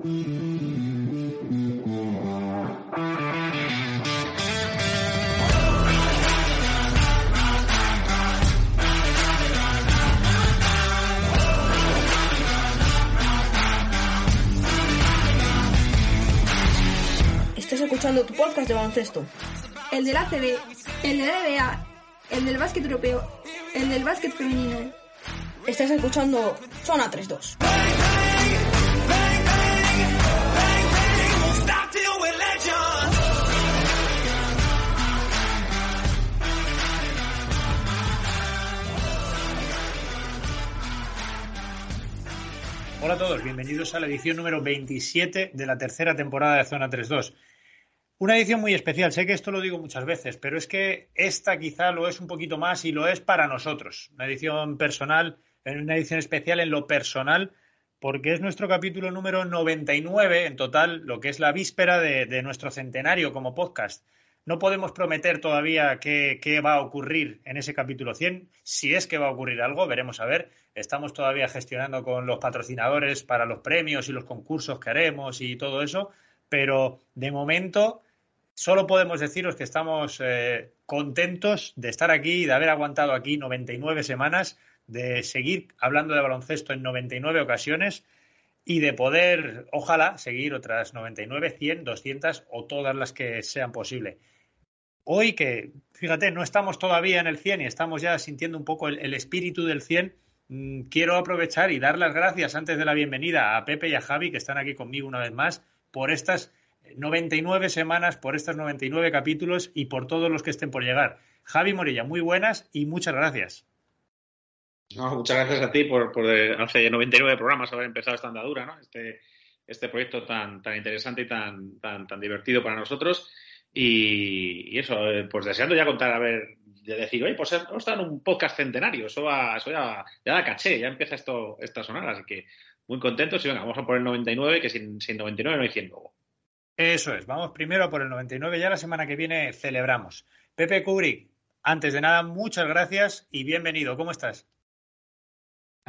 Estás escuchando tu podcast de baloncesto. El del ACB, el de la NBA, el del básquet europeo, el del básquet femenino. Estás escuchando Zona 3-2. Hola a todos, bienvenidos a la edición número 27 de la tercera temporada de Zona 3-2. Una edición muy especial, sé que esto lo digo muchas veces, pero es que esta quizá lo es un poquito más y lo es para nosotros. Una edición personal, una edición especial en lo personal, porque es nuestro capítulo número 99 en total, lo que es la víspera de, de nuestro centenario como podcast. No podemos prometer todavía qué, va a ocurrir en ese capítulo 100. Si es que va a ocurrir algo, veremos a ver. Estamos todavía gestionando con los patrocinadores para los premios y los concursos que haremos y todo eso. Pero de momento solo podemos deciros que estamos eh, contentos de estar aquí, de haber aguantado aquí 99 semanas, de seguir hablando de baloncesto en 99 ocasiones y de poder, ojalá, seguir otras 99, 100, 200 o todas las que sean posible. Hoy que, fíjate, no estamos todavía en el 100 y estamos ya sintiendo un poco el, espíritu del 100, mmm, quiero aprovechar y dar las gracias antes de la bienvenida a Pepe y a Javi, que están aquí conmigo una vez más, por estas 99 semamas, por estos 99 capítulos y por todos los que estén por llegar. Javi Morilla, muy buenas y muchas gracias. No, muchas gracias a ti por, por hace 99 programas haber empezado esta andadura, ¿no? Este, este proyecto tan, tan interesante y tan, tan, tan divertido para nosotros. Y, eso, pues deseando ya contar, a ver, de decir, oye, pues estar en un podcast centenario, eso, va, eso ya, ya da caché, ya empieza esto, esta sonar, así que muy contentos y venga, vamos a por el 99, que sin, sin 99 no hay 100 luego. Eso es, vamos primero por el 99, ya la semana que viene celebramos. Pepe Kubrick, antes de nada, muchas gracias y bienvenido, ¿cómo estás?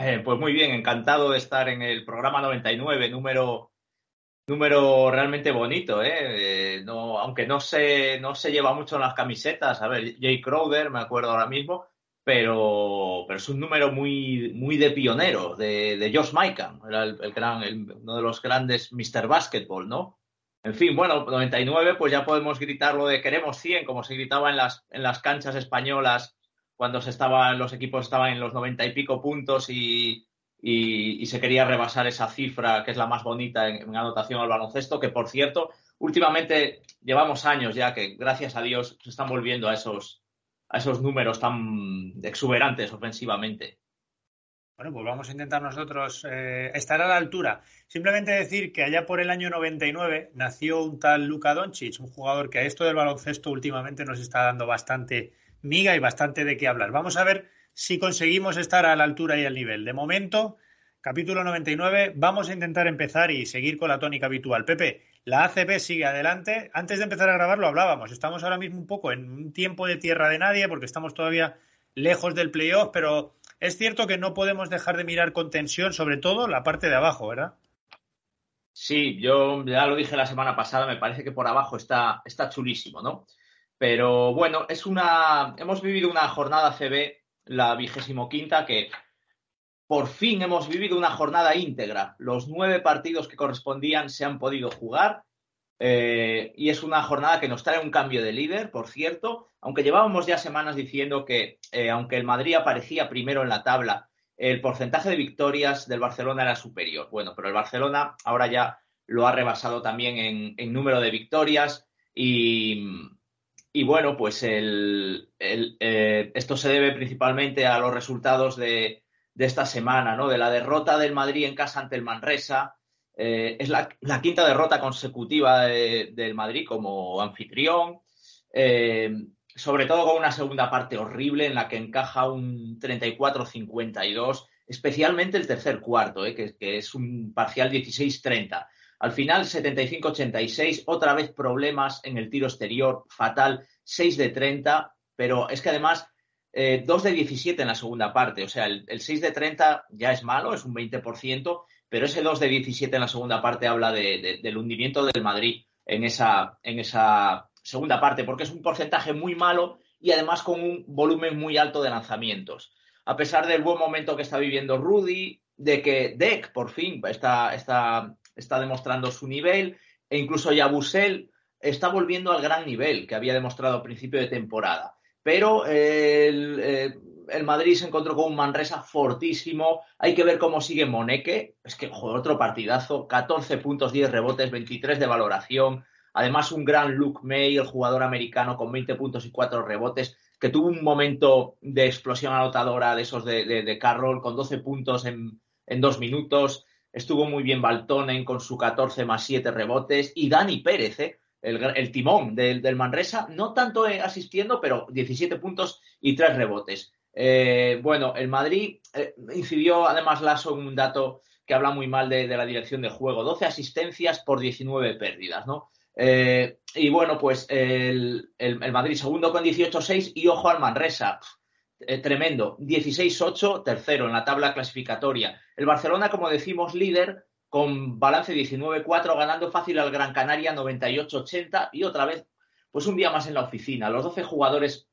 Eh, pues muy bien, encantado de estar en el programa 99, número, número realmente bonito, ¿eh? eh no, aunque no se, no se lleva mucho en las camisetas, a ver, Jay Crowder, me acuerdo ahora mismo, pero, pero es un número muy, muy de pionero, de, de Josh Maikan, era el, gran, el, uno de los grandes Mr. Basketball, ¿no? En fin, bueno, 99, pues ya podemos gritar lo de queremos 100, como se gritaba en las, en las canchas españolas cuando se estaban, los equipos estaban en los 90 y pico puntos y, y, y, se quería rebasar esa cifra que es la más bonita en, en, anotación al baloncesto, que por cierto, últimamente llevamos años ya que, gracias a Dios, se están volviendo a esos, a esos números tan exuberantes ofensivamente. Bueno, pues vamos a intentar nosotros eh, estar a la altura. Simplemente decir que allá por el año 99 nació un tal Luka Doncic, un jugador que a esto del baloncesto últimamente nos está dando bastante miga y bastante de qué hablar. Vamos a ver si conseguimos estar a la altura y al nivel. De momento, capítulo 99, vamos a intentar empezar y seguir con la tónica habitual. Pepe, la ACP sigue adelante. Antes de empezar a grabar lo hablábamos. Estamos ahora mismo un poco en un tiempo de tierra de nadie porque estamos todavía lejos del playoff, pero es cierto que no podemos dejar de mirar con tensión, sobre todo la parte de abajo, ¿verdad? Sí, yo ya lo dije la semana pasada, me parece que por abajo está, está chulísimo, ¿no? Pero bueno, es una. Hemos vivido una jornada CB, la vigésimo quinta, que por fin hemos vivido una jornada íntegra. Los nueve partidos que correspondían se han podido jugar. Eh, y es una jornada que nos trae un cambio de líder, por cierto, aunque llevábamos ya semanas diciendo que, eh, aunque el Madrid aparecía primero en la tabla, el porcentaje de victorias del Barcelona era superior. Bueno, pero el Barcelona ahora ya lo ha rebasado también en, en número de victorias y, y bueno, pues el, eh, esto se debe principalmente a los resultados de, esta semana, ¿no? De la derrota del Madrid en casa ante el Manresa. Eh, es la, quinta derrota consecutiva de, del Madrid como anfitrión. Eh, sobre todo con una segunda parte horrible en la que encaja un 34-52, especialmente el tercer cuarto, que, que, es un parcial 16-30. Al final, 75-86, otra vez problemas en el tiro exterior, fatal, 6 de 30, pero es que además, eh, 2 de 17 en la segunda parte, o sea, el, el 6 de 30 ya es malo, es un 20%, pero ese 2 de 17 en la segunda parte habla del hundimiento del Madrid en esa, en esa segunda parte, porque es un porcentaje muy malo y además con un volumen muy alto de lanzamientos. A pesar del buen momento que está viviendo Rudy, de que Deck por fin está, está, está demostrando su nivel, e incluso Yabusel está volviendo al gran nivel que había demostrado a principio de temporada. Pero el, eh, el, Madrid se encontró con un Manresa fortísimo. Hay que ver cómo sigue Moneque. Es que, otro partidazo. 14 puntos, 10 rebotes, 23 de valoración. Además, un gran Luke May, el jugador americano, con 20 puntos y 4 rebotes, que tuvo un momento de explosión anotadora de esos de, de, Carroll, con 12 puntos en, en, dos minutos. Estuvo muy bien Baltonen con su 14 más 7 rebotes. Y Dani Pérez, ¿eh? el, timón del, Manresa, no tanto asistiendo, pero 17 puntos y 3 rebotes. Eh, bueno, el Madrid eh, incidió además Lasso en un dato que habla muy mal de, la dirección de juego, 12 asistencias por 19 pérdidas, ¿no? Eh, y bueno, pues el, Madrid segundo con 18-6 y ojo al Manresa, tremendo, 16-8, tercero en la tabla clasificatoria. El Barcelona, como decimos, líder, con balance 19-4, ganando fácil al Gran Canaria 98-80 y otra vez, pues un día más en la oficina. Los 12 jugadores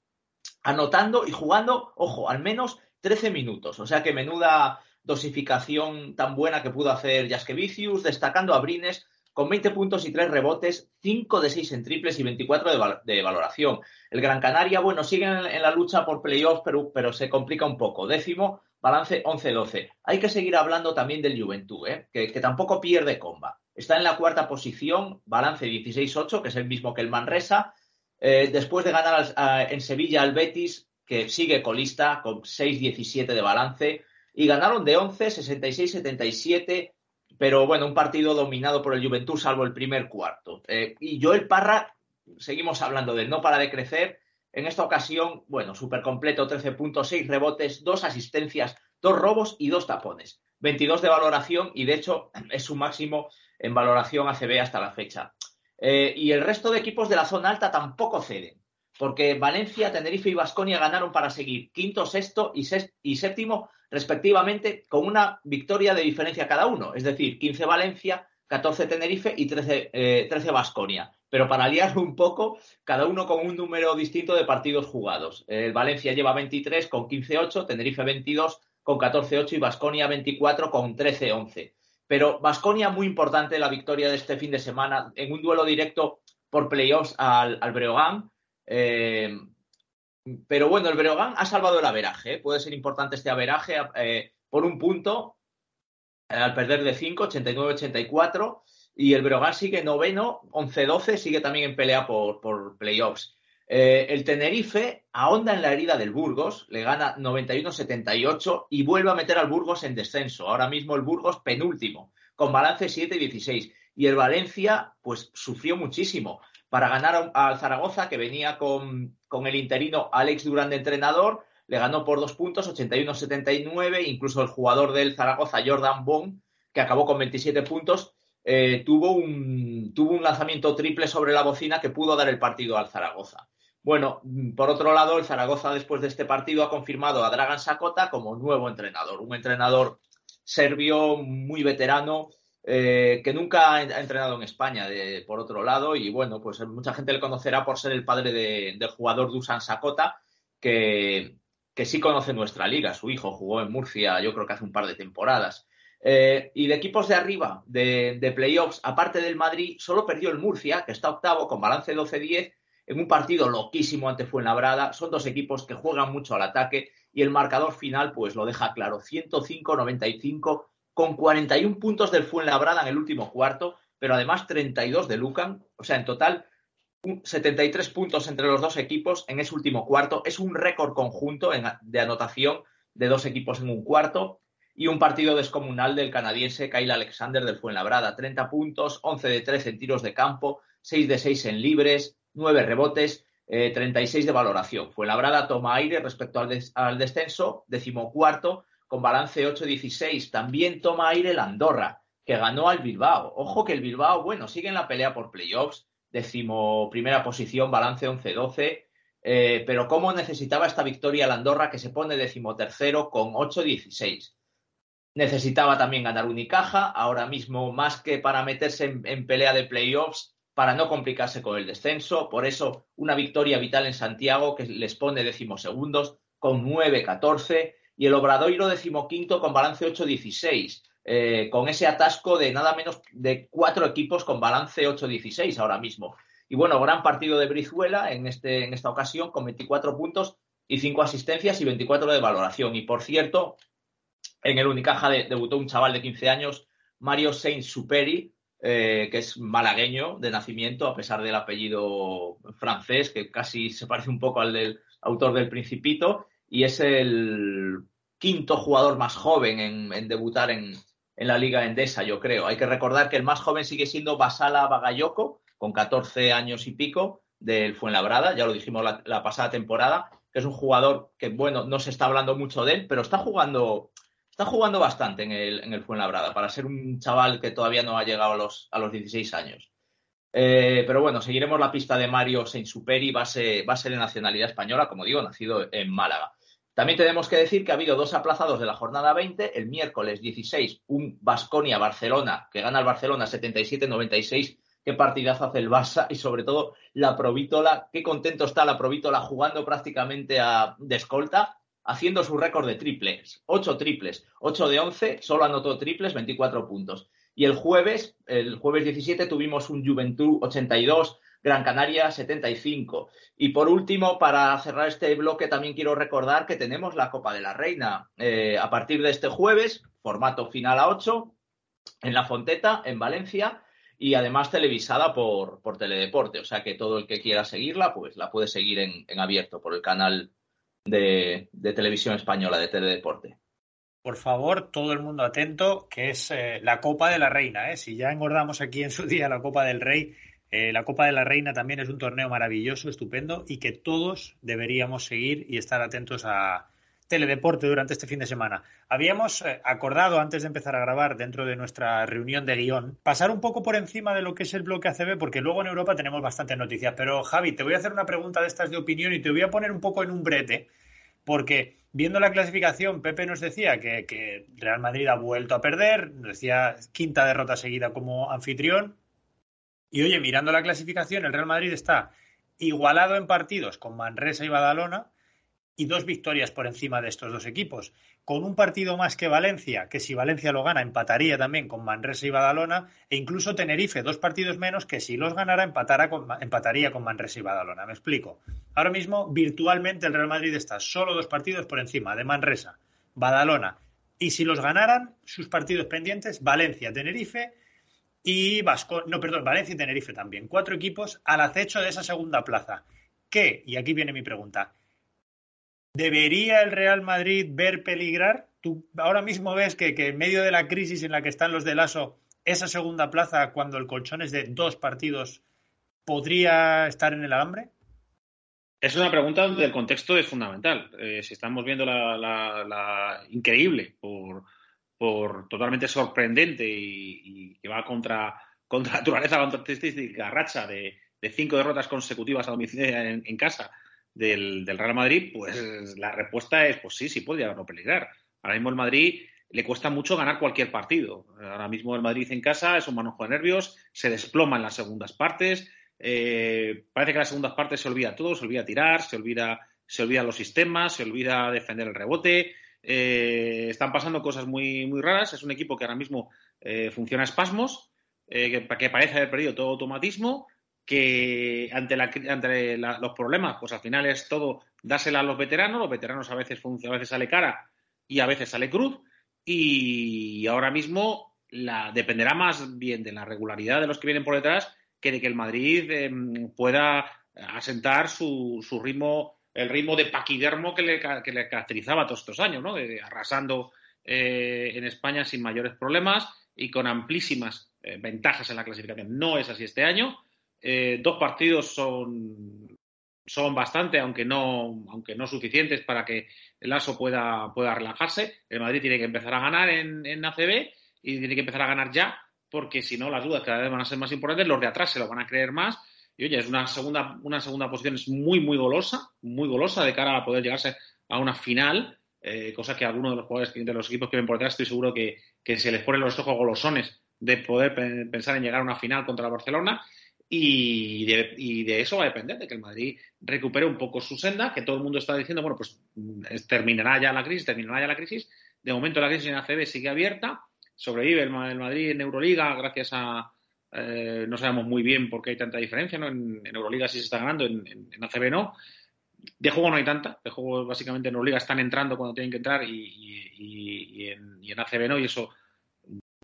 anotando y jugando, ojo, al menos 13 minutos. O sea que menuda dosificación tan buena que pudo hacer Jaskevicius, destacando a Brines con 20 puntos y 3 rebotes, 5 de 6 en triples y 24 de, valoración. El Gran Canaria, bueno, sigue en, la lucha por playoffs, pero, se complica un poco. Décimo, balance 11-12. Hay que seguir hablando también del Juventud, ¿eh? que, tampoco pierde comba. Está en la cuarta posición, balance 16-8, que es el mismo que el Manresa. Eh, después de ganar en Sevilla al Betis, que sigue colista con 6-17 de balance. Y ganaron de 11, 66-77. Pero bueno, un partido dominado por el Juventud, salvo el primer cuarto. Eh, y Joel Parra, seguimos hablando de él, no para de crecer en esta ocasión, bueno, súper completo, 13 puntos, 6 rebotes, 2 asistencias, 2 robos y 2 tapones. 22 de valoración y de hecho es su máximo en valoración ACB hasta la fecha. Eh, y el resto de equipos de la zona alta tampoco ceden, porque Valencia, Tenerife y Vasconia ganaron para seguir quinto, sexto y, séptimo respectivamente con una victoria de diferencia cada uno, es decir, 15 Valencia, 14 Tenerife y 13 Vasconia. Eh, Pero para liarlo un poco, cada uno con un número distinto de partidos jugados. Valencia lleva 23 con 15-8, Tenerife 22 con 14-8 y Vasconia 24 con 13-11. Pero Vasconia, muy importante la victoria de este fin de semana en un duelo directo por playoffs al Breogán. Eh, pero bueno, el Breogán ha salvado el averaje. ¿eh? Puede ser importante este averaje por un punto al perder de 5, 89-84. Y el Breogán sigue noveno, 11-12, sigue también en pelea por, por playoffs. Eh, el Tenerife ahonda en la herida del Burgos, le gana 91-78 y vuelve a meter al Burgos en descenso. Ahora mismo el Burgos penúltimo, con balance 7-16. Y el Valencia, pues sufrió muchísimo para ganar al Zaragoza, que venía con, con el interino Alex Durán entrenador, le ganó por dos puntos, 81-79, incluso el jugador del Zaragoza, Jordan Bond, que acabó con 27 puntos, eh, tuvo, un, tuvo un lanzamiento triple sobre la bocina que pudo dar el partido al Zaragoza. Bueno, por otro lado, el Zaragoza después de este partido ha confirmado a Dragan Sakota como nuevo entrenador, un entrenador serbio muy veterano, eh, que nunca ha entrenado en España, por otro lado, y bueno, pues mucha gente le conocerá por ser el padre del jugador Dusan Sakota, que, que sí conoce nuestra liga. Su hijo jugó en Murcia, yo creo que hace un par de temporadas. Eh, y de equipos de arriba, de, playoffs, aparte del Madrid, solo perdió el Murcia, que está octavo con balance 12-10, en un partido loquísimo ante Fuenlabrada. Son dos equipos que juegan mucho al ataque y el marcador final pues lo deja claro, 105-95 con 41 puntos del Fuenlabrada en el último cuarto, pero además 32 de Lucan, o sea, en total 73 puntos entre los dos equipos en ese último cuarto. Es un récord conjunto de anotación de dos equipos en un cuarto. Y un partido descomunal del canadiense Kyle Alexander del Fuenlabrada. 30 puntos, 11 de 13 en tiros de campo, 6 de 6 en libres, 9 rebotes, 36 eh, de valoración. Fuenlabrada toma aire respecto al, al descenso, decimocuarto, con balance 8-16. También toma aire el Andorra, que ganó al Bilbao. Ojo que el Bilbao, bueno, sigue en la pelea por playoffs décimo primera posición, balance 11-12. Eh, pero cómo necesitaba esta victoria la Andorra que se pone decimotercero con 8-16. necesitaba también ganar Unicaja, ahora mismo más que para meterse en, pelea de playoffs, para no complicarse con el descenso, por eso una victoria vital en Santiago que les pone decimosegundos con 9-14 y el Obradoiro decimoquinto con balance 8-16. Eh, con ese atasco de nada menos de cuatro equipos con balance 8-16 ahora mismo. Y bueno, gran partido de Brizuela en, este, en esta ocasión con 24 puntos y 5 asistencias y 24 de valoración. Y por cierto, en el Unicaja debutó un chaval de 15 años, Mario Saint Superi, eh, que es malagueño de nacimiento, a pesar del apellido francés, que casi se parece un poco al del autor del Principito, y es el quinto jugador más joven en debutar en, en la Liga Endesa, yo creo. Hay que recordar que el más joven sigue siendo Basala Bagayoko, con 14 años y pico, del Fuenlabrada, ya lo dijimos la, pasada temporada, que es un jugador que, bueno, no se está hablando mucho de él, pero está jugando, está jugando bastante en el, en el Fuenlabrada, para ser un chaval que todavía no ha llegado a los, a los 16 años. Eh, pero bueno, seguiremos la pista de Mario Seinsuperi, base, base de nacionalidad española, como digo, nacido en Málaga. También tenemos que decir que ha habido dos aplazados de la jornada 20. El miércoles 16, un Basconia-Barcelona, que gana el Barcelona 77-96. Qué partidazo hace el Barça y sobre todo la Provítola. Qué contento está la Provítola jugando prácticamente a, de escolta, haciendo su récord de triples. Ocho triples, 8 de 11, solo anotó triples, 24 puntos. Y el jueves, el jueves 17, tuvimos un Juventud 82, Gran Canaria 75. Y por último, para cerrar este bloque, también quiero recordar que tenemos la Copa de la Reina eh, a partir de este jueves, formato final a 8, en La Fonteta, en Valencia, y además televisada por, por Teledeporte. O sea que todo el que quiera seguirla, pues la puede seguir en, abierto por el canal de, televisión española de Teledeporte por favor, todo el mundo atento, que es eh, la Copa de la Reina. ¿eh? Si ya engordamos aquí en su día la Copa del Rey, eh, la Copa de la Reina también es un torneo maravilloso, estupendo y que todos deberíamos seguir y estar atentos a Teledeporte durante este fin de semana. Habíamos eh, acordado antes de empezar a grabar dentro de nuestra reunión de guion pasar un poco por encima de lo que es el bloque ACB porque luego en Europa tenemos bastantes noticias. Pero Javi, te voy a hacer una pregunta de estas de opinión y te voy a poner un poco en un brete porque viendo la clasificación, Pepe nos decía que, que Real Madrid ha vuelto a perder, nos decía quinta derrota seguida como anfitrión y oye, mirando la clasificación, el Real Madrid está igualado en partidos con Manresa y Badalona y dos victorias por encima de estos dos equipos, con un partido más que Valencia, que si Valencia lo gana empataría también con Manresa y Badalona, e incluso Tenerife, dos partidos menos que si los ganara empataría con Manresa y Badalona. Me explico. Ahora mismo, virtualmente el Real Madrid está solo dos partidos por encima de Manresa, Badalona, y si los ganaran, sus partidos pendientes, Valencia, Tenerife y Vasco, no, perdón, Valencia y Tenerife también. Cuatro equipos al acecho de esa segunda plaza. ¿Qué? Y aquí viene mi pregunta. ¿Debería el Real Madrid ver peligrar? ¿Tú ahora mismo ves que, que en medio de la crisis en la que están los de Lasso, esa segunda plaza, cuando el colchón es de dos partidos, podría estar en el alambre? Es una pregunta donde el contexto es fundamental. Eh, si estamos viendo la, la increíble por, por totalmente sorprendente y, que va contra, contra la naturaleza, contra la racha de, cinco derrotas consecutivas a domicilio en, casa del, Real Madrid, pues la respuesta es, pues sí, sí podría no peligrar. Ahora mismo el Madrid le cuesta mucho ganar cualquier partido. Ahora mismo el Madrid en casa es un manojo de nervios, se desploma en las segundas partes, eh, parece que en las segundas partes se olvida todo, se olvida tirar, se olvida, se olvida los sistemas, se olvida defender el rebote, eh, están pasando cosas muy, muy raras. Es un equipo que ahora mismo eh, funciona a espasmos, eh, que, parece haber perdido todo automatismo, que ante, los problemas, pues al final es todo dásela a los veteranos. Los veteranos a veces, a veces sale cara y a veces sale cruz. Y ahora mismo la, dependerá más bien de la regularidad de los que vienen por detrás que de que el Madrid em, pueda asentar su, su ritmo el ritmo de paquidermo que le, caracterizaba todos estos años, ¿no? De, arrasando eh, en España sin mayores problemas y con amplísimas eh, ventajas en la clasificación. No es así este año. Eh, dos partidos son, son bastante, aunque no, aunque no suficientes para que el ASO pueda, pueda relajarse. El Madrid tiene que empezar a ganar en, en ACB y tiene que empezar a ganar ya, porque si no las dudas cada vez van a ser más importantes, los de atrás se lo van a creer más y oye, es una segunda, una segunda posición es muy, muy golosa, muy golosa de cara a poder llegarse a una final. eh, cosa que algunos de los jugadores de los equipos que ven por detrás estoy seguro que, se les ponen los ojos golosones de poder pensar en llegar a una final contra el Barcelona y de, eso va a depender, de que el Madrid recupere un poco su senda, que todo el mundo está diciendo, bueno, pues terminará ya la crisis, terminará ya la crisis. De momento la crisis en ACB sigue abierta, sobrevive el, Madrid en Euroliga gracias a, eh, no sabemos muy bien por qué hay tanta diferencia, ¿no? En, Euroliga sí se está ganando, en, en, ACB no. De juego no hay tanta, de juego básicamente en Euroliga están entrando cuando tienen que entrar y, en, y en ACB no, y eso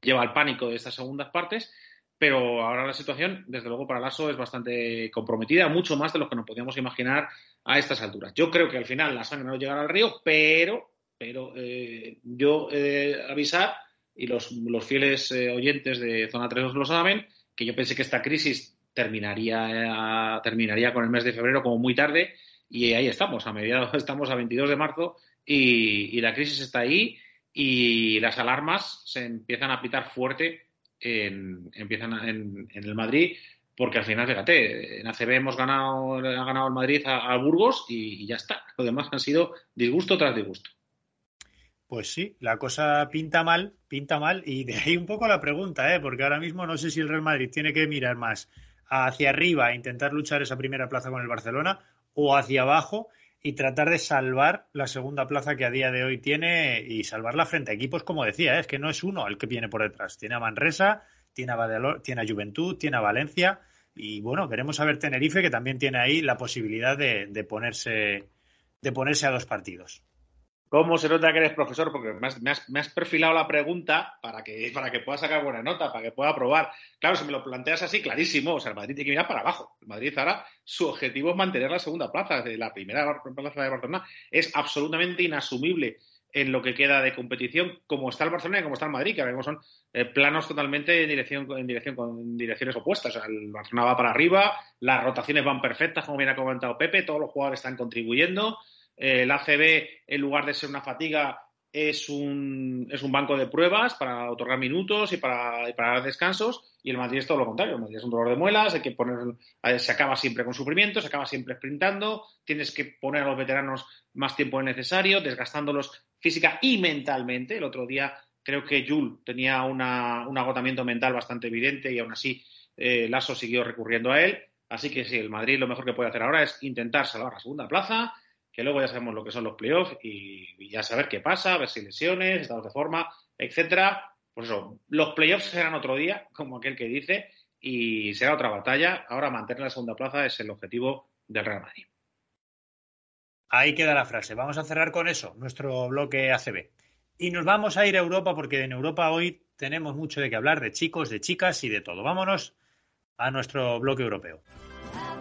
lleva al pánico de estas segundas partes pero ahora la situación, desde luego, para Lasso es bastante comprometida, mucho más de lo que nos podíamos imaginar a estas alturas. Yo creo que al final la sangre no llegará al río, pero, pero eh, yo eh, avisar, y los, fieles eh, oyentes de Zona 3 lo saben, que yo pensé que esta crisis terminaría, terminaría con el mes de febrero como muy tarde, y ahí estamos, a mediados, estamos a 22 de marzo, y, y la crisis está ahí, y las alarmas se empiezan a pitar fuerte empiezan en, el Madrid, porque al final, fíjate, en ACB hemos ganado, ha ganado el Madrid a, Burgos y, ya está. Lo demás han sido disgusto tras disgusto. Pues sí, la cosa pinta mal, pinta mal, y de ahí un poco la pregunta, ¿eh? porque ahora mismo no sé si el Real Madrid tiene que mirar más hacia arriba e intentar luchar esa primera plaza con el Barcelona o hacia abajo y tratar de salvar la segunda plaza que a día de hoy tiene y salvarla frente a equipos, como decía, ¿eh? es que no es uno el que viene por detrás. Tiene a Manresa, tiene a, tiene a Juventud, tiene a Valencia y bueno, veremos a ver Tenerife que también tiene ahí la posibilidad de, de ponerse, de ponerse a dos partidos. ¿Cómo se nota que eres profesor? Porque me has, perfilado la pregunta para que, para que pueda sacar buena nota, para que pueda aprobar. Claro, si me lo planteas así, clarísimo. O sea, el Madrid tiene que mirar para abajo. El Madrid ahora, su objetivo es mantener la segunda plaza. La primera plaza de Barcelona es absolutamente inasumible en lo que queda de competición, como está el Barcelona y como está el Madrid, que ahora mismo son eh, planos totalmente en dirección, en dirección con direcciones opuestas. el Barcelona va para arriba, las rotaciones van perfectas, como bien ha comentado Pepe, todos los jugadores están contribuyendo el ACB, en lugar de ser una fatiga, es un, es un banco de pruebas para otorgar minutos y para, dar descansos. Y el Madrid es todo lo contrario. El Madrid es un dolor de muelas, hay que poner, se acaba siempre con sufrimiento, se acaba siempre sprintando, tienes que poner a los veteranos más tiempo necesario, desgastándolos física y mentalmente. El otro día creo que Jules tenía un agotamiento mental bastante evidente y aún así eh, siguió recurriendo a él. Así que sí, el Madrid lo mejor que puede hacer ahora es intentar salvar la segunda plaza que luego ya sabemos lo que son los playoffs y, ya saber qué pasa, ver si lesiones, estados de forma, etcétera. Pues eso, los playoffs serán otro día, como aquel que dice, y será otra batalla. Ahora mantener la segunda plaza es el objetivo del Real Madrid. Ahí queda la frase. Vamos a cerrar con eso, nuestro bloque ACB. Y nos vamos a ir a Europa porque en Europa hoy tenemos mucho de qué hablar, de chicos, de chicas y de todo. Vámonos a nuestro bloque europeo.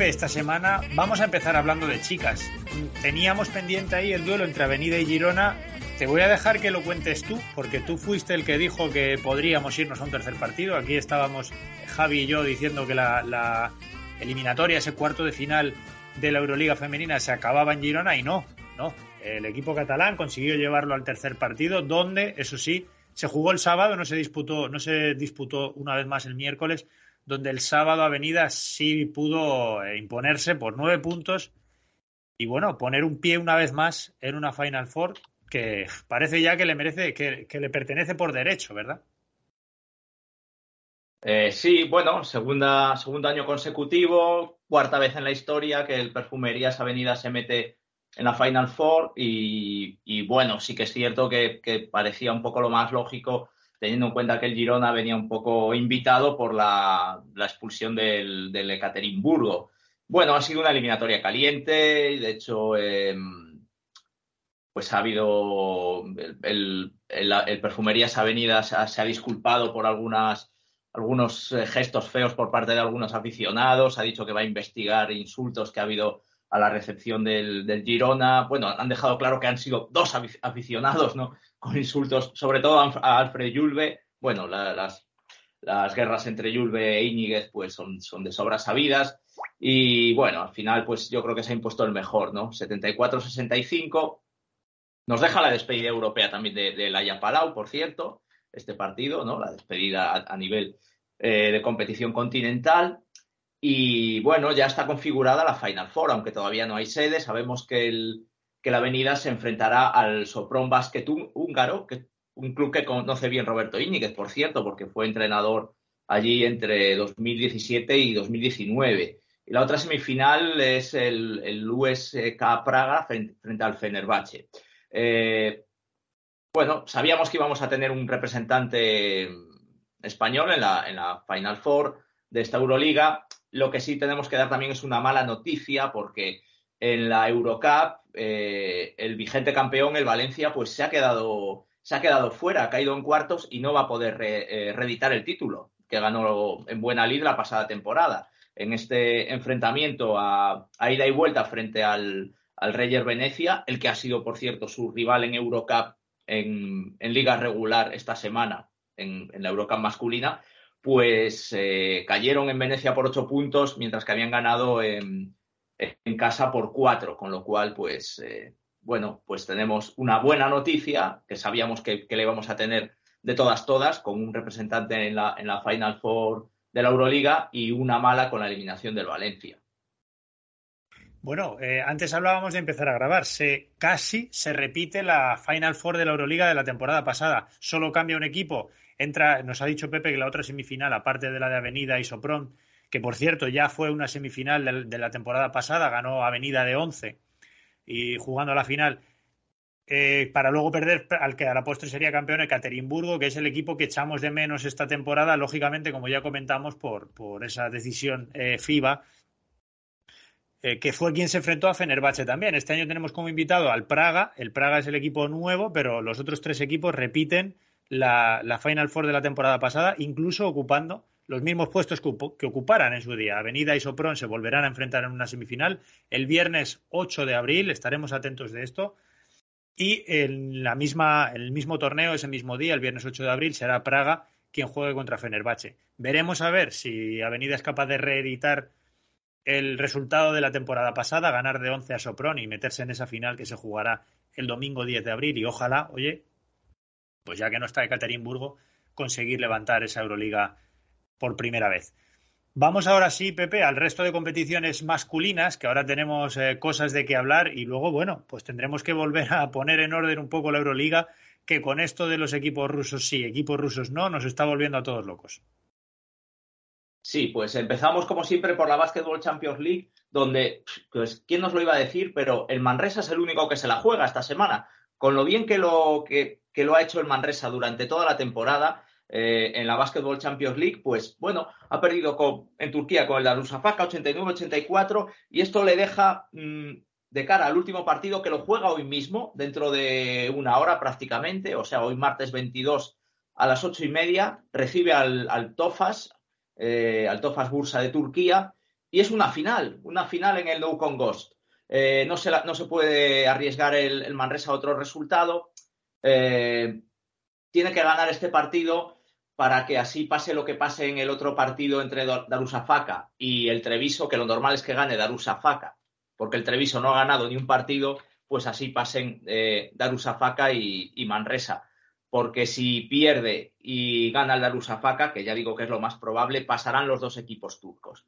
Esta semana vamos a empezar hablando de chicas. Teníamos pendiente ahí el duelo entre Avenida y Girona te voy a dejar que lo cuentes tú, porque tú fuiste el que dijo que podríamos irnos a un tercer partido. Aquí estábamos Javi y yo diciendo que la, eliminatoria, ese cuarto de final de la Euroliga femenina se acababa en Girona y no, no. El equipo catalán consiguió llevarlo al tercer partido, donde, eso sí, se jugó el sábado, no se disputó, no se disputó una vez más el miércoles, donde el sábado Avenida sí pudo eh, imponerse por nueve puntos y bueno, poner un pie una vez más en una Final Four que parece ya que le merece, que, le pertenece por derecho, ¿verdad? Eh, sí, bueno, segunda, segundo año consecutivo, cuarta vez en la historia que el Perfumerías Avenida se mete en la Final Four y, bueno, sí que es cierto que, parecía un poco lo más lógico teniendo en cuenta que el Girona venía un poco invitado por la, expulsión del, del Ekaterimburgo. Bueno, ha sido una eliminatoria caliente, de hecho... Em, pues ha habido el, Perfumerías Avenidas se ha, disculpado por algunas algunos eh, gestos feos por parte de algunos aficionados, ha dicho que va a investigar insultos que ha habido a la recepción del, Girona. Bueno, han dejado claro que han sido dos aficionados, ¿no? Con insultos, sobre todo a Alfred Yulbe. Bueno, las, las guerras entre Yulbe e Íñiguez pues son, son de sobras sabidas. Y bueno, al final, pues yo creo que se ha impuesto el mejor, ¿no? 74-65. Nos deja la despedida europea también de, de la Palau, por cierto, este partido, ¿no? La despedida a, nivel eh, de competición continental. Y bueno, ya está configurada la Final Four, aunque todavía no hay sede. Sabemos que, el, que la Avenida se enfrentará al Sopron Basket húngaro, que un club que conoce bien Roberto Íñiguez, por cierto, porque fue entrenador allí entre 2017 y 2019. Y la otra semifinal es el, USK Praga frente, al Fenerbahce. Eh, bueno, sabíamos que íbamos a tener un representante español en la, en la Final Four de esta Euroliga. Lo que sí tenemos que dar también es una mala noticia porque en la Eurocup eh, el vigente campeón, el Valencia, pues se ha quedado se ha quedado fuera, ha caído en cuartos y no va a poder eh, reeditar el título que ganó en buena lid la pasada temporada. En este enfrentamiento a, ida y vuelta frente al, al Reyer Venecia, el que ha sido, por cierto, su rival en Eurocup en, liga regular esta semana, en, la Eurocup masculina, pues eh, cayeron en Venecia por ocho puntos, mientras que habían ganado en, casa por cuatro, con lo cual, pues, eh, bueno, pues tenemos una buena noticia, que sabíamos que, le íbamos a tener de todas, todas, con un representante en la, en la Final Four de la Euroliga y una mala con la eliminación del Valencia. Bueno, eh, antes hablábamos de empezar a grabar. Se, casi se repite la Final Four de la Euroliga de la temporada pasada. Solo cambia un equipo entra, nos ha dicho Pepe que la otra semifinal, aparte de la de Avenida y Sopron, que por cierto ya fue una semifinal de, la temporada pasada, ganó Avenida de 11 y jugando a la final, eh, para luego perder al que a la postre sería campeón Ekaterimburgo, que es el equipo que echamos de menos esta temporada, lógicamente, como ya comentamos, por, por esa decisión eh, FIBA, eh, que fue quien se enfrentó a Fenerbahce también. Este año tenemos como invitado al Praga, el Praga es el equipo nuevo, pero los otros tres equipos repiten la, Final Four de la temporada pasada, incluso ocupando los mismos puestos que, ocuparan en su día. Avenida y Sopron se volverán a enfrentar en una semifinal el viernes 8 de abril, estaremos atentos de esto. Y en la misma, el mismo torneo, ese mismo día, el viernes 8 de abril, será Praga quien juegue contra Fenerbahce. Veremos a ver si Avenida es capaz de reeditar el resultado de la temporada pasada, ganar de 11 a Sopron y meterse en esa final que se jugará el domingo 10 de abril. Y ojalá, oye, pues ya que no está Ekaterimburgo, conseguir levantar esa Euroliga por primera vez. Vamos ahora sí, Pepe, al resto de competiciones masculinas, que ahora tenemos eh, cosas de qué hablar y luego, bueno, pues tendremos que volver a poner en orden un poco la Euroliga, que con esto de los equipos rusos sí, equipos rusos no, nos está volviendo a todos locos. Sí, pues empezamos como siempre por la Basketball Champions League, donde, pues, ¿quién nos lo iba a decir? Pero el Manresa es el único que se la juega esta semana. Con lo bien que lo, que, que lo ha hecho el Manresa durante toda la temporada eh, en la Basketball Champions League, pues bueno, ha perdido en Turquía con el Darusafaka 89-84 y esto le deja mm, de cara al último partido que lo juega hoy mismo, dentro de una hora prácticamente, o sea, hoy martes 22 a las ocho y media, recibe al, al Tofas, eh, al Tofas Bursa de Turquía, y es una final, una final en el No Con Ghost. Eh, no, se no, se puede arriesgar el, Manresa a otro resultado. Tiene que ganar este partido para que así pase lo que pase en el otro partido entre Darusafaka y el Treviso, que lo normal es que gane Darusafaka, porque el Treviso no ha ganado ni un partido, pues así pasen eh, Darusafaka y, Manresa. Porque si pierde y gana el Darusafaka, que ya digo que es lo más probable, pasarán los dos equipos turcos.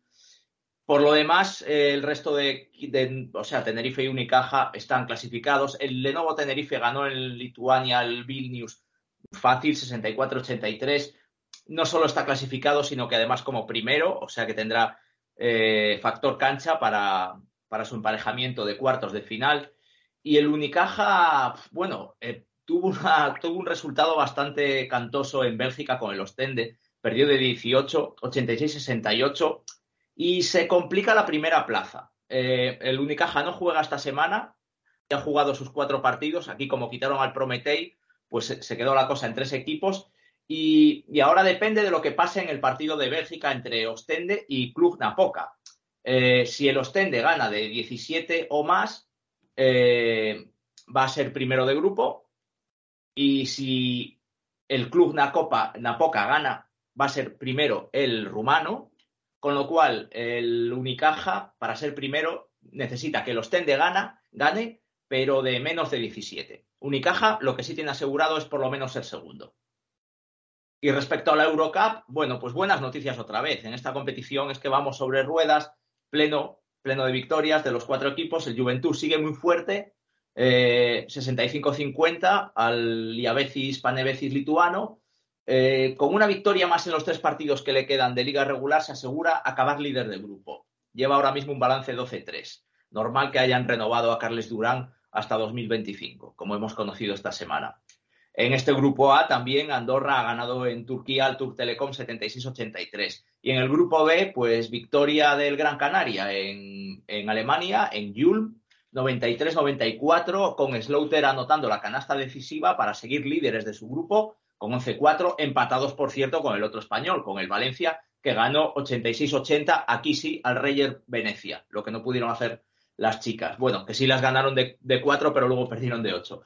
Por lo demás, eh, el resto de, o sea, Tenerife y Unicaja están clasificados. El Lenovo Tenerife ganó en Lituania el Vilnius fácil, 64-83. No solo está clasificado, sino que además como primero, o sea que tendrá eh, factor cancha para, para, su emparejamiento de cuartos de final. Y el Unicaja, bueno, eh, tuvo, una, tuvo un resultado bastante cantoso en Bélgica con el Ostende. Perdió de 18, 86-68 y se complica la primera plaza. Eh, el Unicaja no juega esta semana, ya ha jugado sus cuatro partidos. Aquí, como quitaron al Prometei, pues se quedó la cosa en tres equipos. Y, ahora depende de lo que pase en el partido de Bélgica entre Ostende y Club Napoca. Eh, si el Ostende gana de 17 o más, eh, va a ser primero de grupo. Y si el club Napoca gana, va a ser primero el rumano. Con lo cual, el Unicaja, para ser primero, necesita que el Ostende gana, gane, pero de menos de 17. Unicaja lo que sí tiene asegurado es por lo menos ser segundo. Y respecto a la Eurocup, bueno, pues buenas noticias otra vez. En esta competición es que vamos sobre ruedas, pleno, pleno de victorias de los cuatro equipos. El Juventud sigue muy fuerte, 65-50 eh, al Liabecis Panevecis lituano. Eh, con una victoria más en los tres partidos que le quedan de liga regular, se asegura acabar líder del grupo. Lleva ahora mismo un balance 12-3. Normal que hayan renovado a Carles Durán hasta 2025, como hemos conocido esta semana. En este grupo A también Andorra ha ganado en Turquía al Turk Telecom 76-83. Y en el grupo B, pues victoria del Gran Canaria en, Alemania, en Ulm, 93-94, con Slaughter anotando la canasta decisiva para seguir líderes de su grupo, con 11-4, empatados, por cierto, con el otro español, con el Valencia, que ganó 86-80, aquí sí, al Reyer Venecia, lo que no pudieron hacer las chicas. Bueno, que sí las ganaron de, de 4, pero luego perdieron de 8.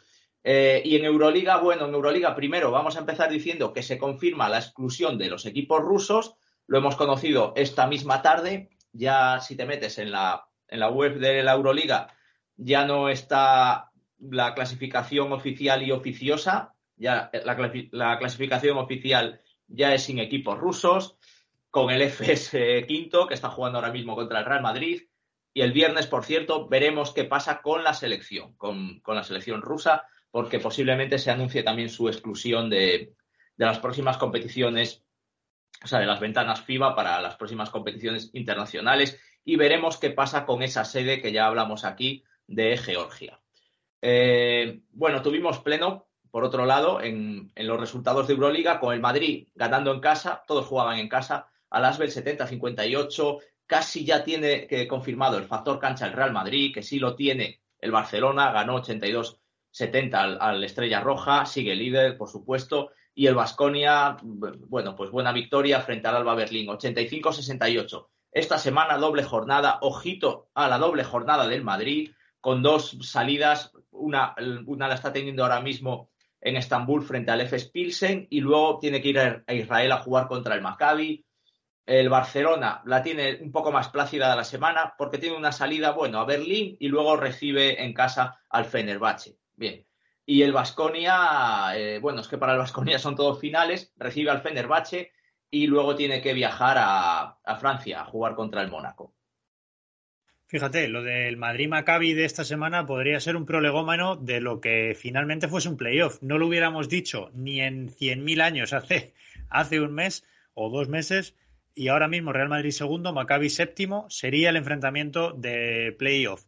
Eh, y en Euroliga, bueno, en Euroliga primero vamos a empezar diciendo que se confirma la exclusión de los equipos rusos. Lo hemos conocido esta misma tarde. Ya si te metes en la, en la web de la Euroliga, ya no está la clasificación oficial y oficiosa. Ya la, la clasificación oficial ya es sin equipos rusos, con el FS quinto, que está jugando ahora mismo contra el Real Madrid. Y el viernes, por cierto, veremos qué pasa con la selección, con, con la selección rusa porque posiblemente se anuncie también su exclusión de, las próximas competiciones, o sea, de las ventanas FIBA para las próximas competiciones internacionales y veremos qué pasa con esa sede que ya hablamos aquí de Georgia. Eh, bueno, tuvimos pleno, por otro lado, en, los resultados de Euroliga, con el Madrid ganando en casa, todos jugaban en casa, al Asbel 70-58, casi ya tiene confirmado el factor cancha el Real Madrid, que sí lo tiene el Barcelona, ganó 82 70 al, Estrella Roja, sigue líder, por supuesto, y el Vasconia, bueno, pues buena victoria frente al Alba Berlín, 85-68. Esta semana doble jornada, ojito a la doble jornada del Madrid, con dos salidas, una, una la está teniendo ahora mismo en Estambul frente al FS Pilsen y luego tiene que ir a Israel a jugar contra el Maccabi. El Barcelona la tiene un poco más plácida de la semana porque tiene una salida, bueno, a Berlín y luego recibe en casa al Fenerbahce. Bien. Y el Vasconia, eh, bueno, es que para el Vasconia son todos finales, recibe al Fenerbahce y luego tiene que viajar a, Francia a jugar contra el Mónaco. Fíjate, lo del Madrid Maccabi de esta semana podría ser un prolegómano de lo que finalmente fuese un playoff. No lo hubiéramos dicho ni en 100.000 años hace, hace un mes o dos meses y ahora mismo Real Madrid segundo, Maccabi séptimo, sería el enfrentamiento de playoff.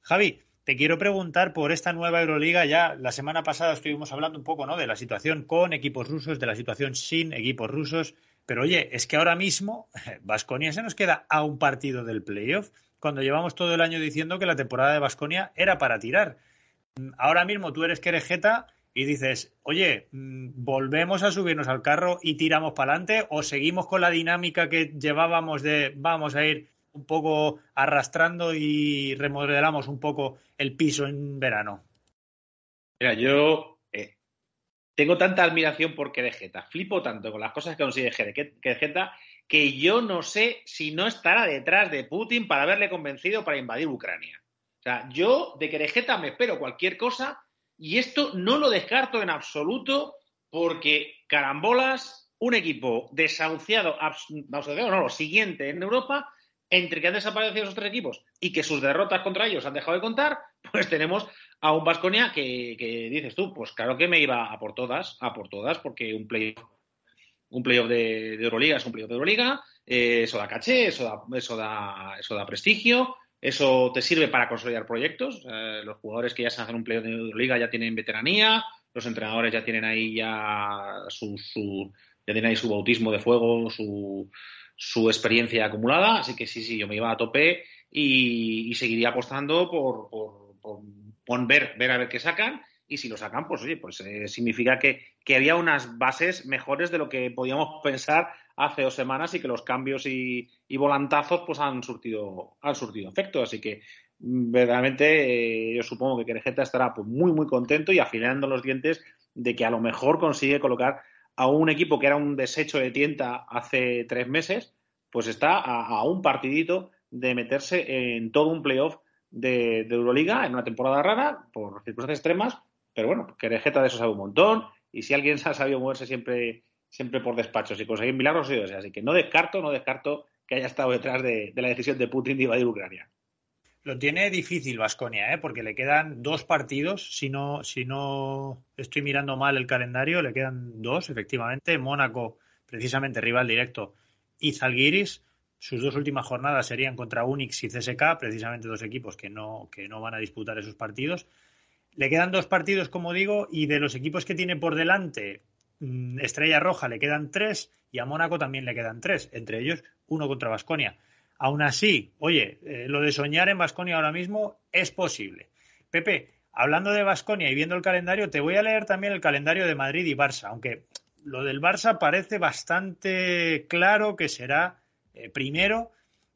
Javi, te quiero preguntar por esta nueva Euroliga. Ya la semana pasada estuvimos hablando un poco ¿no? de la situación con equipos rusos, de la situación sin equipos rusos. Pero oye, es que ahora mismo Vasconia se nos queda a un partido del playoff, cuando llevamos todo el año diciendo que la temporada de Vasconia era para tirar. Ahora mismo tú eres querejeta y dices, oye, mm, ¿volvemos a subirnos al carro y tiramos para adelante o seguimos con la dinámica que llevábamos de vamos a ir un poco arrastrando y remodelamos un poco el piso en verano? Mira, yo eh, tengo tanta admiración por Querejeta, flipo tanto con las cosas que consigue Querejeta, que yo no sé si no estará detrás de Putin para haberle convencido para invadir Ucrania. O sea, yo de Querejeta me espero cualquier cosa y esto no lo descarto en absoluto porque carambolas, un equipo desahuciado, no, lo siguiente en Europa, entre que han desaparecido esos tres equipos y que sus derrotas contra ellos han dejado de contar, pues tenemos a un Vasconia que, dices tú, pues claro que me iba a por todas, a por todas, porque un playoff un playoff de, Euroliga es un playoff de Euroliga, eh, eso da caché, eso da, eso da, eso da prestigio, eso te sirve para consolidar proyectos. Eh, los jugadores que ya se hacen un playoff de Euroliga ya tienen veteranía, los entrenadores ya tienen ahí ya su ya tienen ahí su bautismo de fuego, su, su experiencia acumulada, así que sí, sí, yo me iba a tope y, seguiría apostando por, por, ver, ver a ver qué sacan y si lo sacan, pues oye, pues eh, significa que, había unas bases mejores de lo que podíamos pensar hace dos semanas y que los cambios y, volantazos pues han surtido, han surtido efecto. Así que mm, verdaderamente eh, yo supongo que Querejeta estará pues, muy muy contento y afilando los dientes de que a lo mejor consigue colocar a un equipo que era un desecho de tienta hace tres meses, pues está a, un partidito de meterse en todo un playoff de, de, Euroliga en una temporada rara por circunstancias extremas, pero bueno, Querejeta de eso sabe un montón y si alguien ha sabido moverse siempre siempre por despachos y conseguir milagros Así que no descarto, no descarto que haya estado detrás de, la decisión de Putin de invadir Ucrania. Lo tiene difícil Vasconia, ¿eh? porque le quedan dos partidos. Si no, si no estoy mirando mal el calendario, le quedan dos, efectivamente. Mónaco, precisamente rival directo, y Zalgiris. Sus dos últimas jornadas serían contra Unix y CSK, precisamente dos equipos que no, que no van a disputar esos partidos. Le quedan dos partidos, como digo, y de los equipos que tiene por delante, Mm, Estrella Roja le quedan tres y a Mónaco también le quedan tres, entre ellos uno contra Vasconia. Aún así, oye, eh, lo de soñar en Vasconia ahora mismo es posible. Pepe, hablando de Vasconia y viendo el calendario, te voy a leer también el calendario de Madrid y Barça, aunque lo del Barça parece bastante claro que será eh, primero.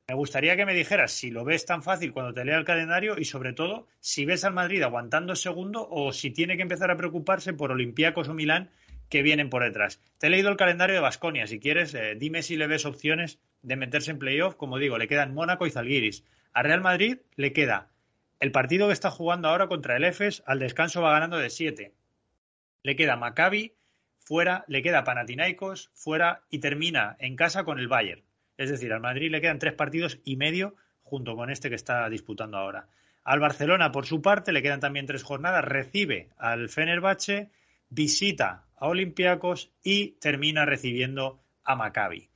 Me gustaría que me dijeras si lo ves tan fácil cuando te lea el calendario y sobre todo si ves al Madrid aguantando segundo o si tiene que empezar a preocuparse por Olympiacos o Milán que vienen por detrás. Te he leído el calendario de Basconia, si quieres, eh, dime si le ves opciones de meterse en playoff. Como digo, le quedan Mónaco y Zalgiris. A Real Madrid le queda el partido que está jugando ahora contra el EFES, al descanso va ganando de 7. Le queda Maccabi fuera, le queda Panathinaikos fuera y termina en casa con el Bayern. Es decir, al Madrid le quedan tres partidos y medio junto con este que está disputando ahora. Al Barcelona, por su parte, le quedan también tres jornadas, recibe al Fenerbahce, visita a Olympiacos y termina recibiendo a Maccabi.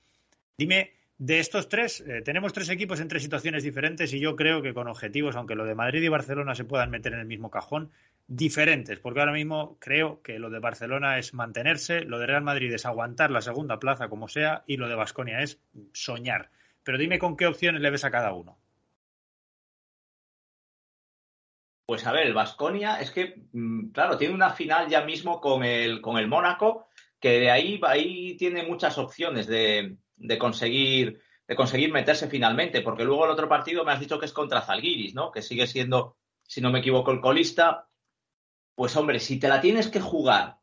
Dime, de estos tres, eh, tenemos tres equipos en tres situaciones diferentes y yo creo que con objetivos, aunque lo de Madrid y Barcelona se puedan meter en el mismo cajón, diferentes, porque ahora mismo creo que lo de Barcelona es mantenerse, lo de Real Madrid es aguantar la segunda plaza como sea y lo de Basconia es soñar. Pero dime con qué opciones le ves a cada uno. Pues a ver, el Vasconia es que, mm, claro, tiene una final ya mismo con el, con el Mónaco, que de ahí, ahí tiene muchas opciones de, conseguir de conseguir meterse finalmente, porque luego el otro partido me has dicho que es contra Zalgiris, ¿no? Que sigue siendo, si no me equivoco, el colista. Pues hombre, si te la tienes que jugar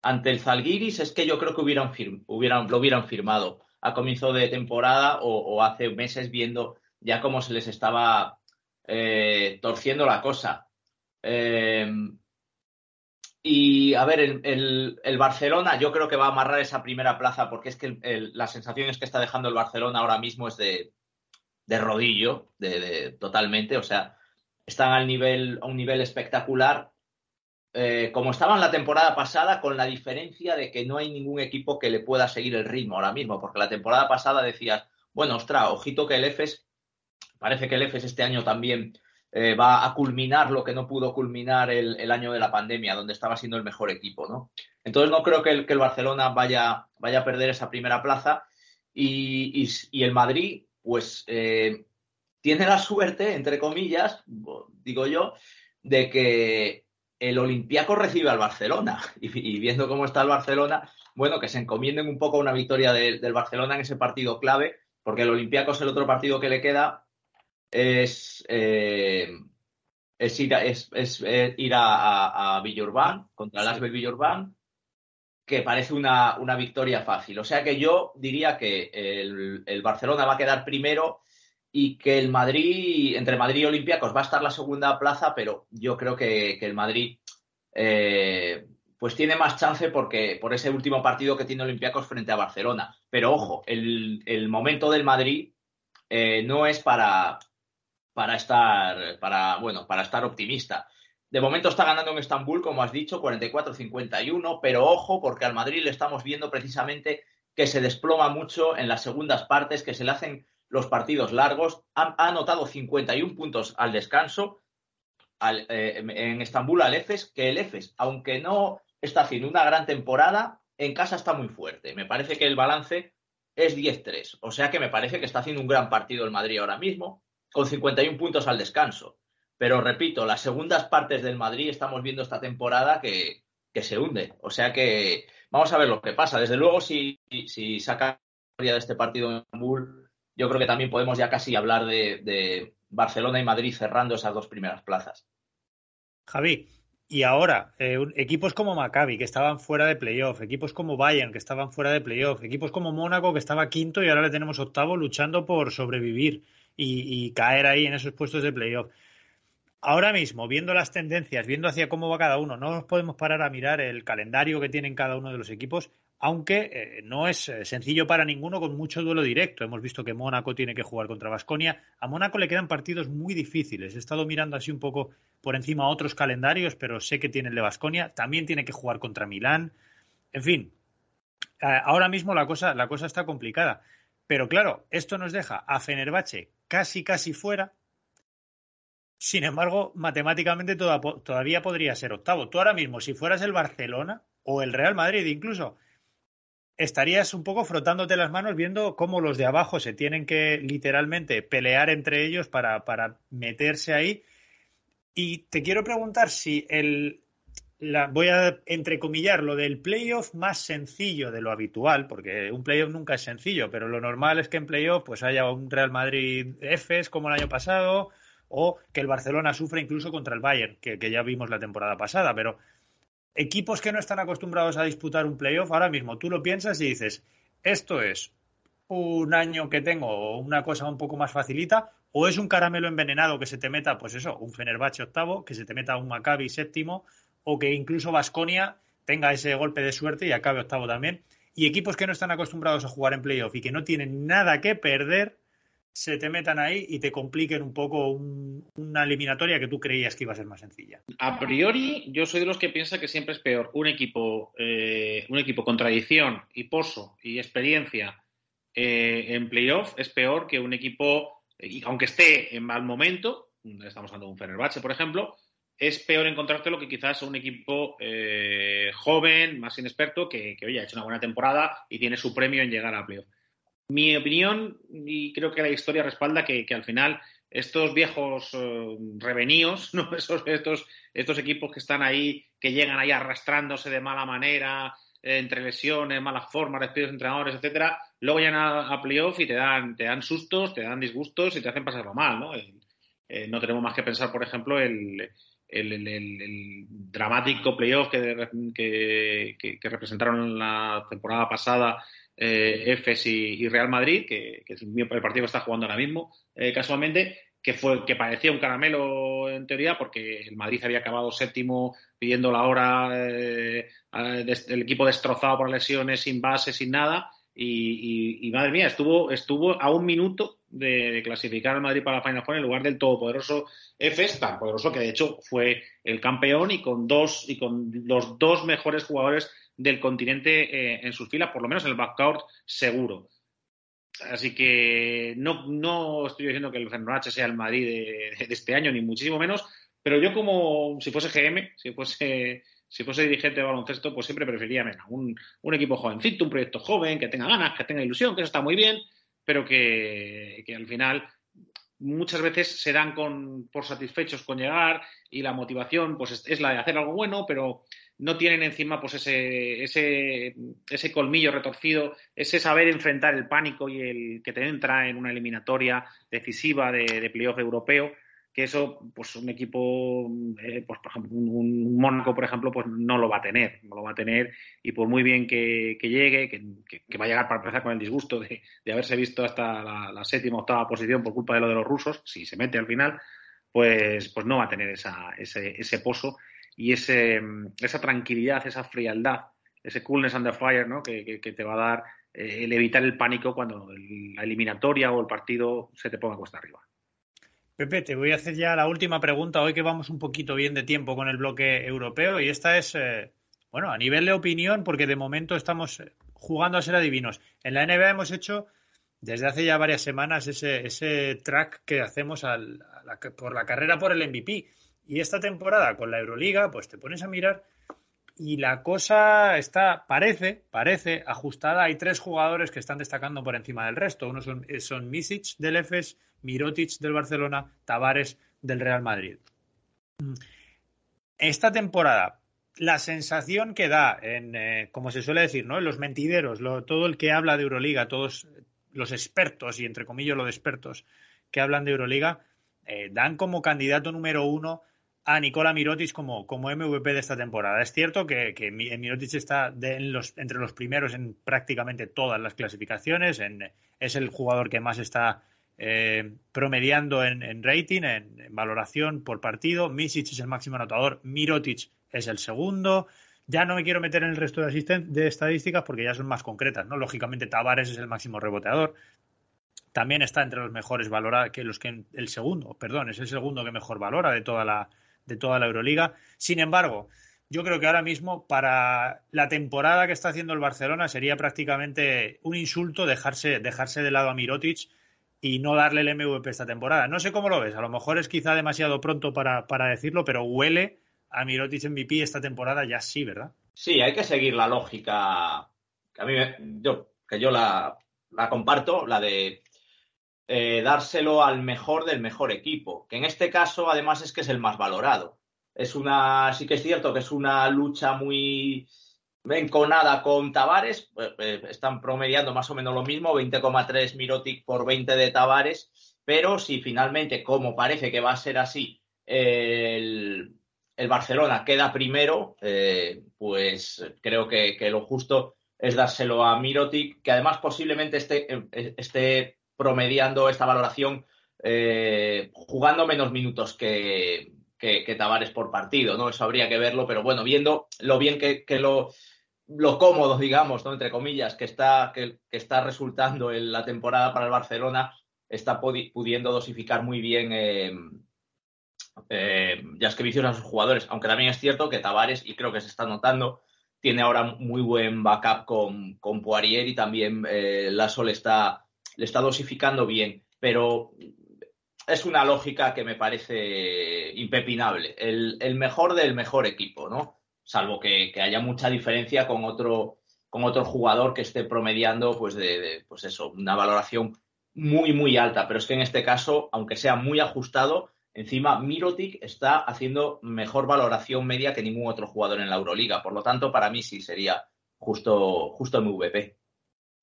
ante el Zalgiris, es que yo creo que hubieran, hubieran lo hubieran firmado a comienzo de temporada o, hace meses viendo ya cómo se les estaba eh, torciendo la cosa. Em, y a ver, el, Barcelona yo creo que va a amarrar esa primera plaza porque es que las sensaciones que está dejando el Barcelona ahora mismo es de, rodillo, de, totalmente. O sea, están al nivel, a un nivel espectacular. Eh, como estaban la temporada pasada, con la diferencia de que no hay ningún equipo que le pueda seguir el ritmo ahora mismo, porque la temporada pasada decías, bueno, ostras, ojito que el EFES, parece que el EFES este año también eh, va a culminar lo que no pudo culminar el, año de la pandemia, donde estaba siendo el mejor equipo, ¿no? Entonces no creo que el, Barcelona vaya, vaya, a perder esa primera plaza y, el Madrid, pues eh, tiene la suerte, entre comillas, digo yo, de que el Olympiaco recibe al Barcelona y, viendo cómo está el Barcelona, bueno, que se encomienden un poco a una victoria del Barcelona en ese partido clave, porque el Olympiaco es el otro partido que le queda es, eh, es ir, a, es, eh, ir a, a, Villurban, contra el Asbel Villurban, que parece una, una, victoria fácil. O sea que yo diría que el, Barcelona va a quedar primero y que el Madrid, entre Madrid y Olympiacos, va a estar la segunda plaza, pero yo creo que, el Madrid eh, pues tiene más chance porque por ese último partido que tiene Olympiacos frente a Barcelona. Pero ojo, el, el momento del Madrid no es para, para estar, para, bueno, para estar optimista. De momento está ganando en Estambul, como has dicho, 44-51, pero ojo, porque al Madrid le estamos viendo precisamente que se desploma mucho en las segundas partes, que se le hacen los partidos largos. Ha, anotado 51 puntos al descanso eh, en Estambul al EFES, que el EFES, aunque no está haciendo una gran temporada, en casa está muy fuerte. Me parece que el balance es 10-3, o sea que me parece que está haciendo un gran partido el Madrid ahora mismo con 51 puntos al descanso. Pero repito, las segundas partes del Madrid estamos viendo esta temporada que, se hunde. O sea que vamos a ver lo que pasa. Desde luego, si, si saca de este partido en Bull, yo creo que también podemos ya casi hablar de, Barcelona y Madrid cerrando esas dos primeras plazas. Javi, y ahora, eh, equipos como Maccabi, que estaban fuera de playoff, equipos como Bayern, que estaban fuera de playoff, equipos como Mónaco, que estaba quinto y ahora le tenemos octavo luchando por sobrevivir y, caer ahí en esos puestos de playoff. Ahora mismo, viendo las tendencias, viendo hacia cómo va cada uno, no nos podemos parar a mirar el calendario que tienen cada uno de los equipos aunque eh, no es eh, sencillo para ninguno con mucho duelo directo. Hemos visto que Mónaco tiene que jugar contra Basconia. A Mónaco le quedan partidos muy difíciles. He estado mirando así un poco por encima otros calendarios, pero sé que tiene el de Basconia. También tiene que jugar contra Milán. En fin, eh, ahora mismo la cosa, la cosa está complicada. Pero claro, esto nos deja a Fenerbahce casi, casi fuera. Sin embargo, matemáticamente todavía podría ser octavo. Tú ahora mismo, si fueras el Barcelona o el Real Madrid incluso, estarías un poco frotándote las manos viendo cómo los de abajo se tienen que literalmente pelear entre ellos para, para meterse ahí. Y te quiero preguntar si el, la, voy a entrecomillar lo del playoff más sencillo de lo habitual, porque un playoff nunca es sencillo, pero lo normal es que en playoff pues haya un Real Madrid Fs como el año pasado, o que el Barcelona sufra incluso contra el Bayern, que, que ya vimos la temporada pasada, pero equipos que no están acostumbrados a disputar un playoff, ahora mismo tú lo piensas y dices, esto es un año que tengo una cosa un poco más facilita, o es un caramelo envenenado que se te meta, pues eso, un Fenerbahce octavo, que se te meta un Maccabi séptimo, o que incluso Vasconia tenga ese golpe de suerte y acabe octavo también. Y equipos que no están acostumbrados a jugar en playoff y que no tienen nada que perder, se te metan ahí y te compliquen un poco una eliminatoria que tú creías que iba a ser más sencilla. A priori, yo soy de los que piensa que siempre es peor un equipo, eh, un equipo con tradición y pozo y experiencia eh, en playoff es peor que un equipo, y aunque esté en mal momento, estamos hablando de un Fenerbahce, por ejemplo, es peor encontrarte lo que quizás un equipo eh, joven, más inexperto, que, que oye, ha hecho una buena temporada y tiene su premio en llegar a playoff. Mi opinión, y creo que la historia respalda que, al final estos viejos eh, ¿no? Estos, estos equipos que están ahí, que llegan ahí arrastrándose de mala manera, eh, entre lesiones, malas formas, despidos de entrenadores, etcétera, luego llegan a, playoff y te dan, te dan sustos, te dan disgustos y te hacen pasarlo mal, ¿no? Eh, no tenemos más que pensar, por ejemplo, el, el, dramático playoff que, que, que, representaron la temporada pasada eh, EFES y, Real Madrid, que, es el partido que está jugando ahora mismo, eh, casualmente, que fue que parecía un caramelo en teoría, porque el Madrid había acabado séptimo pidiendo la hora, eh, el equipo destrozado por lesiones, sin base, sin nada, y, madre mía, estuvo, estuvo a un minuto de, clasificar al Madrid para la Final Four en lugar del todopoderoso EFES, tan poderoso que de hecho fue el campeón y con dos y con los dos mejores jugadores del continente eh, en sus filas, por lo menos en el backcourt seguro. Así que no, no estoy diciendo que el Fenerbahce sea el Madrid de, este año, ni muchísimo menos, pero yo como si fuese GM, si fuese, si fuese dirigente de baloncesto, pues siempre preferiría un, equipo jovencito, un proyecto joven, que tenga ganas, que tenga ilusión, que eso está muy bien, pero que, al final muchas veces se dan con, por satisfechos con llegar y la motivación pues es la de hacer algo bueno, pero no tienen encima pues ese, ese, ese colmillo retorcido, ese saber enfrentar el pánico y el que te entra en una eliminatoria decisiva de, de playoff europeo, que eso, pues un equipo, eh, pues por ejemplo, un, Mónaco, por ejemplo, pues no lo va a tener, no lo va a tener, y por muy bien que, llegue, que, va a llegar para empezar con el disgusto de, haberse visto hasta la, séptima octava posición por culpa de lo de los rusos, si se mete al final, pues, pues no va a tener esa, ese, ese pozo y ese, esa tranquilidad, esa frialdad, ese coolness under fire ¿no? que, te va a dar eh, el evitar el pánico cuando la eliminatoria o el partido se te ponga cuesta arriba. Pepe, te voy a hacer ya la última pregunta hoy que vamos un poquito bien de tiempo con el bloque europeo y esta es, eh, bueno, a nivel de opinión, porque de momento estamos eh, jugando a ser adivinos. En la NBA hemos hecho desde hace ya varias semanas ese, ese track que hacemos por la carrera por el MVP y esta temporada con la Euroliga, pues te pones a mirar y la cosa está, parece, parece ajustada. Hay tres jugadores que están destacando por encima del resto. Uno son, son Misic del EFES, Mirotic del Barcelona, Tavares del Real Madrid. Esta temporada, la sensación que da, en, eh, como se suele decir, ¿no? en los mentideros, todo el que habla de Euroliga, todos los expertos, y entre comillas los expertos que hablan de Euroliga, eh, dan como candidato número uno a Nicola Mirotic como, como MVP de esta temporada. Es cierto que, que Mirotic está entre los primeros en prácticamente todas las clasificaciones, es el jugador que más está eh, promediando en, rating, en, valoración por partido. Misic es el máximo anotador, Mirotic es el segundo. Ya no me quiero meter en el resto de, de estadísticas porque ya son más concretas, ¿no? Lógicamente, Tavares es el máximo reboteador. También está entre los mejores valora que los que el segundo, perdón, es el segundo que mejor valora de toda la de toda la Euroliga. Sin embargo, yo creo que ahora mismo para la temporada que está haciendo el Barcelona sería prácticamente un insulto dejarse dejarse de lado a Mirotic y no darle el MVP esta temporada. No sé cómo lo ves, a lo mejor es quizá demasiado pronto para, decirlo, pero huele a Mirotic MVP esta temporada ya sí, ¿verdad? Sí, hay que seguir la lógica que a mí yo, que yo la, comparto, la de eh, dárselo al mejor del mejor equipo, que en este caso además es que es el más valorado. Es una, sí que es cierto que es una lucha muy, enconada con Tavares, eh, eh, están promediando más o menos lo mismo, 20,3 Mirotic por 20 de Tavares, pero si finalmente, como parece que va a ser así, el, Barcelona queda primero, pues creo que, lo justo es dárselo a Mirotic, que además posiblemente esté, esté promediando esta valoración jugando menos minutos que, que, Tavares por partido, ¿no? Eso habría que verlo, pero bueno, viendo lo bien que, lo, lo cómodo, digamos, ¿no? entre comillas, que está, que, está resultando en la temporada para el Barcelona, está pudiendo dosificar muy bien eh, eh, a sus jugadores. Aunque también es cierto que Tavares, y creo que se está notando, tiene ahora muy buen backup con, con Poirier y también eh, Lasso está, le está dosificando bien. Pero es una lógica que me parece impepinable. El, mejor del mejor equipo, ¿no? salvo que, haya mucha diferencia con otro, con otro jugador que esté promediando, pues, de, pues eso, una valoración muy, muy alta. Pero es que en este caso, aunque sea muy ajustado, encima Mirotic está haciendo mejor valoración media que ningún otro jugador en la Euroliga. Por lo tanto, para mí sí sería justo, justo MVP.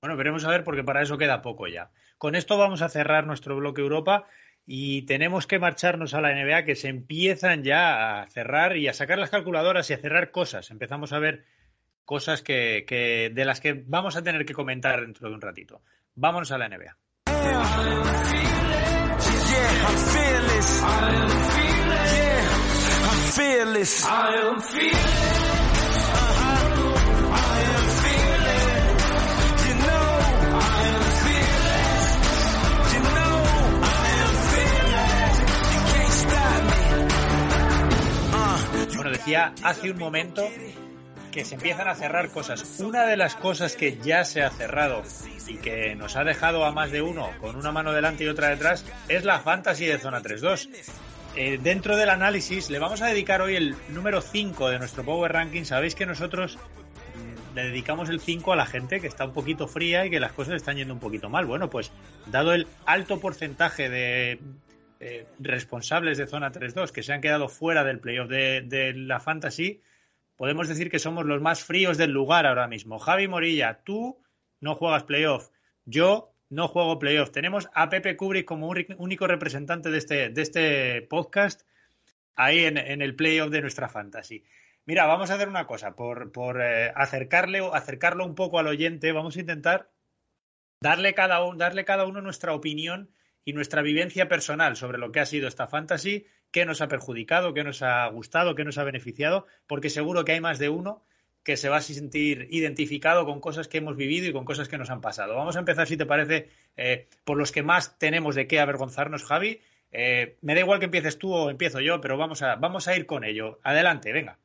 Bueno, veremos a ver porque para eso queda poco ya. Con esto vamos a cerrar nuestro bloque Europa y tenemos que marcharnos a la NBA que se empiezan ya a cerrar y a sacar las calculadoras y a cerrar cosas. Empezamos a ver cosas que, de las que vamos a tener que comentar dentro de un ratito. Vámonos a la NBA. Decía hace un momento que se empiezan a cerrar cosas. Una de las cosas que ya se ha cerrado y que nos ha dejado a más de uno con una mano delante y otra detrás es la fantasy de zona 3-2. Eh, dentro del análisis le vamos a dedicar hoy el número 5 de nuestro Power Ranking. Sabéis que nosotros mm, le dedicamos el 5 a la gente que está un poquito fría y que las cosas están yendo un poquito mal. Bueno, pues dado el alto porcentaje de eh, responsables de zona 3-2 que se han quedado fuera del playoff de, la fantasy, podemos decir que somos los más fríos del lugar ahora mismo. Javi Morilla, tú no juegas playoff, yo no juego playoff. Tenemos a Pepe Kubrick como único representante de este, de este podcast ahí en, el playoff de nuestra fantasy. Mira, vamos a hacer una cosa, por, por eh, acercarle, acercarlo un poco al oyente, vamos a intentar darle cada, darle cada uno nuestra opinión y nuestra vivencia personal sobre lo que ha sido esta fantasy, qué nos ha perjudicado, qué nos ha gustado, qué nos ha beneficiado, porque seguro que hay más de uno que se va a sentir identificado con cosas que hemos vivido y con cosas que nos han pasado. Vamos a empezar, si te parece, eh, por los que más tenemos de qué avergonzarnos, Javi. Eh, me da igual que empieces tú o empiezo yo, pero vamos a, vamos a ir con ello. Adelante, venga.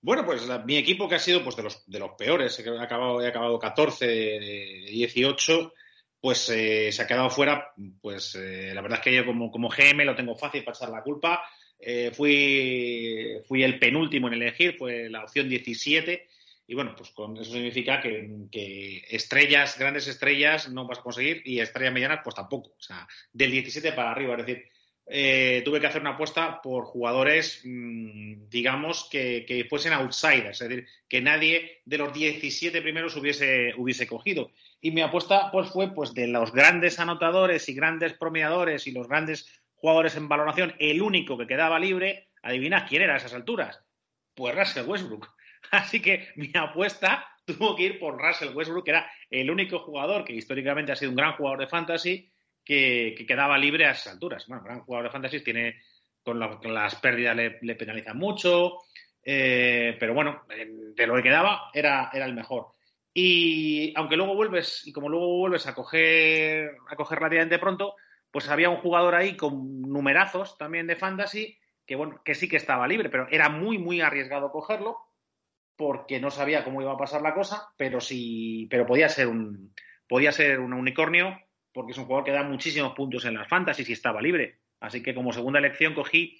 Bueno, pues mi equipo que ha sido pues, de, los, de los peores, he acabado, he acabado 14 de 18 pues eh, se ha quedado fuera. Pues eh, la verdad es que yo como, como GM lo tengo fácil para echar la culpa. Eh, fui, fui el penúltimo en elegir, fue la opción 17. Y bueno, pues con eso significa que, estrellas, grandes estrellas no vas a conseguir y estrellas medianas pues tampoco. O sea, del 17 para arriba. Es decir, tuve que hacer una apuesta por jugadores, mm, digamos, que, fuesen outsiders, es decir, que nadie de los 17 primeros hubiese, hubiese cogido. Y mi apuesta pues, fue pues, de los grandes anotadores y grandes promediadores y los grandes jugadores en valoración, el único que quedaba libre, adivina quién era a esas alturas. Pues Russell Westbrook. Así que mi apuesta tuvo que ir por Russell Westbrook, que era el único jugador que históricamente ha sido un gran jugador de fantasy que, quedaba libre a esas alturas. Bueno, gran jugador de fantasy tiene, con, las pérdidas le, penalizan mucho, eh, pero bueno, de lo que quedaba era, era el mejor. Y aunque luego vuelves, y como luego vuelves a coger, a coger relativamente pronto, pues había un jugador ahí con numerazos también de fantasy que bueno, que sí que estaba libre, pero era muy, muy arriesgado cogerlo porque no sabía cómo iba a pasar la cosa, pero sí, pero podía ser un, podía ser un unicornio, porque es un jugador que da muchísimos puntos en las fantasy y estaba libre. Así que como segunda elección cogí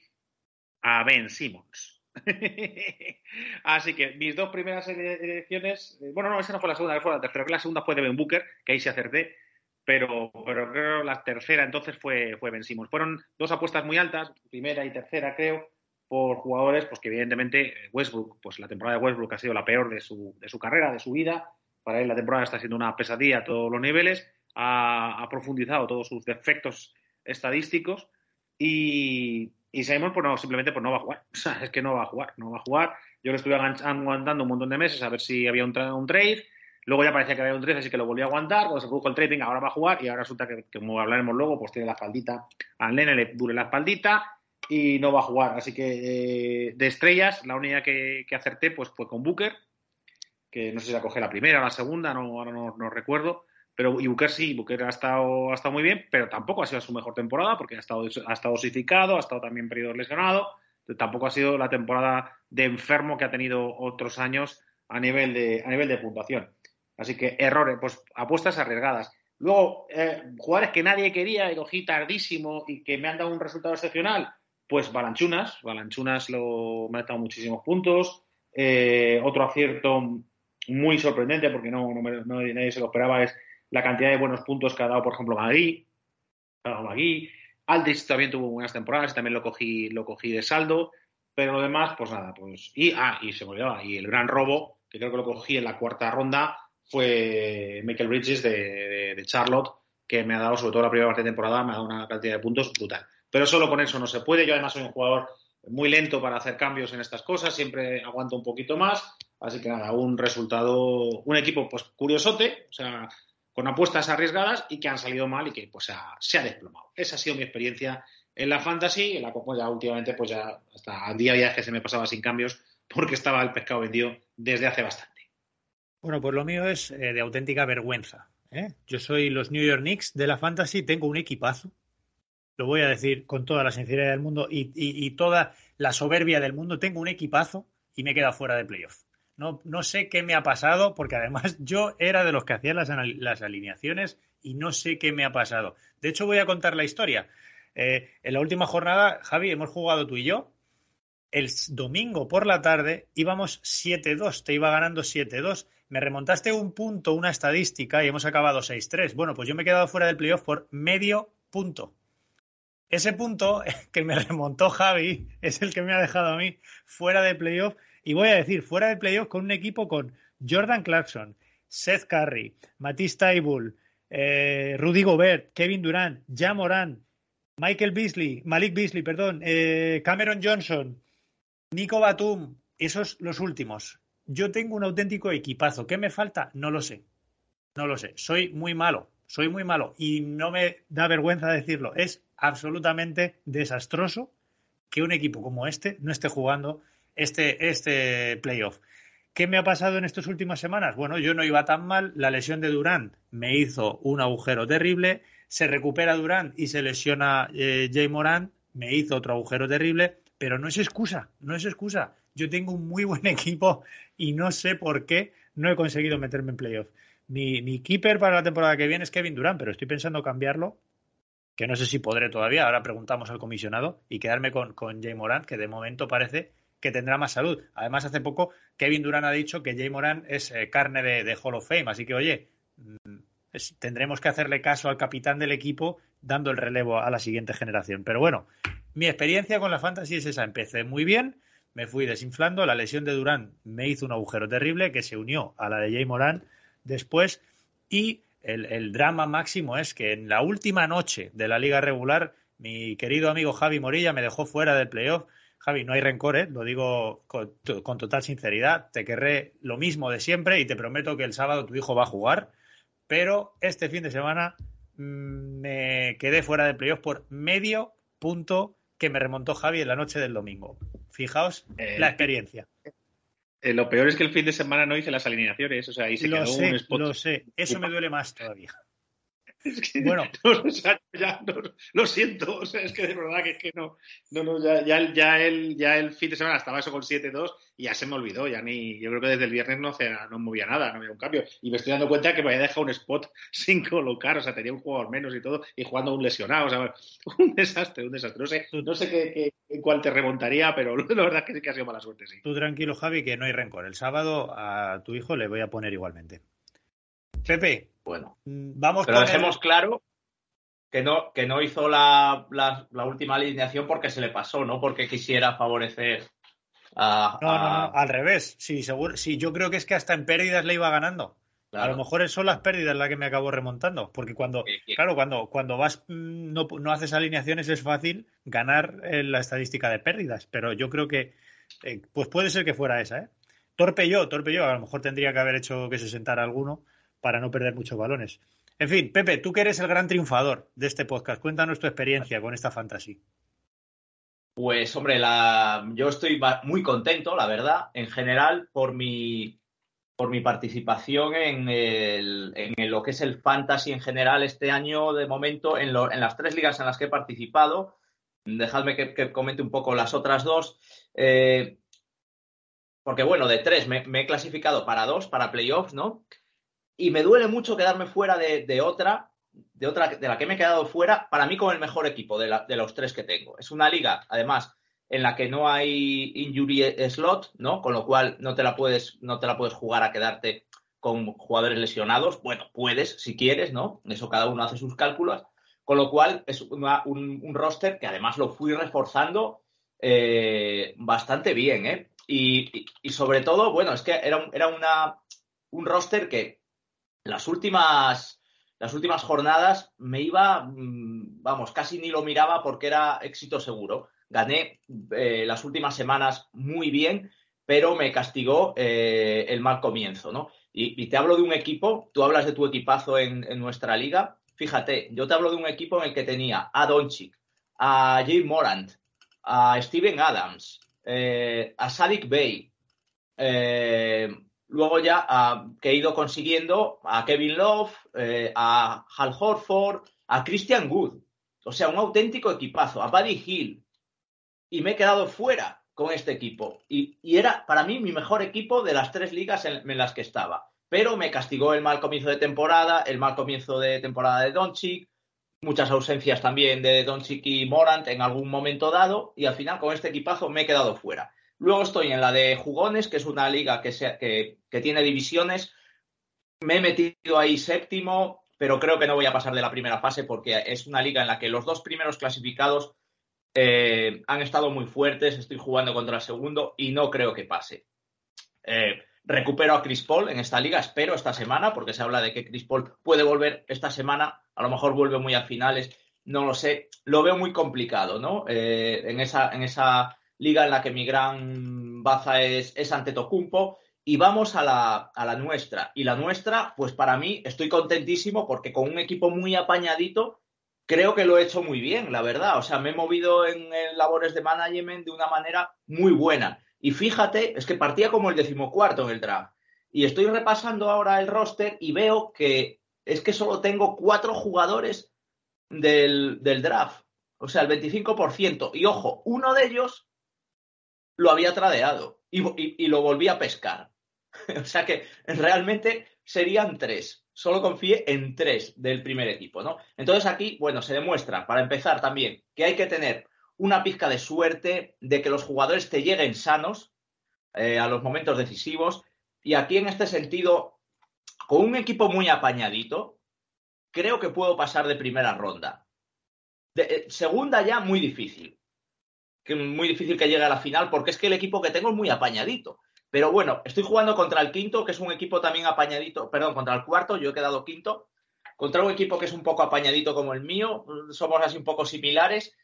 a Ben Simmons. Así que mis dos primeras elecciones, eh, bueno, no, esa no fue la segunda, fue la tercera, la segunda fue de Ben Booker, que ahí se acerté, pero, pero creo la tercera entonces fue, fue Ben Simmons. Fueron dos apuestas muy altas, primera y tercera creo, por jugadores, pues que evidentemente Westbrook, pues la temporada de Westbrook ha sido la peor de su, de su carrera, de su vida. Para él la temporada está siendo una pesadilla a todos los niveles. Ha, profundizado todos sus defectos estadísticos y, y sabemos pues no, simplemente pues no va a jugar. O sea, es que no va a jugar, no va a jugar. Yo lo estuve aguantando un montón de meses a ver si había un, un trade. Luego ya parecía que había un trade, así que lo volví a aguantar. Cuando se produjo el trading, ahora va a jugar y ahora resulta que, como hablaremos luego, pues tiene la espaldita. Al nene le dure la espaldita y no va a jugar. Así que eh, de estrellas, la única que, acerté pues fue con Booker, que no sé si la coge la primera o la segunda, no, ahora no, recuerdo. Pero y Booker sí, Booker ha estado, ha estado muy bien, pero tampoco ha sido su mejor temporada porque ha estado, ha estado osificado, ha estado también periodo lesionado. Tampoco ha sido la temporada de enfermo que ha tenido otros años a nivel de, a nivel de puntuación. Así que errores, pues apuestas arriesgadas. Luego, eh, jugadores que nadie quería y cogí tardísimo y que me han dado un resultado excepcional, pues Balanchunas, Balanchunas lo, me ha dado muchísimos puntos. Eh, otro acierto muy sorprendente, porque no, nadie se lo esperaba, es la cantidad de buenos puntos que ha dado, por ejemplo, Magui. Magui. También tuvo buenas temporadas, también lo cogí, lo cogí de saldo, pero lo demás, pues nada, pues. Y, ah, y se me olvidaba, y el gran robo, que creo que lo cogí en la cuarta ronda, fue Michael Bridges de, de Charlotte, que me ha dado, sobre todo la primera parte de temporada, me ha dado una cantidad de puntos brutal. Pero solo con eso no se puede. Yo además soy un jugador muy lento para hacer cambios en estas cosas, siempre aguanto un poquito más. Así que nada, un resultado, un equipo pues curiosote, o sea, con apuestas arriesgadas y que han salido mal y que pues se ha desplomado. Esa ha sido mi experiencia en la fantasy, en la cual ya últimamente pues ya hasta día a día que se me pasaba sin cambios porque estaba el pescado vendido desde hace bastante. Bueno, pues lo mío es eh, de auténtica vergüenza. ¿eh? Yo soy los New York Knicks de la fantasy, tengo un equipazo, lo voy a decir con toda la sinceridad del mundo y, toda la soberbia del mundo, tengo un equipazo y me queda fuera de playoff. No, no sé qué me ha pasado, porque además yo era de los que hacían las, las alineaciones y no sé qué me ha pasado. De hecho, voy a contar la historia. Eh, en la última jornada, Javi, hemos jugado tú y yo. El domingo por la tarde íbamos 7-2, te iba ganando 7-2. Me remontaste un punto, una estadística y hemos acabado 6-3. Bueno, pues yo me he quedado fuera del playoff por medio punto. Ese punto que me remontó Javi es el que me ha dejado a mí fuera de playoff. Y voy a decir, fuera de playoff con un equipo con Jordan Clarkson, Seth Curry, Matisse Taibul, eh, Rudy Gobert, Kevin Durant, Jamoran, Michael Beasley, Malik Beasley, perdón, eh, Cameron Johnson, Nico Batum, esos los últimos. Yo tengo un auténtico equipazo. ¿Qué me falta? No lo sé. No lo sé. Soy muy malo. Soy muy malo. Y no me da vergüenza decirlo. Es absolutamente desastroso que un equipo como este no esté jugando este, este playoff. ¿Qué me ha pasado en estas últimas semanas? Bueno, yo no iba tan mal. La lesión de Durant me hizo un agujero terrible. Se recupera Durant y se lesiona eh, Jay Morant. Me hizo otro agujero terrible. Pero no es excusa, no es excusa. Yo tengo un muy buen equipo y no sé por qué no he conseguido meterme en playoff. Mi, mi keeper para la temporada que viene es Kevin Durant, pero estoy pensando cambiarlo que no sé si podré todavía, ahora preguntamos al comisionado, y quedarme con, con Jay Moran, que de momento parece que tendrá más salud. Además, hace poco Kevin Durant ha dicho que Jay Moran es eh, carne de, Hall of Fame, así que oye, mm, tendremos que hacerle caso al capitán del equipo dando el relevo a la siguiente generación. Pero bueno, mi experiencia con la fantasy es esa. Empecé muy bien, me fui desinflando. La lesión de Durán me hizo un agujero terrible que se unió a la de Jay Morán después. Y el, drama máximo es que en la última noche de la liga regular, mi querido amigo Javi Morilla me dejó fuera del playoff. Javi, no hay rencor, ¿eh? lo digo con, con, total sinceridad. Te querré lo mismo de siempre y te prometo que el sábado tu hijo va a jugar pero este fin de semana mm, me quedé fuera de playoff por medio punto que me remontó Javi en la noche del domingo. Fijaos eh, la experiencia. Eh, lo peor es que el fin de semana no hice las alineaciones, o sea, ahí se lo quedó sé, un spot. Lo sé, eso me duele más todavía. Es que, bueno, no, ya, no, lo siento, o sea, es que de verdad que, que no, no, no ya, ya, ya, el, ya el fin de semana estaba eso con 7-2 y ya se me olvidó, ya ni, yo creo que desde el viernes no, no movía nada, no había un cambio. Y me estoy dando cuenta que me había dejado un spot sin colocar, o sea, tenía un jugador menos y todo, y jugando un lesionado, o sea, un desastre, un desastre. No sé, no sé qué, qué, en cuál te remontaría, pero la verdad es que sí que ha sido mala suerte, sí. Tú tranquilo, Javi, que no hay rencor. El sábado a tu hijo le voy a poner igualmente. Pepe, bueno, vamos pero dejemos claro que no, que no hizo la, la, la, última alineación porque se le pasó, no porque quisiera favorecer a. No, no, no, al revés. Sí, seguro, sí, yo creo que es que hasta en pérdidas le iba ganando. Claro. A lo mejor son las pérdidas las que me acabo remontando. Porque cuando, claro, cuando, cuando vas, mm, no, no, haces alineaciones es fácil ganar la estadística de pérdidas. Pero yo creo que, eh, pues puede ser que fuera esa, ¿eh? Torpe yo, torpe yo. A lo mejor tendría que haber hecho que se sentara alguno para no perder muchos balones. En fin, Pepe, tú que eres el gran triunfador de este podcast, cuéntanos tu experiencia con esta fantasy. Pues, hombre, yo estoy muy contento, la verdad, en general, por mi, por mi participación en, en lo que es el fantasy en general este año, de momento, en, las tres ligas en las que he participado. Dejadme que, que comente un poco las otras dos. Eh, porque, bueno, de tres me, me, he clasificado para dos, para playoffs, ¿no? Y me duele mucho quedarme fuera de, de, otra, de otra, de la que me he quedado fuera, para mí con el mejor equipo de, los tres que tengo. Es una liga, además, en la que no hay injury slot, ¿no? Con lo cual no te la puedes, no te la puedes jugar a quedarte con jugadores lesionados. Bueno, puedes, si quieres, ¿no? Eso cada uno hace sus cálculos. Con lo cual es un, un, roster que además lo fui reforzando eh, bastante bien, ¿eh? Y, y, y, sobre todo, bueno, es que era, era una, un roster que las últimas, las últimas jornadas me iba, mm, vamos, casi ni lo miraba porque era éxito seguro. Gané eh, las últimas semanas muy bien, pero me castigó eh, el mal comienzo, ¿no? Y, y, te hablo de un equipo, tú hablas de tu equipazo en, en, nuestra liga. Fíjate, yo te hablo de un equipo en el que tenía a Doncic, a Jim Morant, a Steven Adams, eh, a Sadik Bey, eh, luego ya uh, que he ido consiguiendo a Kevin Love, eh, a Hal Horford, a Christian Wood. O sea, un auténtico equipazo, a Buddy Hill. Y me he quedado fuera con este equipo. Y, y era para mí mi mejor equipo de las tres ligas en, en, las que estaba. Pero me castigó el mal comienzo de temporada, el mal comienzo de temporada de Doncic, muchas ausencias también de Doncic y Morant en algún momento dado. Y al final con este equipazo me he quedado fuera. Luego estoy en la de Jugones, que es una liga que, tiene divisiones. Me he metido ahí séptimo, pero creo que no voy a pasar de la primera fase porque es una liga en la que los dos primeros clasificados eh, han estado muy fuertes. Estoy jugando contra el segundo y no creo que pase. Eh, recupero a Chris Paul en esta liga, espero esta semana, porque se habla de que Chris Paul puede volver esta semana. A lo mejor vuelve muy a finales, no lo sé. Lo veo muy complicado, ¿no? Eh, en esa. En esa liga en la que mi gran baza es, es Antetokounmpo. Y vamos a la, nuestra. Y la nuestra, pues para mí estoy contentísimo porque con un equipo muy apañadito, creo que lo he hecho muy bien, la verdad. O sea, me he movido en, en labores de management de una manera muy buena. Y fíjate, es que partía como el decimocuarto en el draft. Y estoy repasando ahora el roster y veo que es que solo tengo cuatro jugadores del, del draft. O sea, el 25%. Y ojo, uno de ellos lo había tradeado y, lo volví a pescar. o sea que realmente serían tres. Solo confié en tres del primer equipo, ¿no? Entonces aquí, bueno, se demuestra, para empezar también, que hay que tener una pizca de suerte de que los jugadores te lleguen sanos eh, a los momentos decisivos. Y aquí, en este sentido, con un equipo muy apañadito, creo que puedo pasar de primera ronda. Eh, segunda ya, muy difícil. Que muy difícil que llegue a la final porque es que el equipo que tengo es muy apañadito. Pero bueno, estoy jugando contra el quinto, que es un equipo también apañadito, perdón, contra el cuarto, yo he quedado quinto, contra un equipo que es un poco apañadito como el mío, somos así un poco similares.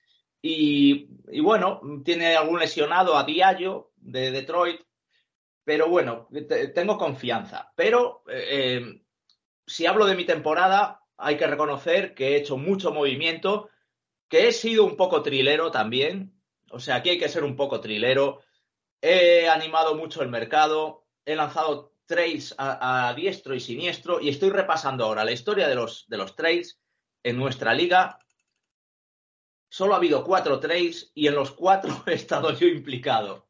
Y, bueno, tiene algún lesionado a Diallo de Detroit, pero bueno, tengo confianza. Pero eh, eh, si hablo de mi temporada, hay que reconocer que he hecho mucho movimiento, que he sido un poco trilero también. O sea, aquí hay que ser un poco trilero. He animado mucho el mercado, he lanzado trades a, diestro y siniestro y estoy repasando ahora la historia de los, de los trades en nuestra liga. Solo ha habido cuatro trades y en los cuatro he estado yo implicado.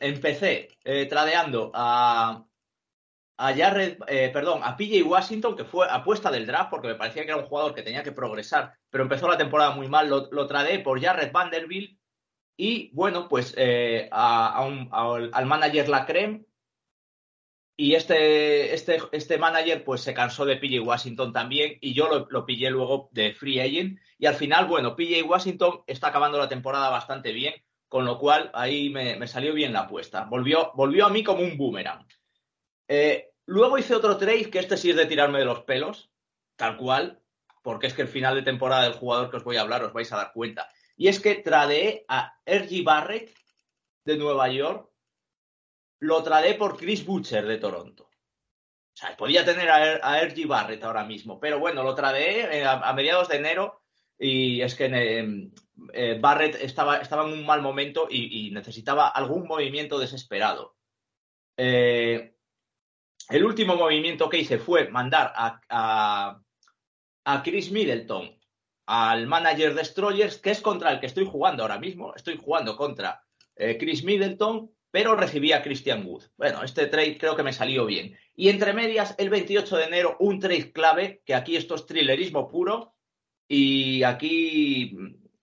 Empecé eh, tradeando a, a Jared, eh, perdón, a PJ Washington, que fue apuesta del draft porque me parecía que era un jugador que tenía que progresar, pero empezó la temporada muy mal. Lo, lo tradeé por Jared Vanderbilt y bueno, pues eh, al manager Lacreme. Y este, este, este manager pues se cansó de PJ Washington también y yo lo, pillé luego de free agent. Y al final, bueno, PJ Washington está acabando la temporada bastante bien, con lo cual ahí me, salió bien la apuesta. Volvió, volvió a mí como un boomerang. Eh, luego hice otro trade que este sí es de tirarme de los pelos, tal cual, porque es que el final de temporada del jugador que os voy a hablar os vais a dar cuenta. Y es que tradeé a R.G. Barrett de Nueva York, lo tradeé por Chris Butcher de Toronto. O sea, podía tener a, R.G. Barrett ahora mismo, pero bueno, lo tradeé eh, a, mediados de enero y es que em, eh, Barrett estaba, estaba, en un mal momento y, necesitaba algún movimiento desesperado. Eh, el último movimiento que hice fue mandar a, a Chris Middleton al manager Destroyers, que es contra el que estoy jugando ahora mismo. Estoy jugando contra eh, Chris Middleton, pero recibí a Christian Wood. Bueno, este trade creo que me salió bien. Y entre medias, el 28 de enero, un trade clave, que aquí esto es thrillerismo puro. Y aquí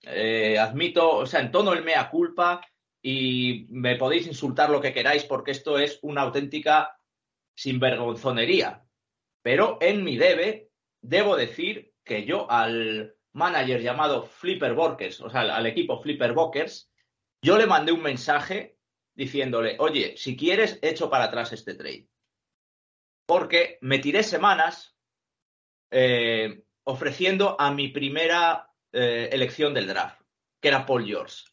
eh, admito, o sea, en tono el mea culpa y me podéis insultar lo que queráis porque esto es una auténtica sinvergonzonería. Pero en mi debe, debo decir que yo al manager llamado Flipper Borkers, o sea, al equipo Flipper Bokers, yo le mandé un mensaje diciéndole, oye, si quieres, echo para atrás este trade. Porque me tiré semanas eh, ofreciendo a mi primera eh, elección del draft, que era Paul George.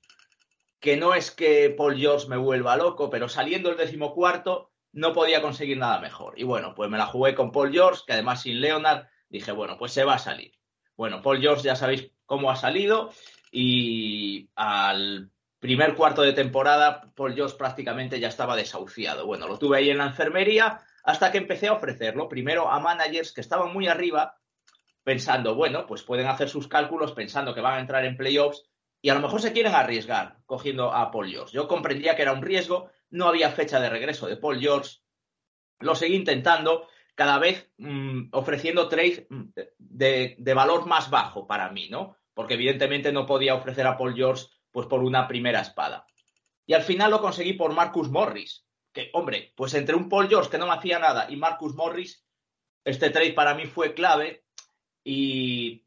Que no es que Paul George me vuelva loco, pero saliendo el decimocuarto no podía conseguir nada mejor. Y bueno, pues me la jugué con Paul George, que además sin Leonard dije, bueno, pues se va a salir. Bueno, Paul George ya sabéis cómo ha salido y al primer cuarto de temporada Paul George prácticamente ya estaba desahuciado. Bueno, lo tuve ahí en la enfermería hasta que empecé a ofrecerlo primero a managers que estaban muy arriba pensando, bueno, pues pueden hacer sus cálculos pensando que van a entrar en playoffs y a lo mejor se quieren arriesgar cogiendo a Paul George. Yo comprendía que era un riesgo, no había fecha de regreso de Paul George, lo seguí intentando cada vez mm, ofreciendo trades mm, de, valor más bajo para mí, ¿no? Porque evidentemente no podía ofrecer a Paul George pues por una primera espada. Y al final lo conseguí por Marcus Morris, que, hombre, pues entre un Paul George que no me hacía nada y Marcus Morris, este trade para mí fue clave. Y,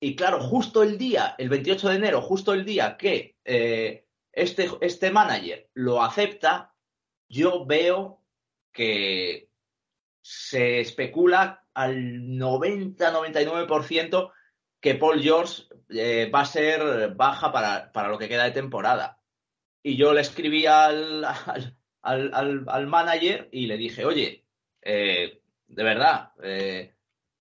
y claro, justo el día, el 28 de enero, justo el día que eh, este, este manager lo acepta, yo veo que se especula al 90-99% que Paul George eh, va a ser baja para, lo que queda de temporada. Y yo le escribí al, al, manager y le dije, oye, eh, de verdad, eh,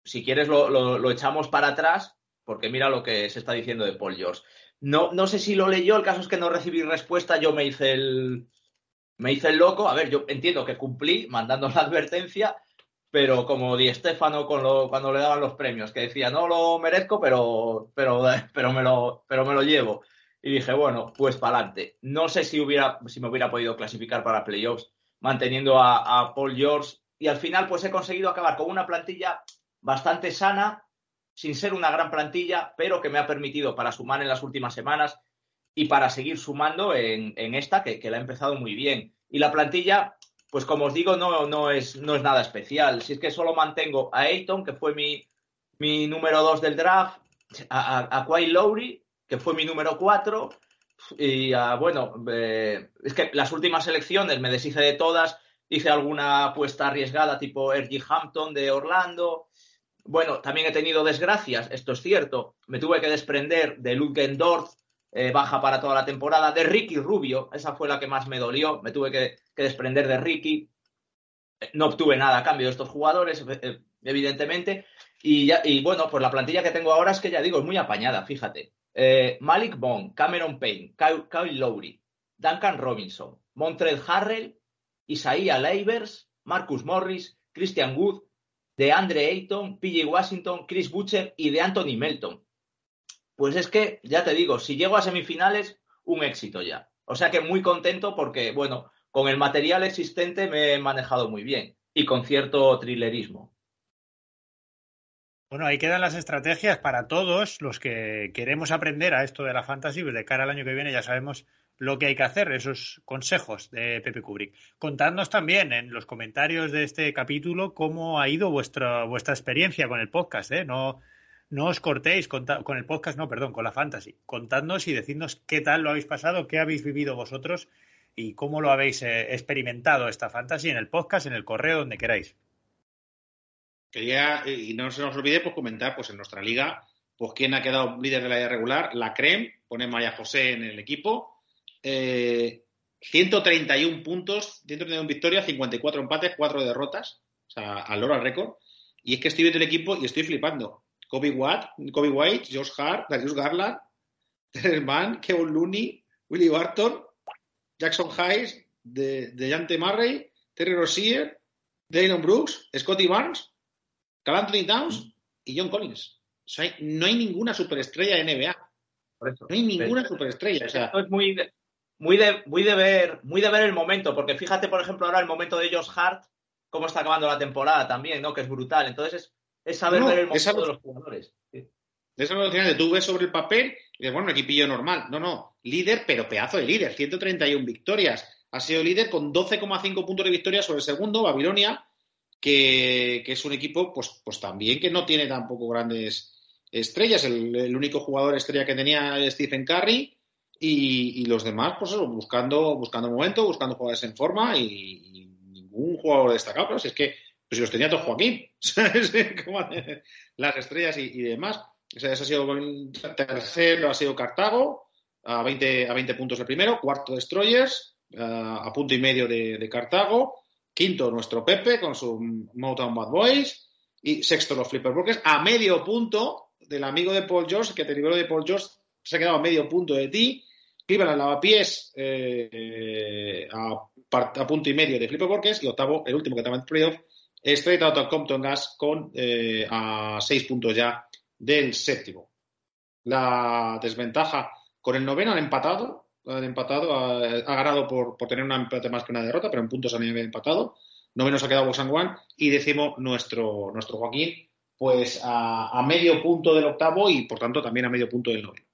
si quieres lo, echamos para atrás, porque mira lo que se está diciendo de Paul George. No, no sé si lo leyó, el caso es que no recibí respuesta, yo me hice el, me hice el loco. A ver, yo entiendo que cumplí mandando la advertencia, pero como Di Stefano cuando le daban los premios, que decía, no lo merezco, pero, pero, pero, me, lo, pero me lo llevo. Y dije, bueno, pues para adelante. No sé si, hubiera, si me hubiera podido clasificar para playoffs manteniendo a, Paul George. Y al final, pues he conseguido acabar con una plantilla bastante sana, sin ser una gran plantilla, pero que me ha permitido para sumar en las últimas semanas y para seguir sumando en, esta, que, que la ha empezado muy bien. Y la plantilla pues como os digo, no, no, es, no es nada especial. Si es que solo mantengo a Ayton, que fue mi, mi número 2 del draft, a, a, Lowry, que fue mi número 4. Y bueno, eh, es que las últimas elecciones me deshice de todas. Hice alguna apuesta arriesgada tipo R.G. Hampton de Orlando. Bueno, también he tenido desgracias, esto es cierto. Me tuve que desprender de Luke Endorf, eh, baja para toda la temporada, de Ricky Rubio, esa fue la que más me dolió. Me tuve que, desprender de Ricky. No obtuve nada a cambio de estos jugadores, eh, evidentemente. Y, ya, y bueno, pues la plantilla que tengo ahora es que ya digo, es muy apañada, fíjate. Eh, Malik Bond, Cameron Payne, Kyle, Lowry, Duncan Robinson, Montrell Harrell, Isaiah Leivers, Marcus Morris, Christian Wood, de Andre Ayton, PJ Washington, Chris Butcher y de Anthony Melton. Pues es que, ya te digo, si llego a semifinales, un éxito ya. O sea que muy contento porque, bueno, con el material existente me he manejado muy bien y con cierto thrillerismo. Bueno, ahí quedan las estrategias para todos los que queremos aprender a esto de la fantasy, pues de cara al año que viene ya sabemos lo que hay que hacer, esos consejos de Pepe Kubrick. Contadnos también en los comentarios de este capítulo cómo ha ido vuestra, vuestra experiencia con el podcast, ¿eh? No, no os cortéis con, el podcast, no, perdón, con la fantasy. Contadnos y decidnos qué tal lo habéis pasado, qué habéis vivido vosotros y cómo lo habéis eh, experimentado esta fantasy en el podcast, en el correo, donde queráis. Quería, y no se nos olvide, pues comentar, pues en nuestra liga, pues quién ha quedado líder de la liga regular, la CREM, pone María José en el equipo, 131 eh, puntos, 131 victorias, 54 empates, 4 derrotas, o sea, al loro al récord, y es que estoy viendo el equipo y estoy flipando. Kobe Watt, Kobe White, Josh Hart, Darius Garland, Terrence Mann, Kevin Looney, Willie Barton, Jackson Hayes, de, de Murray, Terry Rozier, Dylan Brooks, Scotty Barnes, Cal Anthony Towns y John Collins. no hay ninguna superestrella de NBA. no hay ninguna superestrella. Esto es muy de, muy, de, muy, de ver, muy de ver el momento, porque fíjate, por ejemplo, ahora el momento de Josh Hart, cómo está acabando la temporada también, ¿no? Que es brutal. Entonces es, saber ver el momento de los jugadores. Sí. Es lo tú ves sobre el papel y dices, bueno, un equipillo normal. No, no, líder, pero pedazo de líder, 131 victorias. Ha sido líder con 12,5 puntos de victoria sobre el segundo, Babilonia, que, es un equipo, pues, pues también que no tiene tampoco grandes estrellas. El, único jugador estrella que tenía es Stephen Curry y, los demás, pues eso, buscando, buscando momento, buscando jugadores en forma y, ningún jugador destacado. Pero si es que pues si los tenía todo Joaquín, las estrellas y, demás. O ese ha sido tercero, ha sido Cartago, a 20, a 20 puntos el primero, cuarto Destroyers, a punto y medio de Cartago, Quinto, nuestro Pepe con su Motown Bad Boys. Y sexto, los Flipper Brokers, a medio punto del amigo de Paul George, que te liberó de Paul George, se ha quedado a medio punto de ti. Cleveland Lavapiés eh, a, punto y medio de Flipper Brokers. Y octavo, el último que estaba en playoff, Straight Out of Compton Gas con eh, a seis puntos ya del séptimo. La desventaja con el noveno han empatado, han empatado, ha, ganado por, tener una empate más que una derrota, pero en puntos han empatado. Noveno se ha quedado San Juan y décimo nuestro, nuestro Joaquín, pues a, medio punto del octavo y por tanto también a medio punto del noveno.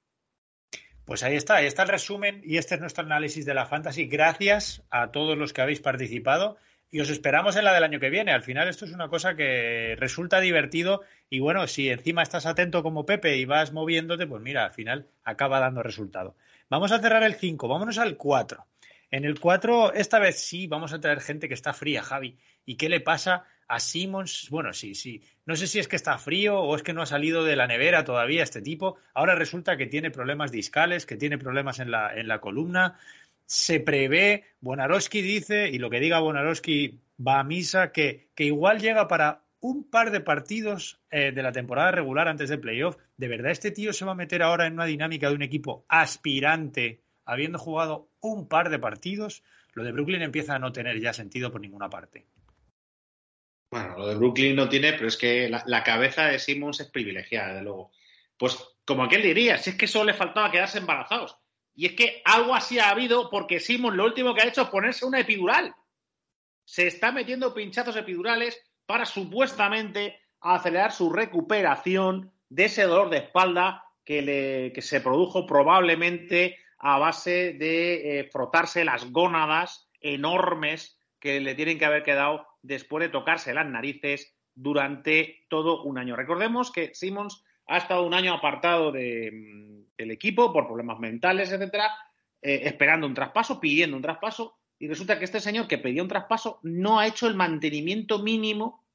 Pues ahí está, ahí está el resumen y este es nuestro análisis de la fantasy. Gracias a todos los que habéis participado y os esperamos en la del año que viene. Al final esto es una cosa que resulta divertido y bueno, si encima estás atento como Pepe y vas moviéndote, pues mira, al final acaba dando resultado. Vamos a cerrar el 5, vámonos al 4. En el 4, esta vez sí, vamos a traer gente que está fría, Javi. ¿Y qué le pasa a Simmons? Bueno, sí, sí. No sé si es que está frío o es que no ha salido de la nevera todavía este tipo. Ahora resulta que tiene problemas discales, que tiene problemas en la, en la columna. Se prevé, Bonarowski dice, y lo que diga Bonarowski va a misa, que, que igual llega para un par de partidos eh, de la temporada regular antes del playoff. ¿De verdad este tío se va a meter ahora en una dinámica de un equipo aspirante, habiendo jugado un par de partidos? Lo de Brooklyn empieza a no tener ya sentido por ninguna parte. Bueno, lo de Brooklyn no tiene, pero es que la, cabeza de Simmons es privilegiada, de luego. Pues como aquel diría, si es que solo le faltaba quedarse embarazados. Y es que algo así ha habido porque Simmons lo último que ha hecho es ponerse una epidural. Se está metiendo pinchazos epidurales para supuestamente acelerar su recuperación de ese dolor de espalda que, le, se produjo probablemente a base de eh, frotarse las gónadas enormes que le tienen que haber quedado después de tocarse las narices durante todo un año. Recordemos que Simmons ha estado un año apartado del equipo por problemas mentales, etcétera, eh, esperando un traspaso, pidiendo un traspaso, y resulta que este señor que pedía un traspaso no ha hecho el mantenimiento mínimo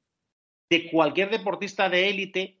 de cualquier deportista de élite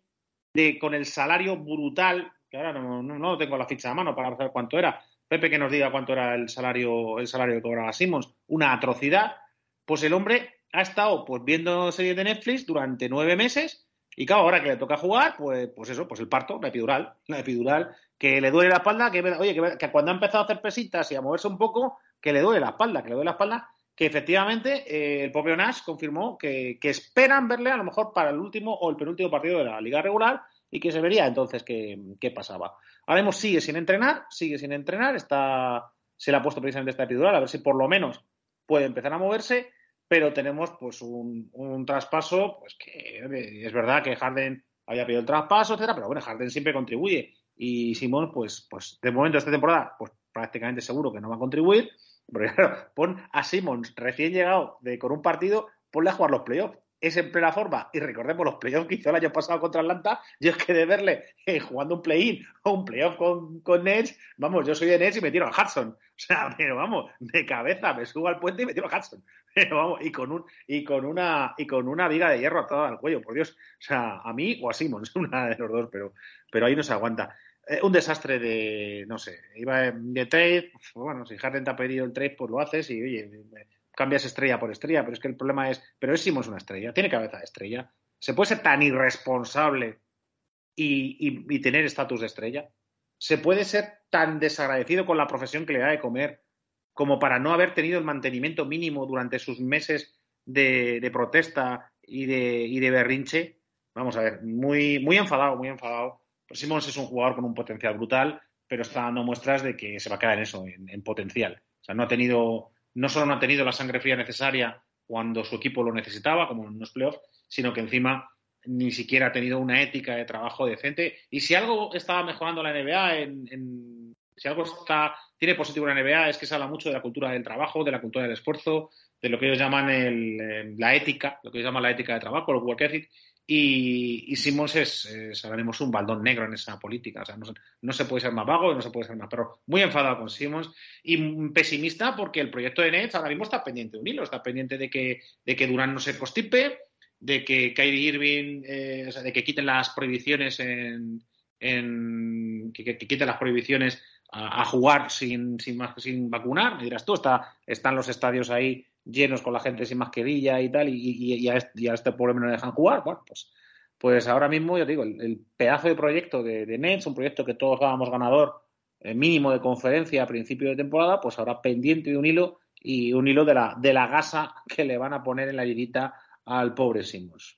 de, con el salario brutal, que ahora no, no, tengo la ficha a mano para saber cuánto era. Pepe que nos diga cuánto era el salario, el salario que cobraba Simmons, una atrocidad. Pues el hombre ha estado pues viendo series de Netflix durante nueve meses y claro, ahora que le toca jugar, pues, pues eso, pues el parto, la epidural, la epidural, que le duele la espalda, que oye, que, cuando ha empezado a hacer pesitas y a moverse un poco, que le duele la espalda, que le duele la espalda, que efectivamente eh, el propio Nash confirmó que, esperan verle a lo mejor para el último o el penúltimo partido de la liga regular y que se vería entonces qué, qué pasaba. Ahora mismo sigue sin entrenar, sigue sin entrenar, está, se le ha puesto precisamente esta epidural, a ver si por lo menos puede empezar a moverse pero tenemos pues un, traspaso, pues que es verdad que Harden había pedido el traspaso, etcétera, pero bueno, Harden siempre contribuye y Simón, pues, pues de momento esta temporada, pues prácticamente seguro que no va a contribuir, pero claro, pon a Simmons recién llegado de, con un partido, ponle a jugar los playoffs es en plena forma. Y recordemos los playoffs que hizo el año pasado contra Atlanta. Yo es que de verle eh, jugando un play-in o un playoff con, con Nets, vamos, yo soy de Nets y me tiro al Hudson. O sea, pero vamos, de cabeza, me subo al puente y me tiro al Hudson. Pero vamos, y con un, y con una, y con una viga de hierro atada al cuello, por Dios. O sea, a mí o a Simmons, una de los dos, pero, pero ahí no se aguanta. Eh, un desastre de, no sé, iba de trade, bueno, si Harden te ha pedido el trade, pues lo haces y oye, cambias estrella por estrella, pero es que el problema es, pero es Simons una estrella, tiene cabeza de estrella. ¿Se puede ser tan irresponsable y, tener estatus de estrella? ¿Se puede ser tan desagradecido con la profesión que le da de comer como para no haber tenido el mantenimiento mínimo durante sus meses de, protesta y de, y de, berrinche? Vamos a ver, muy, muy enfadado, muy enfadado. Simons es un jugador con un potencial brutal, pero está dando muestras de que se va a quedar en eso, en, en potencial. O sea, no ha tenido no solo no ha tenido la sangre fría necesaria cuando su equipo lo necesitaba, como en los playoffs, sino que encima ni siquiera ha tenido una ética de trabajo decente. Y si algo estaba mejorando la NBA, si algo está, tiene positivo la NBA, es que se habla mucho de la cultura del trabajo, de la cultura del esfuerzo, de lo que ellos llaman la ética, lo que ellos llaman la ética de trabajo, el work ethic, y, Simmons es, es, un baldón negro en esa política. O sea, no, se puede ser más vago, no se puede ser más pero Muy enfadado con Simmons y pesimista porque el proyecto de Nets ahora mismo está pendiente de un hilo. Está pendiente de que, de Durán no se constipe, de que Kyrie Irving, eh, o sea, de que quiten las prohibiciones en. en que, quiten las prohibiciones a, jugar sin, sin, sin vacunar. Me dirás tú, está, están los estadios ahí llenos con la gente sin mascarilla y tal, y, a, este, a, este, pobre no le dejan jugar, bueno, pues, pues ahora mismo, yo digo, el, pedazo de proyecto de, de, Nets, un proyecto que todos dábamos ganador eh, mínimo de conferencia a principio de temporada, pues ahora pendiente de un hilo y un hilo de la, de la gasa que le van a poner en la lirita al pobre Simmons.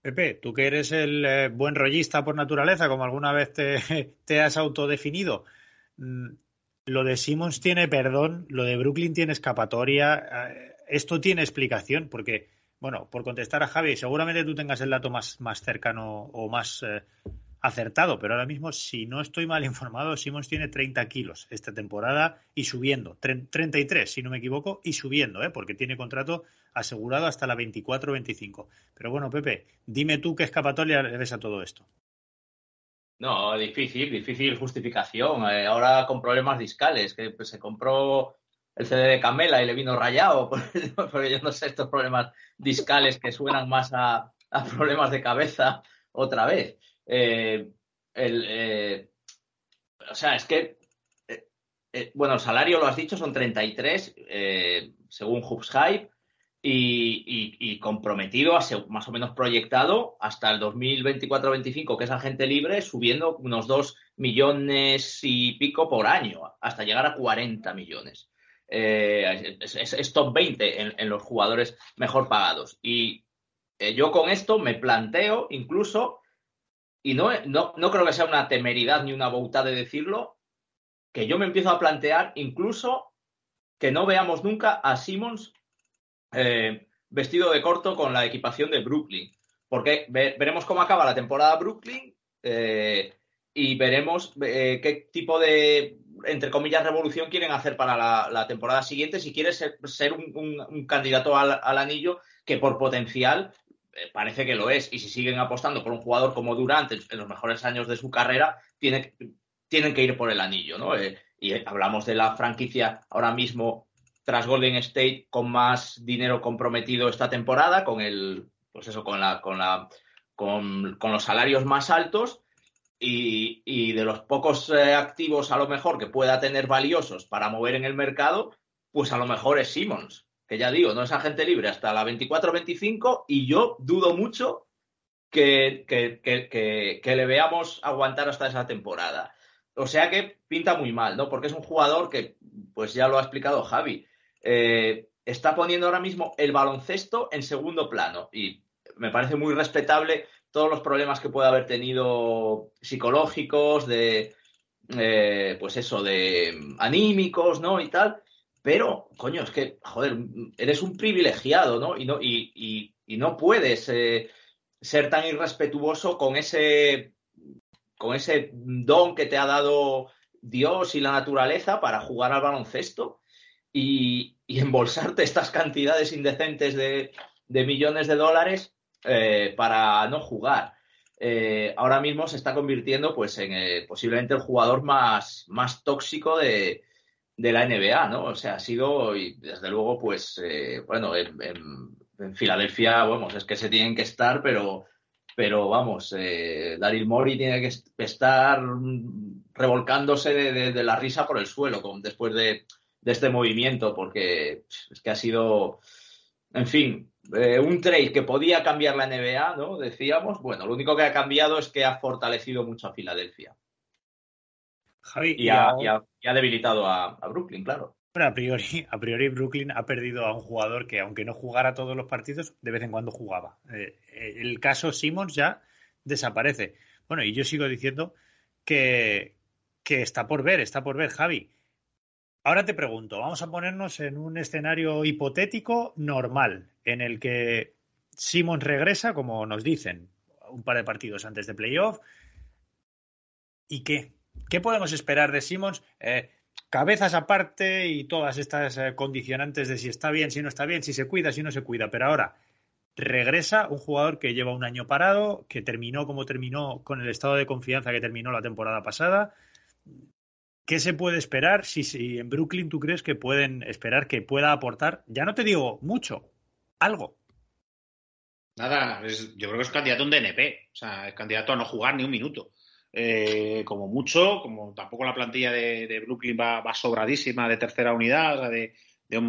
Pepe, tú que eres el eh, buen rollista por naturaleza, como alguna vez te, te has autodefinido, mm, lo de Simmons tiene perdón, lo de Brooklyn tiene escapatoria. Eh, esto tiene explicación, porque, bueno, por contestar a Javi, seguramente tú tengas el dato más, más cercano o más eh, acertado, pero ahora mismo, si no estoy mal informado, Simmons tiene 30 kilos esta temporada y subiendo, 33, si no me equivoco, y subiendo, ¿eh? porque tiene contrato asegurado hasta la 24-25. Pero bueno, Pepe, dime tú qué escapatoria le ves a todo esto. No, difícil, difícil justificación. Eh, ahora con problemas discales, que pues, se compró el CD de Camela y le vino rayado, porque yo no sé estos problemas discales que suenan más a, problemas de cabeza otra vez. Eh, eh, o sea, es que, bueno, el salario, lo has dicho, son 33, según Hoops Hype y, comprometido, más o menos proyectado hasta el 2024-25, que es agente libre, subiendo unos 2 millones y pico por año, hasta llegar a 40 millones. Eh, es, top 20 en, los jugadores mejor pagados. Y eh, yo con esto me planteo incluso, y no, no, no creo que sea una temeridad ni una bouta de decirlo, que yo me empiezo a plantear incluso que no veamos nunca a Simmons eh, vestido de corto con la equipación de Brooklyn. Porque veremos cómo acaba la temporada Brooklyn eh, y veremos eh, qué tipo de, entre comillas, revolución quieren hacer para la, temporada siguiente si quiere ser, un, candidato al, anillo que por potencial parece que lo es. Y si siguen apostando por un jugador como Durant en los mejores años de su carrera, tiene, tienen que ir por el anillo, ¿no? Eh, y hablamos de la franquicia ahora mismo tras Golden State con más dinero comprometido esta temporada, con el, pues eso, con la, con la, con, los salarios más altos. Y, de los pocos eh, activos a lo mejor que pueda tener valiosos para mover en el mercado, pues a lo mejor es Simmons que ya digo, no es agente libre hasta la 24-25 y yo dudo mucho que, le veamos aguantar hasta esa temporada. O sea que pinta muy mal, ¿no? Porque es un jugador que, pues ya lo ha explicado Javi, eh, está poniendo ahora mismo el baloncesto en segundo plano y me parece muy respetable todos los problemas que puede haber tenido psicológicos, de, eh, pues eso, de anímicos, ¿no? Y tal, pero, coño, es que, joder, eres un privilegiado, ¿no? Y no, y, no puedes eh, ser tan irrespetuoso con ese, con ese don que te ha dado Dios y la naturaleza para jugar al baloncesto y, embolsarte estas cantidades indecentes de, millones de dólares eh, para no jugar. Eh, ahora mismo se está convirtiendo pues en posiblemente el jugador más, más tóxico de, de la NBA, ¿no? O sea, ha sido, y desde luego, pues, eh, bueno, en, Filadelfia, vamos, es que se tienen que estar, pero, pero vamos, eh, Daryl Mori tiene que estar revolcándose de, la risa por el suelo después de, este movimiento, porque es que ha sido, en fin, eh, un trade que podía cambiar la NBA, ¿no? Decíamos, bueno, lo único que ha cambiado es que ha fortalecido mucho a Filadelfia y, ha, debilitado a, Brooklyn, claro. a priori, a priori Brooklyn ha perdido a un jugador que, aunque no jugara todos los partidos, de vez en cuando jugaba. Eh, eh, el caso Simmons ya desaparece. Bueno, y yo sigo diciendo que, que está por ver, está por ver, Javi. Ahora te pregunto, vamos a ponernos en un escenario hipotético normal, en el que Simmons regresa, como nos dicen, un par de partidos antes de playoff. ¿Y qué? ¿Qué podemos esperar de Simmons? Eh, cabezas aparte y todas estas eh, condicionantes de si está bien, si no está bien, si se cuida, si no se cuida. Pero ahora regresa un jugador que lleva un año parado, que terminó como terminó con el estado de confianza que terminó la temporada pasada. ¿Qué se puede esperar si, si en Brooklyn tú crees que pueden esperar que pueda aportar? Ya no te digo mucho, algo. Nada, yo creo que es candidato a un DNP, o sea, es candidato a no jugar ni un minuto. Eh, como mucho, como tampoco la plantilla de, Brooklyn va, sobradísima de tercera unidad, o sea, de,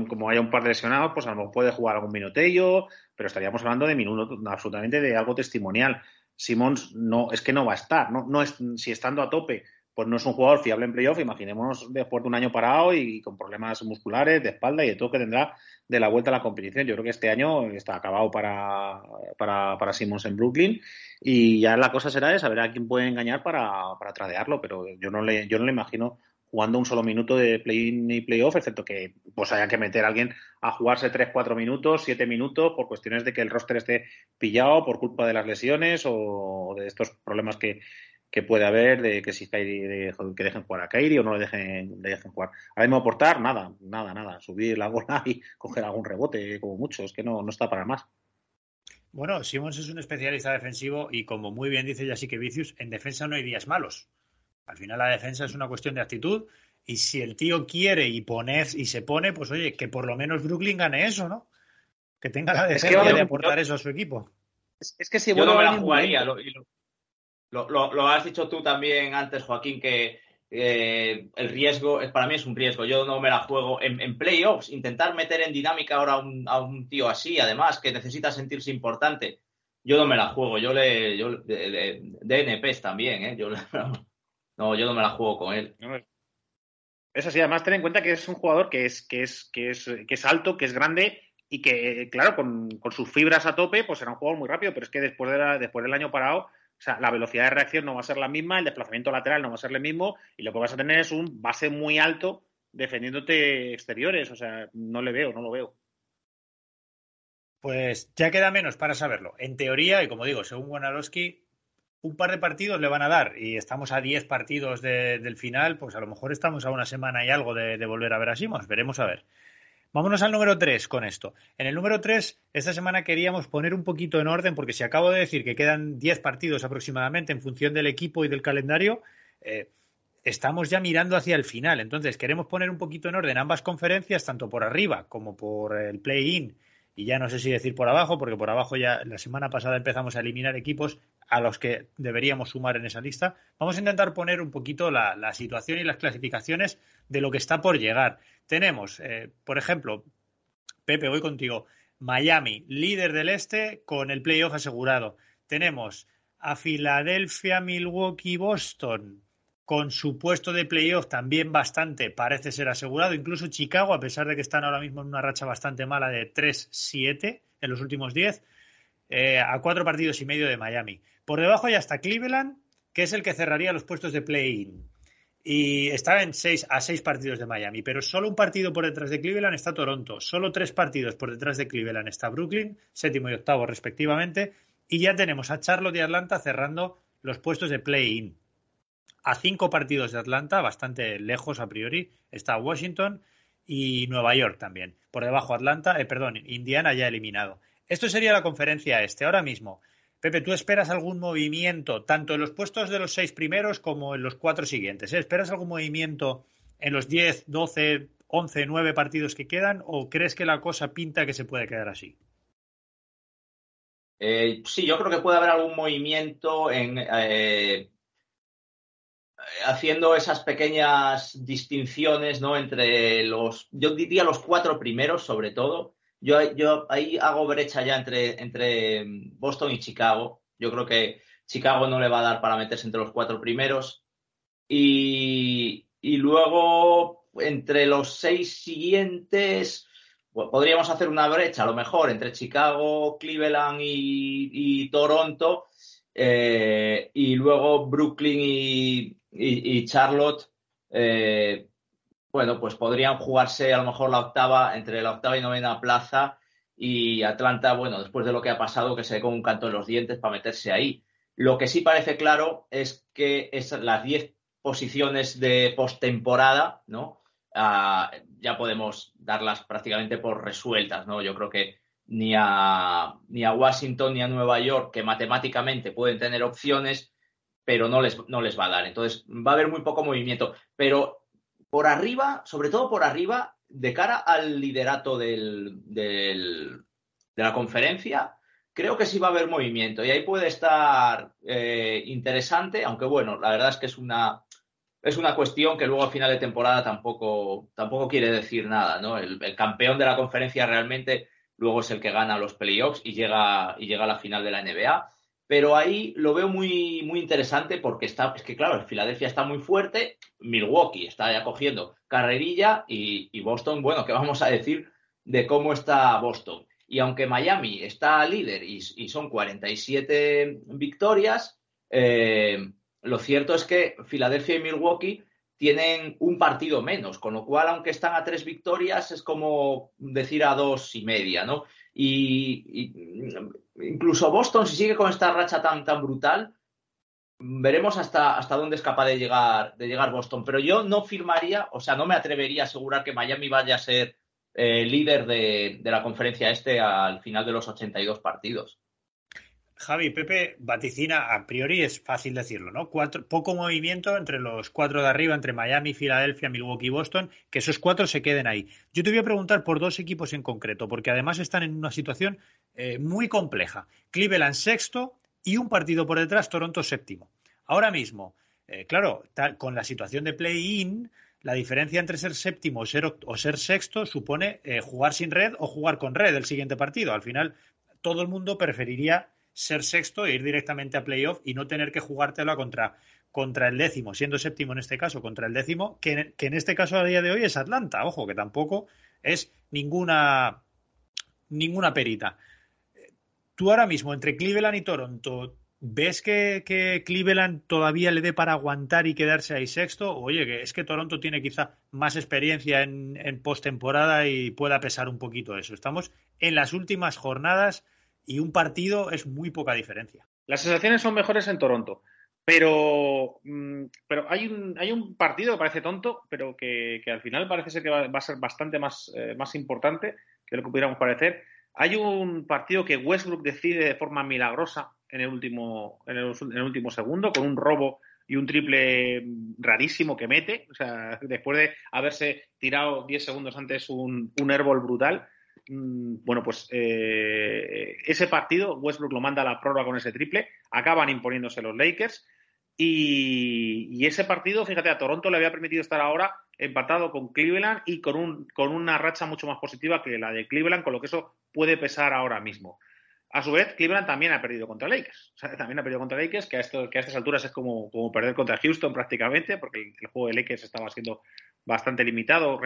como haya un par de lesionados, pues a lo mejor puede jugar algún minutello, pero estaríamos hablando de absolutamente de algo testimonial. Simons no, es que no va a estar, no, no es, si estando a tope, pues no es un jugador fiable en playoff, imaginémonos después de un año parado y con problemas musculares, de espalda y de todo que tendrá de la vuelta a la competición. Yo creo que este año está acabado para, para, para Simmons en Brooklyn y ya la cosa será de saber a quién puede engañar para, para tradearlo, pero yo no le, yo no le imagino jugando un solo minuto de play-in playoff, excepto que pues haya que meter a alguien a jugarse 3, 4 minutos, 7 minutos, por cuestiones de que el roster esté pillado por culpa de las lesiones o de estos problemas que, que puede haber de que si de, que dejen jugar a Kairi o no le dejen, le dejen jugar. Ahora mismo aportar, nada, nada, nada. Subir la bola y coger algún rebote, como mucho, es que no, no está para más. Bueno, Simons es un especialista defensivo y como muy bien dice que Vicius, en defensa no hay días malos. Al final la defensa es una cuestión de actitud y si el tío quiere y pone y se pone, pues oye, que por lo menos Brooklyn gane eso, ¿no? Que tenga la decencia de aportar eso a su equipo. Es, que si yo no me la jugaría, lo, lo, has dicho tú también antes, Joaquín, que eh, el riesgo, para mí es un riesgo. Yo no me la juego en, playoffs. Intentar meter en dinámica ahora a un, tío así, además, que necesita sentirse importante. Yo no me la juego. Yo le. Yo, también, ¿eh? Yo, no, yo no me la juego con él. Es así, además, ten en cuenta que es un jugador que es, que es, que es, que es alto, que es grande y que, claro, con, sus fibras a tope, pues será un jugador muy rápido, pero es que después, de después del año parado o sea, la velocidad de reacción no va a ser la misma, el desplazamiento lateral no va a ser el mismo y lo que vas a tener es un base muy alto defendiéndote exteriores. O sea, no le veo, no lo veo. Pues ya queda menos para saberlo. En teoría, y como digo, según Wanarowski, un par de partidos le van a dar y estamos a 10 partidos del final, pues a lo mejor estamos a una semana y algo de, volver a ver a Simons. Veremos a ver. Vámonos al número 3 con esto. En el número 3, esta semana queríamos poner un poquito en orden, porque si acabo de decir que quedan 10 partidos aproximadamente en función del equipo y del calendario, eh, estamos ya mirando hacia el final. Entonces, queremos poner un poquito en orden ambas conferencias, tanto por arriba como por el play-in. Y ya no sé si decir por abajo, porque por abajo ya la semana pasada empezamos a eliminar equipos a los que deberíamos sumar en esa lista. Vamos a intentar poner un poquito la, situación y las clasificaciones de lo que está por llegar. Tenemos, eh, por ejemplo, Pepe, voy contigo. Miami, líder del este, con el playoff asegurado. Tenemos a Filadelfia, Milwaukee, Boston, con su puesto de playoff también bastante parece ser asegurado. Incluso Chicago, a pesar de que están ahora mismo en una racha bastante mala de 3-7 en los últimos 10, eh, a cuatro partidos y medio de Miami. Por debajo ya está Cleveland, que es el que cerraría los puestos de play-in. Y está en seis, a seis partidos de Miami, pero solo un partido por detrás de Cleveland está Toronto, solo tres partidos por detrás de Cleveland está Brooklyn, séptimo y octavo respectivamente, y ya tenemos a Charlotte y Atlanta cerrando los puestos de play-in a cinco partidos de Atlanta, bastante lejos a priori, está Washington y Nueva York también. Por debajo Atlanta, eh, perdón, Indiana ya eliminado. Esto sería la conferencia este. Ahora mismo, Pepe, ¿tú esperas algún movimiento tanto en los puestos de los seis primeros como en los cuatro siguientes? ¿eh? ¿Esperas algún movimiento en los 10, 12, 11, 9 partidos que quedan o crees que la cosa pinta que se puede quedar así? Eh, sí, yo creo que puede haber algún movimiento en, haciendo esas pequeñas distinciones, ¿no? Entre los, yo diría los cuatro primeros, sobre todo. Yo, yo ahí hago brecha ya entre, entre Boston y Chicago. Yo creo que Chicago no le va a dar para meterse entre los cuatro primeros. Y, y luego, entre los seis siguientes, podríamos hacer una brecha, a lo mejor, entre Chicago, Cleveland y, Toronto. Eh, y luego Brooklyn y, y, Charlotte, eh, bueno, pues podrían jugarse a lo mejor la octava, entre la octava y novena plaza y Atlanta, bueno, después de lo que ha pasado, que se ve con un canto en los dientes para meterse ahí. Lo que sí parece claro es que es las 10 posiciones de postemporada, ¿no? Ah, ya podemos darlas prácticamente por resueltas, ¿no? Yo creo que ni a, ni a Washington ni a Nueva York, que matemáticamente pueden tener opciones, pero no les, no les va a dar. Entonces, va a haber muy poco movimiento. Pero por arriba, sobre todo por arriba, de cara al liderato del, de la conferencia, creo que sí va a haber movimiento. Y ahí puede estar eh, interesante, aunque bueno, la verdad es que es una, es una cuestión que luego a final de temporada tampoco, tampoco quiere decir nada. ¿no? El, el, campeón de la conferencia realmente luego es el que gana los playoffs y llega, y llega a la final de la NBA pero ahí lo veo muy, muy interesante porque está, es que claro, el Filadelfia está muy fuerte, Milwaukee está ya cogiendo carrerilla y, Boston, bueno, ¿qué vamos a decir de cómo está Boston? Y aunque Miami está líder y, son 47 victorias, eh, lo cierto es que Filadelfia y Milwaukee tienen un partido menos, con lo cual, aunque están a tres victorias, es como decir a dos y media, ¿no? Y, incluso Boston, si sigue con esta racha tan, tan brutal, veremos hasta, hasta dónde es capaz de llegar, de llegar Boston. Pero yo no firmaría, o sea, no me atrevería a asegurar que Miami vaya a ser eh, líder de, de la conferencia este al final de los 82 partidos. Javi, Pepe vaticina, a priori es fácil decirlo, ¿no? poco movimiento entre los cuatro de arriba, entre Miami, Filadelfia, Milwaukee y Boston, que esos cuatro se queden ahí. Yo te voy a preguntar por dos equipos en concreto, porque además están en una situación eh, muy compleja. Cleveland sexto y un partido por detrás, Toronto séptimo. Ahora mismo, eh, claro, con la situación de play-in, la diferencia entre ser séptimo o ser, o ser sexto supone eh, jugar sin red o jugar con red el siguiente partido. Al final, todo el mundo preferiría ser sexto e ir directamente a playoff y no tener que jugártela contra, contra el décimo, siendo séptimo en este caso, contra el décimo, que, en este caso a día de hoy es Atlanta, ojo, que tampoco es ninguna, ninguna perita. Tú ahora mismo, entre Cleveland y Toronto, ¿ves que, que, Cleveland todavía le dé para aguantar y quedarse ahí sexto? Oye, que es que Toronto tiene quizá más experiencia en, en postemporada y pueda pesar un poquito eso. Estamos en las últimas jornadas y un partido es muy poca diferencia. Las sensaciones son mejores en Toronto, Pero, mm, pero hay, un, hay un partido que parece tonto, pero que, al final parece ser que va, a ser bastante más, eh, más importante que lo que pudiéramos parecer. Hay un partido que Westbrook decide de forma milagrosa en el último, en el, en el último segundo, con un robo y un triple rarísimo que mete, o sea, después de haberse tirado 10 segundos antes un, un airball brutal. Mm, bueno, pues eh, ese partido, Westbrook lo manda a la prórroga con ese triple, acaban imponiéndose los Lakers. Y, ese partido, fíjate, a Toronto le había permitido estar ahora empatado con Cleveland y con, un, con una racha mucho más positiva que la de Cleveland, con lo que eso puede pesar ahora mismo. A su vez, Cleveland también ha perdido contra Lakers. O sea, también ha perdido contra Lakers, que a, que a estas alturas es como, perder contra Houston prácticamente, porque el, juego de Lakers estaba siendo bastante limitado,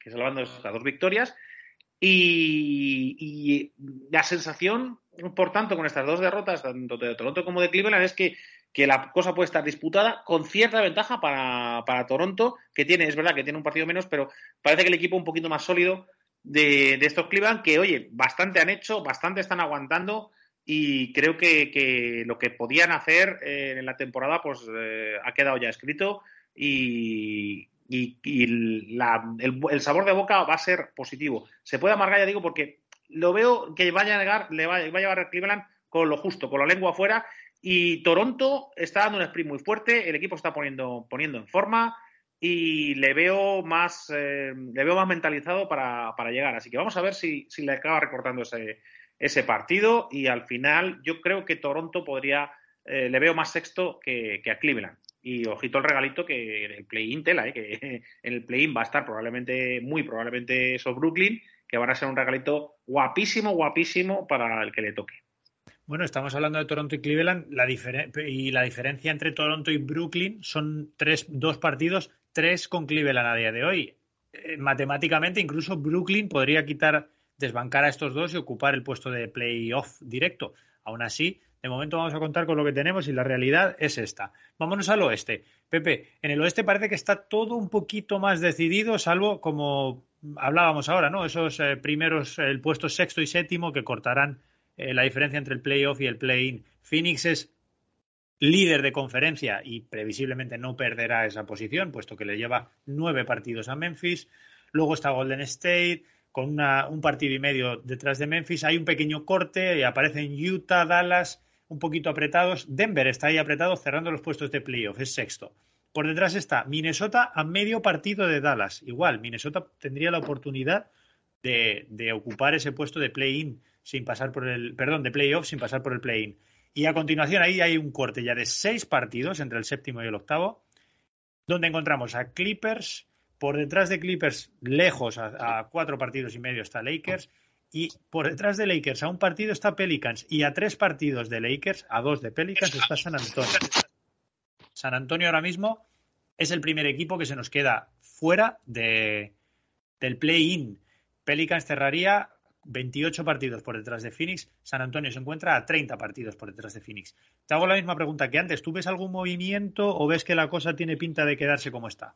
que salvando estas dos victorias. Y, la sensación, por tanto, con estas dos derrotas, tanto de Toronto como de Cleveland, es que, que la cosa puede estar disputada con cierta ventaja para, para, Toronto, que tiene, es verdad que tiene un partido menos, pero parece que el equipo un poquito más sólido de, estos Cleveland que, oye, bastante han hecho, bastante están aguantando y creo que, lo que podían hacer eh, en la temporada pues eh, ha quedado ya escrito y, el, sabor de boca va a ser positivo. Se puede amargar, ya digo, porque lo veo que vaya a llegar, le va, a llevar a Cleveland con lo justo, con la lengua afuera y Toronto está dando un sprint muy fuerte, el equipo está poniendo, poniendo en forma, y le veo más, eh, le veo más mentalizado para, para, llegar. Así que vamos a ver si, si le acaba recortando ese, ese, partido y al final yo creo que Toronto podría, eh, le veo más sexto que, a Cleveland. Y ojito el regalito que en el play-in tela, eh, que en el play-in va a estar probablemente, muy probablemente esos Brooklyn, que van a ser un regalito guapísimo, guapísimo para el que le toque. Bueno, estamos hablando de Toronto y Cleveland la y la diferencia entre Toronto y Brooklyn son tres, dos partidos tres con Cleveland a día de hoy. Eh, matemáticamente, incluso Brooklyn podría quitar, desbancar a estos dos y ocupar el puesto de playoff directo. Aún así, de momento vamos a contar con lo que tenemos y la realidad es esta. Vámonos al oeste. Pepe, en el oeste parece que está todo un poquito más decidido, salvo como hablábamos ahora, ¿no? Esos eh, primeros, el puesto sexto y séptimo que cortarán eh, la diferencia entre el playoff y el play-in. Phoenix es líder de conferencia y previsiblemente no perderá esa posición, puesto que le lleva nueve partidos a Memphis. Luego está Golden State con un partido y medio detrás de Memphis. Hay un pequeño corte y aparecen Utah, Dallas un poquito apretados. Denver está ahí apretado cerrando los puestos de playoff, es sexto. Por detrás está Minnesota a medio partido de Dallas. Igual, Minnesota tendría la oportunidad de, ocupar ese puesto de play-in sin pasar por el, perdón, de playoff sin pasar por el play-in. Y a continuación ahí hay un corte ya de seis partidos entre el séptimo y el octavo, donde encontramos a Clippers, por detrás de Clippers, lejos, a, cuatro partidos y medio está Lakers, y por detrás de Lakers a un partido está Pelicans, y a tres partidos de Lakers, a dos de Pelicans, está San Antonio. San Antonio ahora mismo es el primer equipo que se nos queda fuera de, del play-in. Pelicans cerraría 28 partidos por detrás de Phoenix, San Antonio se encuentra a 30 partidos por detrás de Phoenix. Te hago la misma pregunta que antes. ¿Tú ves algún movimiento o ves que la cosa tiene pinta de quedarse como está?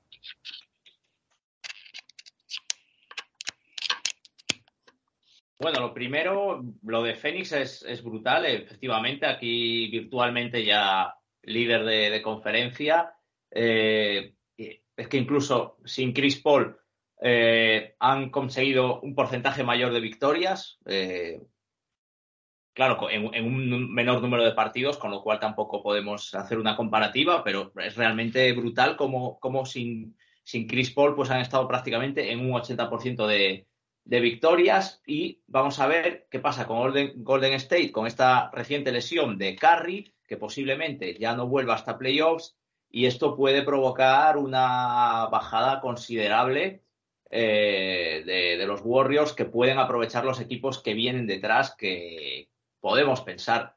Bueno, lo primero, lo de Phoenix es, brutal. Efectivamente, aquí virtualmente ya líder de, conferencia. Eh, es que incluso sin Chris Paul eh, han conseguido un porcentaje mayor de victorias, eh, claro, en, un menor número de partidos, con lo cual tampoco podemos hacer una comparativa, pero es realmente brutal como, sin, sin Chris Paul pues han estado prácticamente en un 80% de, de victorias y vamos a ver qué pasa con Golden, State con esta reciente lesión de Curry, que posiblemente ya no vuelva hasta playoffs y esto puede provocar una bajada considerable eh, de, los Warriors que pueden aprovechar los equipos que vienen detrás, que podemos pensar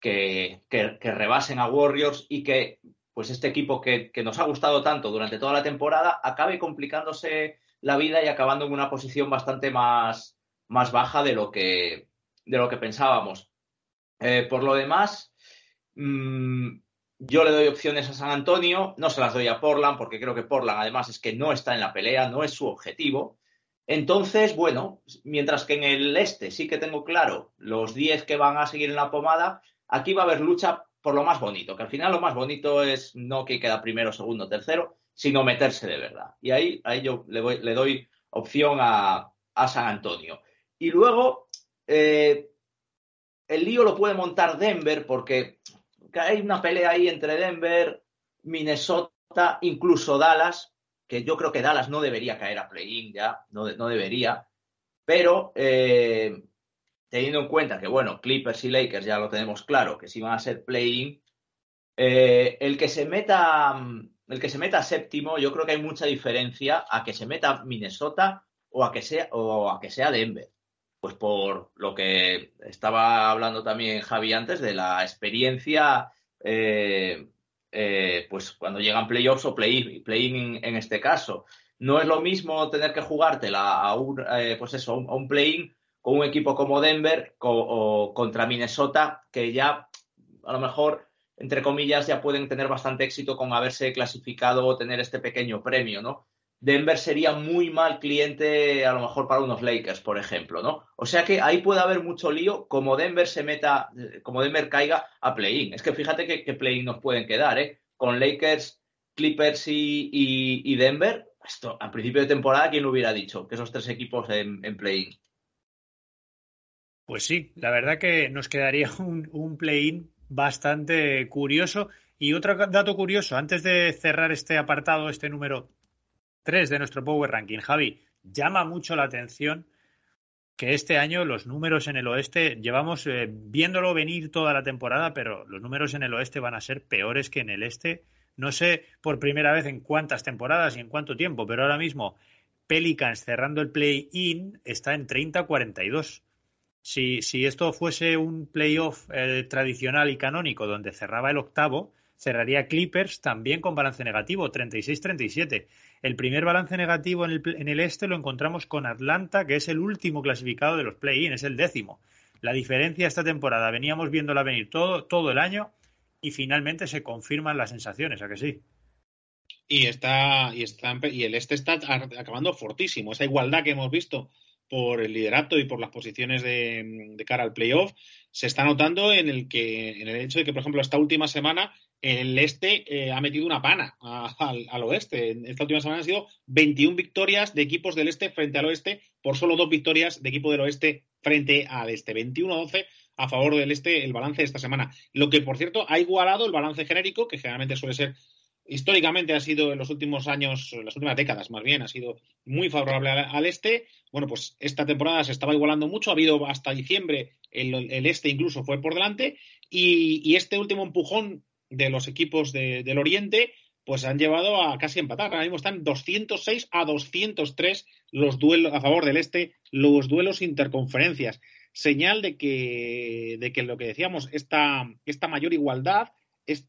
que, rebasen a Warriors y que pues este equipo que, nos ha gustado tanto durante toda la temporada acabe complicándose la vida y acabando en una posición bastante más, más baja de lo que, de lo que pensábamos. Eh, por lo demás, mm, yo le doy opciones a San Antonio, no se las doy a Portland porque creo que Portland además es que no está en la pelea, no es su objetivo. Entonces, bueno, mientras que en el este sí que tengo claro los 10 que van a seguir en la pomada, aquí va a haber lucha por lo más bonito, que al final lo más bonito es no que queda primero, segundo, tercero, sino meterse de verdad. Y ahí, ahí yo le, le doy opción a, a, San Antonio. Y luego, eh, el lío lo puede montar Denver porque hay una pelea ahí entre Denver, Minnesota, incluso Dallas, que yo creo que Dallas no debería caer a play-in ya, no, no, debería, pero eh, teniendo en cuenta que, bueno, Clippers y Lakers ya lo tenemos claro, que si van a ser play-in, eh, el que se meta el que se meta séptimo, yo creo que hay mucha diferencia a que se meta Minnesota o a que sea, o a que sea Denver. Pues por lo que estaba hablando también Javi antes de la experiencia eh, eh, pues cuando llegan playoffs o play-in play en, este caso. No es lo mismo tener que jugártela a un, eh, pues eso, a un, play-in con un equipo como Denver o contra Minnesota, que ya a lo mejor, entre comillas, ya pueden tener bastante éxito con haberse clasificado o tener este pequeño premio, ¿no? Denver sería muy mal cliente a lo mejor para unos Lakers, por ejemplo, ¿no? O sea que ahí puede haber mucho lío como Denver se meta, como Denver caiga a play-in. Es que fíjate que, play-in nos pueden quedar, ¿eh? Con Lakers, Clippers y, Denver, esto a principio de temporada, ¿quién lo hubiera dicho? Que esos tres equipos en, play-in. Pues sí, la verdad que nos quedaría un, un play-in bastante curioso. Y otro dato curioso, antes de cerrar este apartado, este número Tres de nuestro Power Ranking. Javi, llama mucho la atención que este año los números en el oeste, llevamos eh, viéndolo venir toda la temporada, pero los números en el oeste van a ser peores que en el este. No sé por primera vez en cuántas temporadas y en cuánto tiempo, pero ahora mismo Pelicans cerrando el play-in está en 30-42. Si, si, esto fuese un playoff eh, tradicional y canónico donde cerraba el octavo, cerraría Clippers también con balance negativo, 36-37. El primer balance negativo en el, en el, este lo encontramos con Atlanta, que es el último clasificado de los play-in, es el décimo. La diferencia esta temporada, veníamos viéndola venir todo, todo el año y finalmente se confirman las sensaciones, ¿a que sí? Y está, y está, y el este está acabando fortísimo. Esa igualdad que hemos visto por el liderato y por las posiciones de, de cara al playoff se está notando en el que, en el hecho de que, por ejemplo, esta última semana el este eh, ha metido una pana al, oeste. En esta última semana han sido 21 victorias de equipos del este frente al oeste por solo dos victorias de equipo del oeste frente al este. 21-12 a favor del este el balance de esta semana. Lo que, por cierto, ha igualado el balance genérico, que generalmente suele ser, históricamente ha sido en los últimos años, en las últimas décadas más bien, ha sido muy favorable al, este. Bueno, pues esta temporada se estaba igualando mucho, ha habido hasta diciembre el, este incluso fue por delante y, este último empujón de los equipos del Oriente, pues han llevado a casi empatar. Ahora mismo están 206 a 203 los duelos a favor del Este, los duelos interconferencias. Señal de que, de que lo que decíamos, esta, esta mayor igualdad,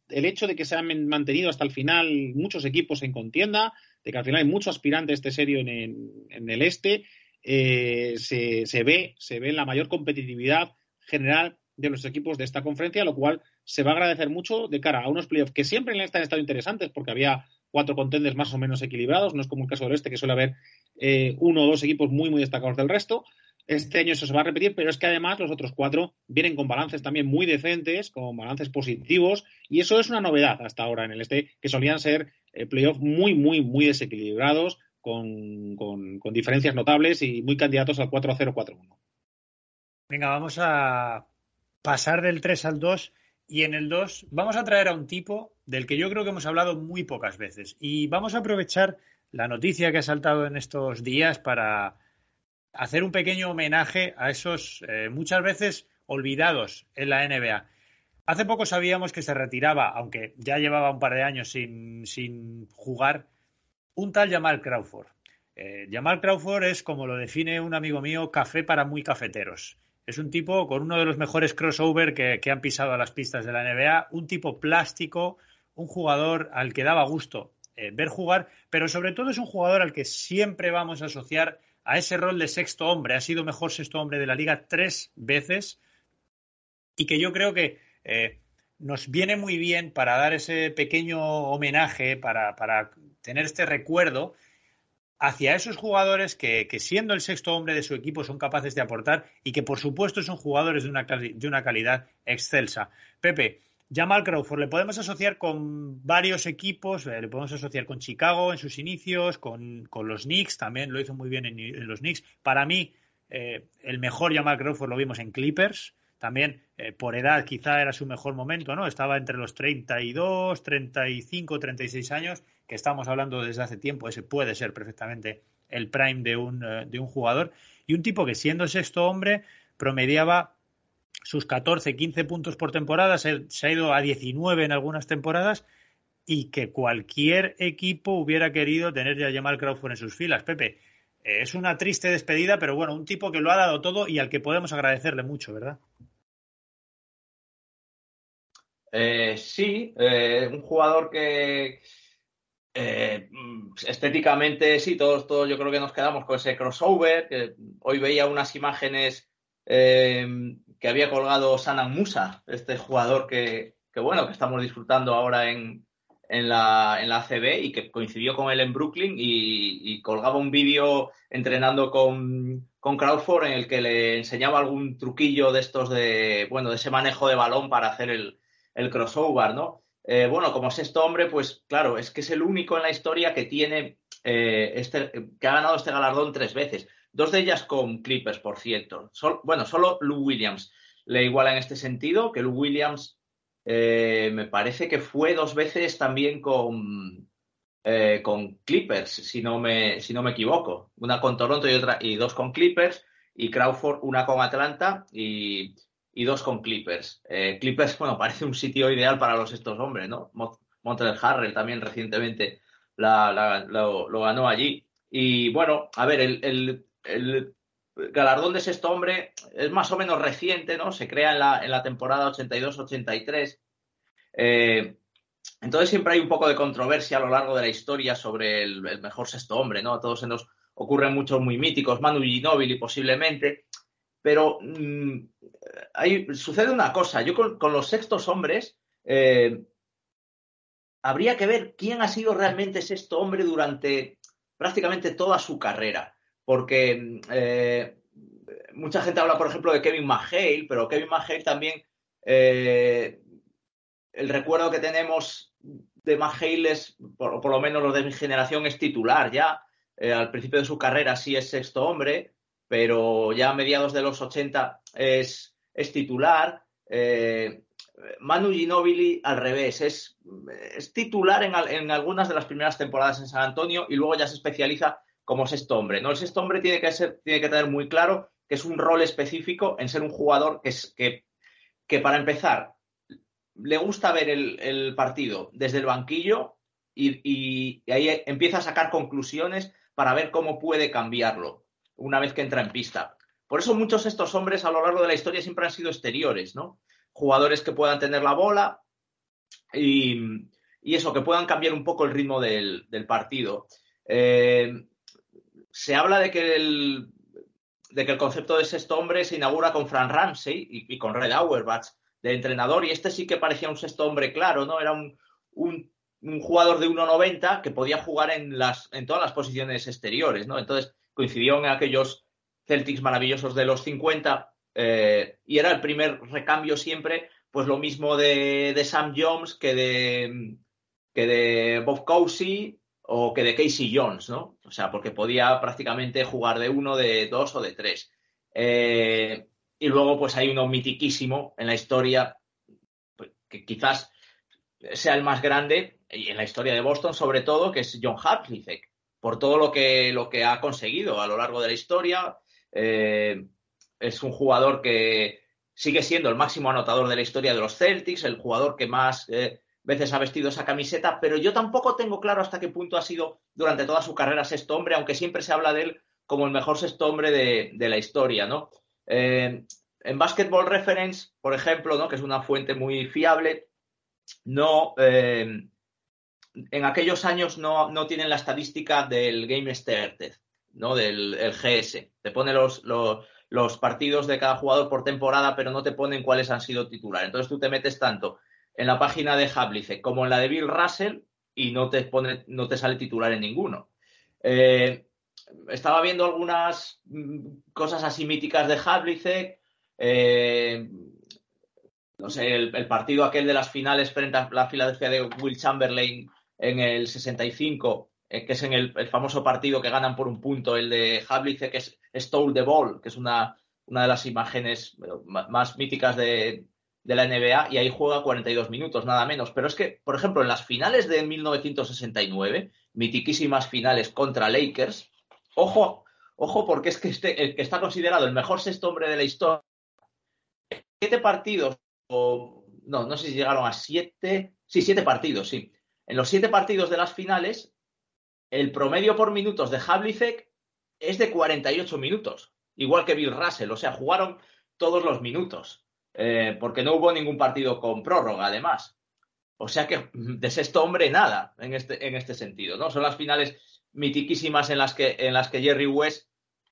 el hecho de que se han mantenido hasta el final muchos equipos en contienda, de que al final hay mucho aspirante a este serio en, el Este, eh, se, ve, se ve la mayor competitividad general de los equipos de esta conferencia, lo cual se va a agradecer mucho de cara a unos playoffs que siempre en el este han estado interesantes porque había cuatro contenders más o menos equilibrados, no es como el caso del este que suele haber eh, uno o dos equipos muy muy destacados del resto. Este año eso se va a repetir, pero es que además los otros cuatro vienen con balances también muy decentes, con balances positivos, y eso es una novedad hasta ahora en el este, que solían ser eh, playoffs muy, muy, muy desequilibrados, con, con, con diferencias notables y muy candidatos al 4-0-4-1. Venga, vamos a pasar del 3 al 2 y en el 2 vamos a traer a un tipo del que yo creo que hemos hablado muy pocas veces y vamos a aprovechar la noticia que ha saltado en estos días para hacer un pequeño homenaje a esos eh, muchas veces olvidados en la NBA. Hace poco sabíamos que se retiraba, aunque ya llevaba un par de años sin, sin jugar, un tal Jamal Crawford. Eh, Jamal Crawford es, como lo define un amigo mío, café para muy cafeteros. Es un tipo con uno de los mejores crossover que, han pisado a las pistas de la NBA, un tipo plástico, un jugador al que daba gusto eh, ver jugar, pero sobre todo es un jugador al que siempre vamos a asociar a ese rol de sexto hombre. Ha sido mejor sexto hombre de la liga tres veces y que yo creo que eh, nos viene muy bien para dar ese pequeño homenaje, para, para tener este recuerdo hacia esos jugadores que, siendo el sexto hombre de su equipo son capaces de aportar y que por supuesto son jugadores de una, de una calidad excelsa. Pepe, Jamal Crawford le podemos asociar con varios equipos, eh, le podemos asociar con Chicago en sus inicios, con, los Knicks, también lo hizo muy bien en, los Knicks. Para mí, eh, el mejor Jamal Crawford lo vimos en Clippers, también eh, por edad quizá era su mejor momento, ¿no? Estaba entre los 32, 35, 36 años, que estamos hablando desde hace tiempo, ese puede ser perfectamente el prime de un, de un jugador. Y un tipo que siendo sexto hombre promediaba sus 14, 15 puntos por temporada, se, ha ido a 19 en algunas temporadas y que cualquier equipo hubiera querido tener ya a Jamal Crawford en sus filas. Pepe, eh, es una triste despedida, pero bueno, un tipo que lo ha dado todo y al que podemos agradecerle mucho, ¿verdad? Eh, sí, eh, un jugador que estéticamente sí, todos, todos yo creo que nos quedamos con ese crossover, que hoy veía unas imágenes que había colgado Sanan Musa, este jugador que, bueno, que estamos disfrutando ahora en, en, la, en la CB y que coincidió con él en Brooklyn y, colgaba un vídeo entrenando con, con, Crawford en el que le enseñaba algún truquillo de estos de, bueno, de ese manejo de balón para hacer el, el crossover, ¿no? Eh, bueno, como sexto hombre, pues claro, es que es el único en la historia que tiene eh, este, que ha ganado este galardón tres veces. Dos de ellas con Clippers, por cierto. bueno, solo Lou Williams le iguala en este sentido, que Lou Williams eh, me parece que fue dos veces también con, eh, con Clippers, si no, me, si no me equivoco. Una con Toronto y, otra, y dos con Clippers, y Crawford una con Atlanta y, dos con Clippers. Eh, Clippers, bueno, parece un sitio ideal para los estos hombres, ¿no? Montreal Harrell también recientemente lo, ganó allí. Y bueno, a ver, el, el galardón de sexto hombre es más o menos reciente, ¿no? Se crea en la, en la temporada 82-83. Eh, entonces siempre hay un poco de controversia a lo largo de la historia sobre el, mejor sexto hombre, ¿no? A todos se nos ocurren muchos muy míticos, Manu Ginóbili posiblemente, pero mm, sucede una cosa, yo con, los sextos hombres eh, habría que ver quién ha sido realmente sexto hombre durante prácticamente toda su carrera porque eh, mucha gente habla, por ejemplo, de Kevin McHale, pero Kevin McHale también, eh, el recuerdo que tenemos de McHale es, por, lo menos los de mi generación, es titular ya. Eh, al principio de su carrera sí es sexto hombre, pero ya a mediados de los 80 es, titular. Manu Ginobili al revés, es, es titular en, en, algunas de las primeras temporadas en San Antonio y luego ya se especializa como sexto hombre. ¿no? El sexto hombre tiene que, tener muy claro que es un rol específico en ser un jugador que, que, para empezar, le gusta ver el, partido desde el banquillo y, ahí empieza a sacar conclusiones para ver cómo puede cambiarlo una vez que entra en pista. Por eso muchos de estos hombres a lo largo de la historia siempre han sido exteriores, ¿no? Jugadores que puedan tener la bola y, eso, que puedan cambiar un poco el ritmo del, partido. Eh, se habla de que el, de que el concepto de sexto hombre se inaugura con Frank Ramsey y, con Red Auerbach de entrenador, y este sí que parecía un sexto hombre claro, ¿no? Era un, un, jugador de 1,90 que podía jugar en, las, en todas las posiciones exteriores, ¿no? Entonces coincidió en aquellos Celtics maravillosos de los 50 eh, y era el primer recambio siempre, pues lo mismo de, de Sam Jones que de, que de Bob Cousy o que de Casey Jones, ¿no? O sea, porque podía prácticamente jugar de uno, de dos o de tres. Eh, y luego, pues hay uno mitiquísimo en la historia, pues, que quizás sea el más grande, en la historia de Boston sobre todo, que es John Havlicek, por todo lo que, lo que ha conseguido a lo largo de la historia. Eh, es un jugador que sigue siendo el máximo anotador de la historia de los Celtics, el jugador que más eh, veces ha vestido esa camiseta, pero yo tampoco tengo claro hasta qué punto ha sido durante toda su carrera sexto hombre, aunque siempre se habla de él como el mejor sexto hombre de, la historia, ¿no? Eh, en Basketball Reference, por ejemplo, ¿no? que es una fuente muy fiable, no, eh, en aquellos años no, tienen la estadística del Game Started, ¿no? del GS. Te pone los, los, los, partidos de cada jugador por temporada, pero no te ponen cuáles han sido titulares. Entonces tú te metes tanto en la página de Havlicek como en la de Bill Russell y no te, pone, no te sale titular en ninguno. Eh, estaba viendo algunas mm, cosas así míticas de Havlicek. Eh, no sé, el, partido aquel de las finales frente a la Filadelfia de Will Chamberlain en el 65, eh, que es en el, famoso partido que ganan por un punto, el de Havlicek, que es Stole the Ball, que es una, una de las imágenes más míticas de, de la NBA, y ahí juega 42 minutos, nada menos. Pero es que, por ejemplo, en las finales de 1969, mitiquísimas finales contra Lakers, ojo, ojo, porque es que este, el que está considerado el mejor sexto hombre de la historia, siete partidos no, no sé si llegaron a siete, sí, siete partidos, sí. En los siete partidos de las finales, el promedio por minutos de Havlicek es de 48 minutos, igual que Bill Russell, o sea, jugaron todos los minutos, eh, porque no hubo ningún partido con prórroga, además. O sea que de sexto hombre nada en este, en este sentido, ¿no? Son las finales mitiquísimas en las que, en las que Jerry West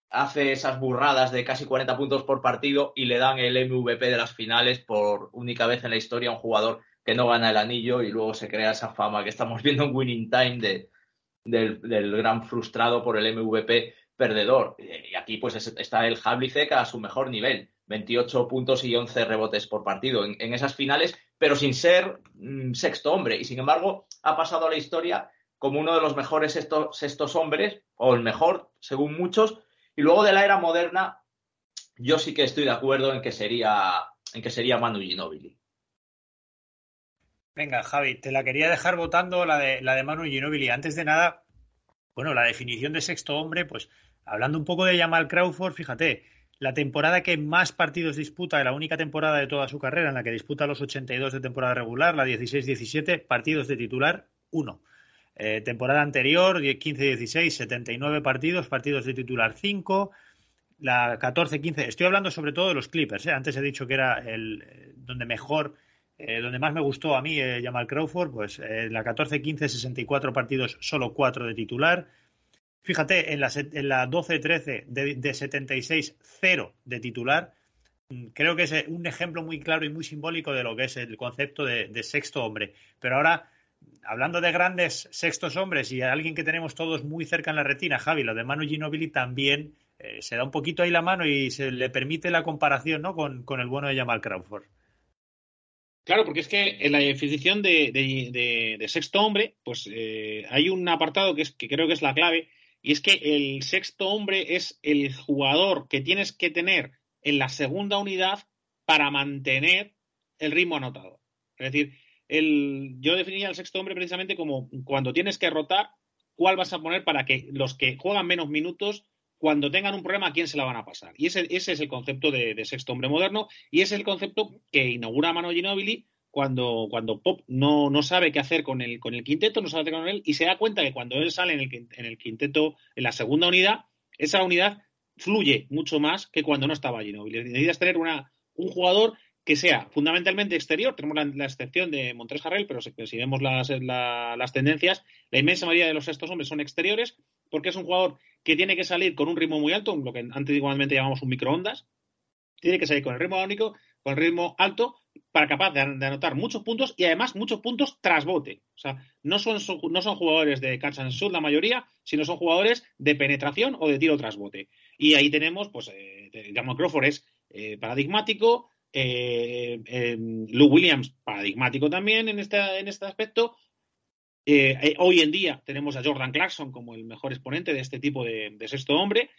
hace esas burradas de casi 40 puntos por partido y le dan el MVP de las finales por única vez en la historia a un jugador que no gana el anillo y luego se crea esa fama que estamos viendo en Winning Time de, del, gran frustrado por el MVP perdedor. Y aquí pues está el Havlicek a su mejor nivel, 28 puntos y 11 rebotes por partido en, esas finales, pero sin ser mm, sexto hombre. Y sin embargo ha pasado a la historia como uno de los mejores sextos hombres, o el mejor, según muchos, y luego de la era moderna, yo sí que estoy de acuerdo en que sería, en que sería Manu Ginobili. Venga, Javi, te la quería dejar votando la de, la de Manu Ginobili. Antes de nada, bueno, la definición de sexto hombre, pues hablando un poco de Jamal Crawford, fíjate, la temporada que más partidos disputa, la única temporada de toda su carrera en la que disputa los 82 de temporada regular, la 16-17, partidos de titular, uno. Eh, temporada anterior, 15-16, 79 partidos, partidos de titular 5, la 14-15, estoy hablando sobre todo de los Clippers, ¿eh? antes he dicho que era el eh, donde mejor, donde más me gustó a mí Jamal Crawford, pues la 14-15, 64 partidos, solo 4 de titular. Fíjate, en la, en la 12-13 de, 76, 0 de titular. Mm, creo que es un ejemplo muy claro y muy simbólico de lo que es el concepto de, de sexto hombre. Pero ahora hablando de grandes sextos hombres y alguien que tenemos todos muy cerca en la retina, Javi, lo de Manu Ginobili también eh, se da un poquito ahí la mano y se le permite la comparación ¿no? con, el bueno de Jamal Crawford. Claro, porque es que en la definición de, sexto hombre, pues eh, hay un apartado que, es, que creo que es la clave, y es que el sexto hombre es el jugador que tienes que tener en la segunda unidad para mantener el ritmo anotado. Es decir, el, yo definiría el sexto hombre precisamente como cuando tienes que rotar, cuál vas a poner para que los que juegan menos minutos, cuando tengan un problema, ¿a quién se la van a pasar? Y ese, ese es el concepto de, sexto hombre moderno y es el concepto que inaugura Mano Ginobili cuando, cuando Pop no, no, sabe qué hacer con el, con el quinteto, no sabe qué hacer con él y se da cuenta que cuando él sale en el, en el quinteto, en la segunda unidad, esa unidad fluye mucho más que cuando no estaba Ginobili. Necesitas tener una, un jugador que sea fundamentalmente exterior, tenemos la, excepción de Montres Harrell, pero si, vemos las, las, tendencias, la inmensa mayoría de los estos hombres son exteriores, porque es un jugador que tiene que salir con un ritmo muy alto, lo que antiguamente llamamos un microondas, tiene que salir con el ritmo único, con el ritmo alto, para capaz de, anotar muchos puntos y además muchos puntos tras bote. O sea, no son, no son jugadores de catch and shoot la mayoría, sino son jugadores de penetración o de tiro tras bote. Y ahí tenemos, pues, eh, digamos, Crawford es eh, paradigmático, eh, eh, Lou Williams, paradigmático también en este, en este aspecto. Eh, hoy en día tenemos a Jordan Clarkson como el mejor exponente de este tipo de, sexto hombre.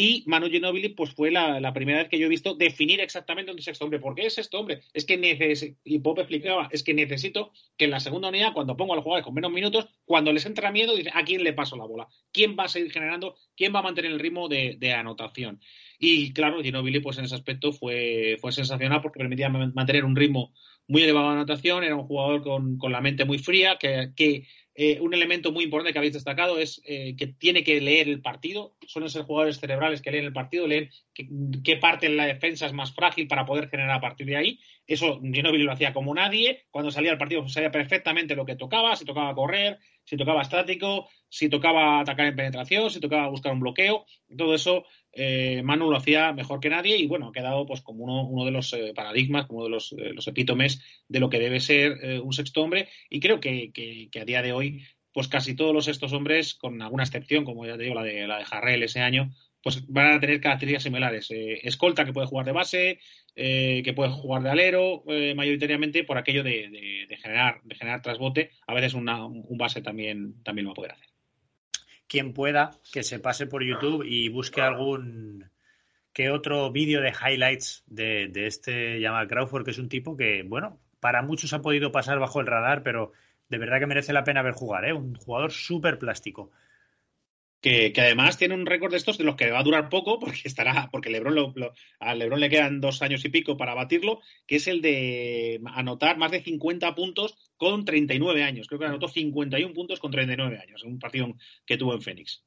Y Manu Ginobili, pues fue la, primera vez que yo he visto definir exactamente un sexto hombre. ¿Por qué es sexto hombre? Es que necesito, y Pop explicaba, es que necesito que en la segunda unidad, cuando pongo a los jugadores con menos minutos, cuando les entra miedo, dice, ¿a quién le paso la bola? ¿Quién va a seguir generando? ¿Quién va a mantener el ritmo de, de anotación? Y claro, Ginobili, pues en ese aspecto fue, fue sensacional porque permitía mantener un ritmo muy elevado de anotación, era un jugador con, con la mente muy fría, que, que eh, un elemento muy importante que habéis destacado es eh, que tiene que leer el partido. Suelen ser jugadores cerebrales que leen el partido, leen qué, parte en la defensa es más frágil para poder generar a partir de ahí. Eso Ginobili lo hacía como nadie. Cuando salía al partido sabía perfectamente lo que tocaba, si tocaba correr, si tocaba estático, si tocaba atacar en penetración, si tocaba buscar un bloqueo. Todo eso eh, Manu lo hacía mejor que nadie y bueno, ha quedado pues como uno, uno de los eh, paradigmas, como uno de los, eh, los, epítomes de lo que debe ser un sexto hombre y creo que, que, a día de hoy pues casi todos los sextos hombres, con alguna excepción, como ya te digo, la de, la de Jarrell ese año, pues van a tener características similares. Eh, escolta que puede jugar de base, eh, que puede jugar de alero, eh, mayoritariamente por aquello de, generar, de generar trasbote. A veces un base también, también lo va a poder hacer. Quien pueda, que se pase por YouTube y busque algún que otro vídeo de highlights de, este Jamal Crawford, que es un tipo que, bueno, para muchos ha podido pasar bajo el radar, pero de verdad que merece la pena ver jugar, ¿eh? Un jugador súper plástico. Que, además tiene un récord de estos de los que va a durar poco, porque estará, porque Lebron lo, a Lebron le quedan dos años y pico para batirlo, que es el de anotar más de 50 puntos con 39 años. Creo que anotó 51 puntos con 39 años, un partido que tuvo en Phoenix.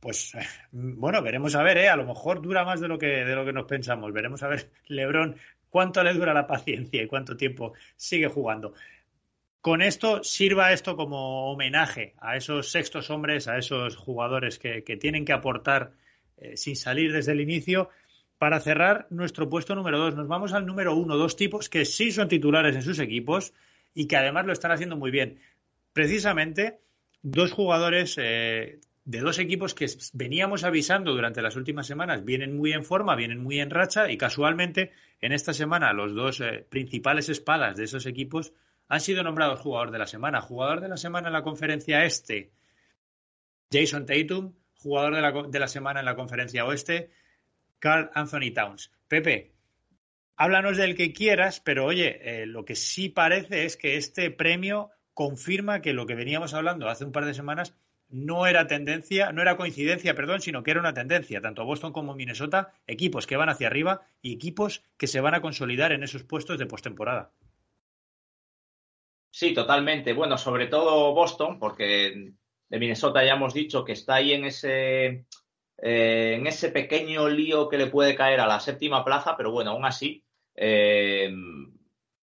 Pues bueno, veremos a ver, ¿eh? a lo mejor dura más de lo que de lo que nos pensamos. Veremos a ver, Lebron, cuánto le dura la paciencia y cuánto tiempo sigue jugando con esto sirva esto como homenaje a esos sextos hombres, a esos jugadores que, tienen que aportar eh, sin salir desde el inicio. Para cerrar nuestro puesto número dos, nos vamos al número uno, dos tipos que sí son titulares en sus equipos y que además lo están haciendo muy bien. Precisamente dos jugadores eh, de dos equipos que veníamos avisando durante las últimas semanas vienen muy en forma, vienen muy en racha y casualmente en esta semana los dos eh, principales espadas de esos equipos han sido nombrados jugador de la semana. Jugador de la semana en la conferencia este, Jason Tatum. Jugador de la, semana en la conferencia oeste, Carl Anthony Towns. Pepe, háblanos del que quieras, pero oye, eh, lo que sí parece es que este premio confirma que lo que veníamos hablando hace un par de semanas no era tendencia, no era coincidencia, perdón, sino que era una tendencia, tanto Boston como Minnesota, equipos que van hacia arriba y equipos que se van a consolidar en esos puestos de postemporada. Sí, totalmente. Bueno, sobre todo Boston, porque de Minnesota ya hemos dicho que está ahí en ese, eh, en ese pequeño lío que le puede caer a la séptima plaza, pero bueno, aún así eh,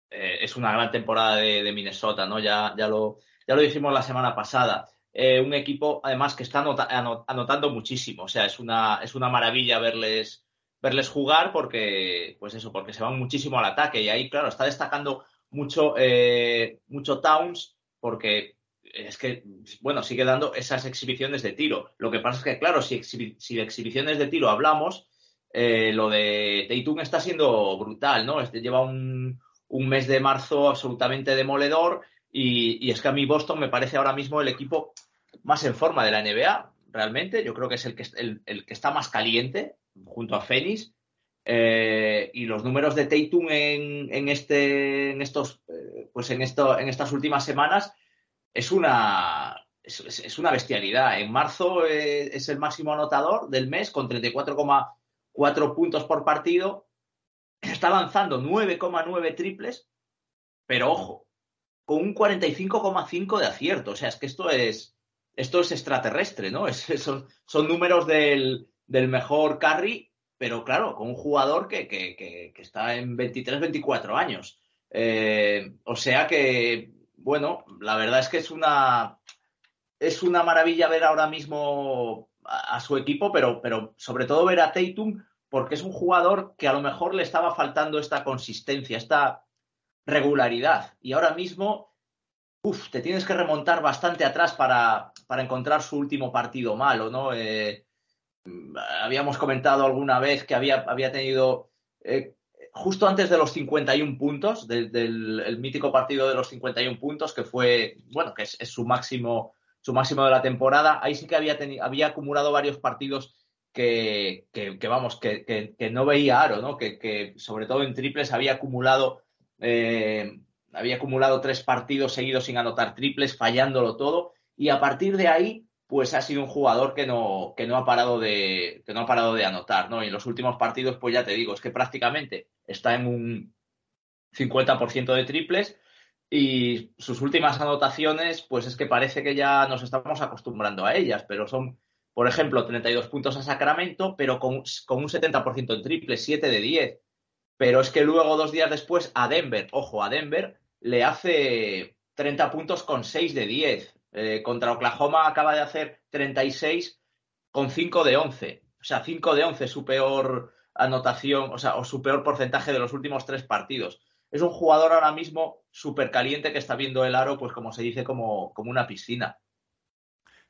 eh, es una gran temporada de, Minnesota, ¿no? Ya, ya, lo, ya lo dijimos la semana pasada. un equipo, además, que está anotando muchísimo. O sea, es una, es una maravilla verles, verles jugar porque, pues eso, porque se van muchísimo al ataque. Y ahí, claro, está destacando mucho, eh, mucho Towns porque es que, bueno, sigue dando esas exhibiciones de tiro. Lo que pasa es que, claro, si, si de exhibiciones de tiro hablamos, eh, lo de Tatum está siendo brutal, ¿no? Este lleva un, un mes de marzo absolutamente demoledor y, es que a mí Boston me parece ahora mismo el equipo más en forma de la NBA, realmente. Yo creo que es el que, el, el que está más caliente junto a Phoenix eh, y los números de Tatum en, este, en estos, eh, pues en esto, en estas últimas semanas es una, es, una bestialidad. En marzo eh, es el máximo anotador del mes con 34,4 puntos por partido. Está lanzando 9,9 triples, pero ojo, con un 45,5 de acierto. O sea, es que esto es, esto es extraterrestre, ¿no? son, son números del, del mejor carry pero claro, con un jugador que, que, está en 23, 24 años. Eh, o sea que, bueno, la verdad es que es una, es una maravilla ver ahora mismo a, su equipo, pero, pero sobre todo ver a Tatum, porque es un jugador que a lo mejor le estaba faltando esta consistencia, esta regularidad. Y ahora mismo, uff, te tienes que remontar bastante atrás para, para encontrar su último partido malo, ¿no? Eh, habíamos comentado alguna vez que había, había tenido eh, justo antes de los 51 puntos, del mítico partido de los 51 puntos, que fue, bueno, que es, su máximo su máximo de la temporada, ahí sí que había, había acumulado varios partidos que, vamos, que, que, no veía aro, ¿no? Que, sobre todo en triples había acumulado, eh, había acumulado tres partidos seguidos sin anotar triples, fallándolo todo, y a partir de ahí pues ha sido un jugador que no, que no ha parado de, que no ha parado de anotar, ¿no? Y en los últimos partidos, pues ya te digo, es que prácticamente está en un 50% de triples y sus últimas anotaciones, pues es que parece que ya nos estamos acostumbrando a ellas, pero son, por ejemplo, 32 puntos a Sacramento, pero con, con un 70% en triples, 7 de 10. Pero es que luego, dos días después, a Denver, ojo, a Denver, le hace 30 puntos con 6 de 10. Eh, contra Oklahoma acaba de hacer 36 con 5 de 11. O sea, 5 de 11 su peor anotación, o sea, o su peor porcentaje de los últimos tres partidos. Es un jugador ahora mismo súper caliente que está viendo el aro, pues como se dice, como, como una piscina.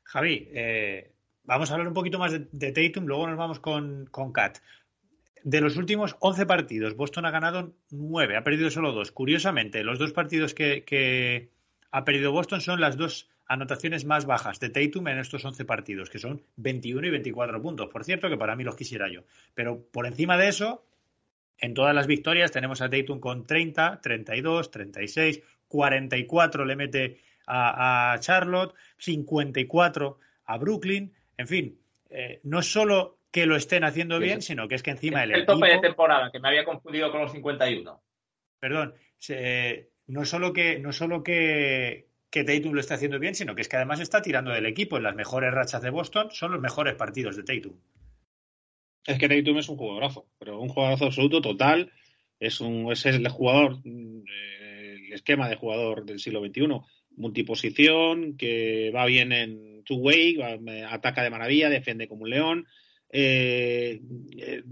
Javi, eh, vamos a hablar un poquito más de, Tatum, luego nos vamos con, con Kat. De los últimos 11 partidos, Boston ha ganado 9, ha perdido solo 2. Curiosamente, los dos partidos que ha perdido Boston son las dos anotaciones más bajas de Tatum en estos 11 partidos, que son 21 y 24 puntos. Por cierto, que para mí los quisiera yo. Pero por encima de eso, en todas las victorias tenemos a Tatum con 30, 32, 36, 44 le mete a, a Charlotte, 54 a Brooklyn. En fin, eh, no solo que lo estén haciendo bien, sino que es que encima el, el, el tope de temporada, que me había confundido con los 51. Perdón, se, no solo que no solo que, que Tatum lo está haciendo bien, sino que es que además está tirando del equipo en las mejores rachas de Boston, son los mejores partidos de Tatum. Es que Tatum es un jugadorazo, pero un jugadorazo absoluto, total. Es, un, es el jugador, eh, el esquema de jugador del siglo XXI. Multiposición, que va bien en two-way, ataca de maravilla, defiende como un león. Eh, eh,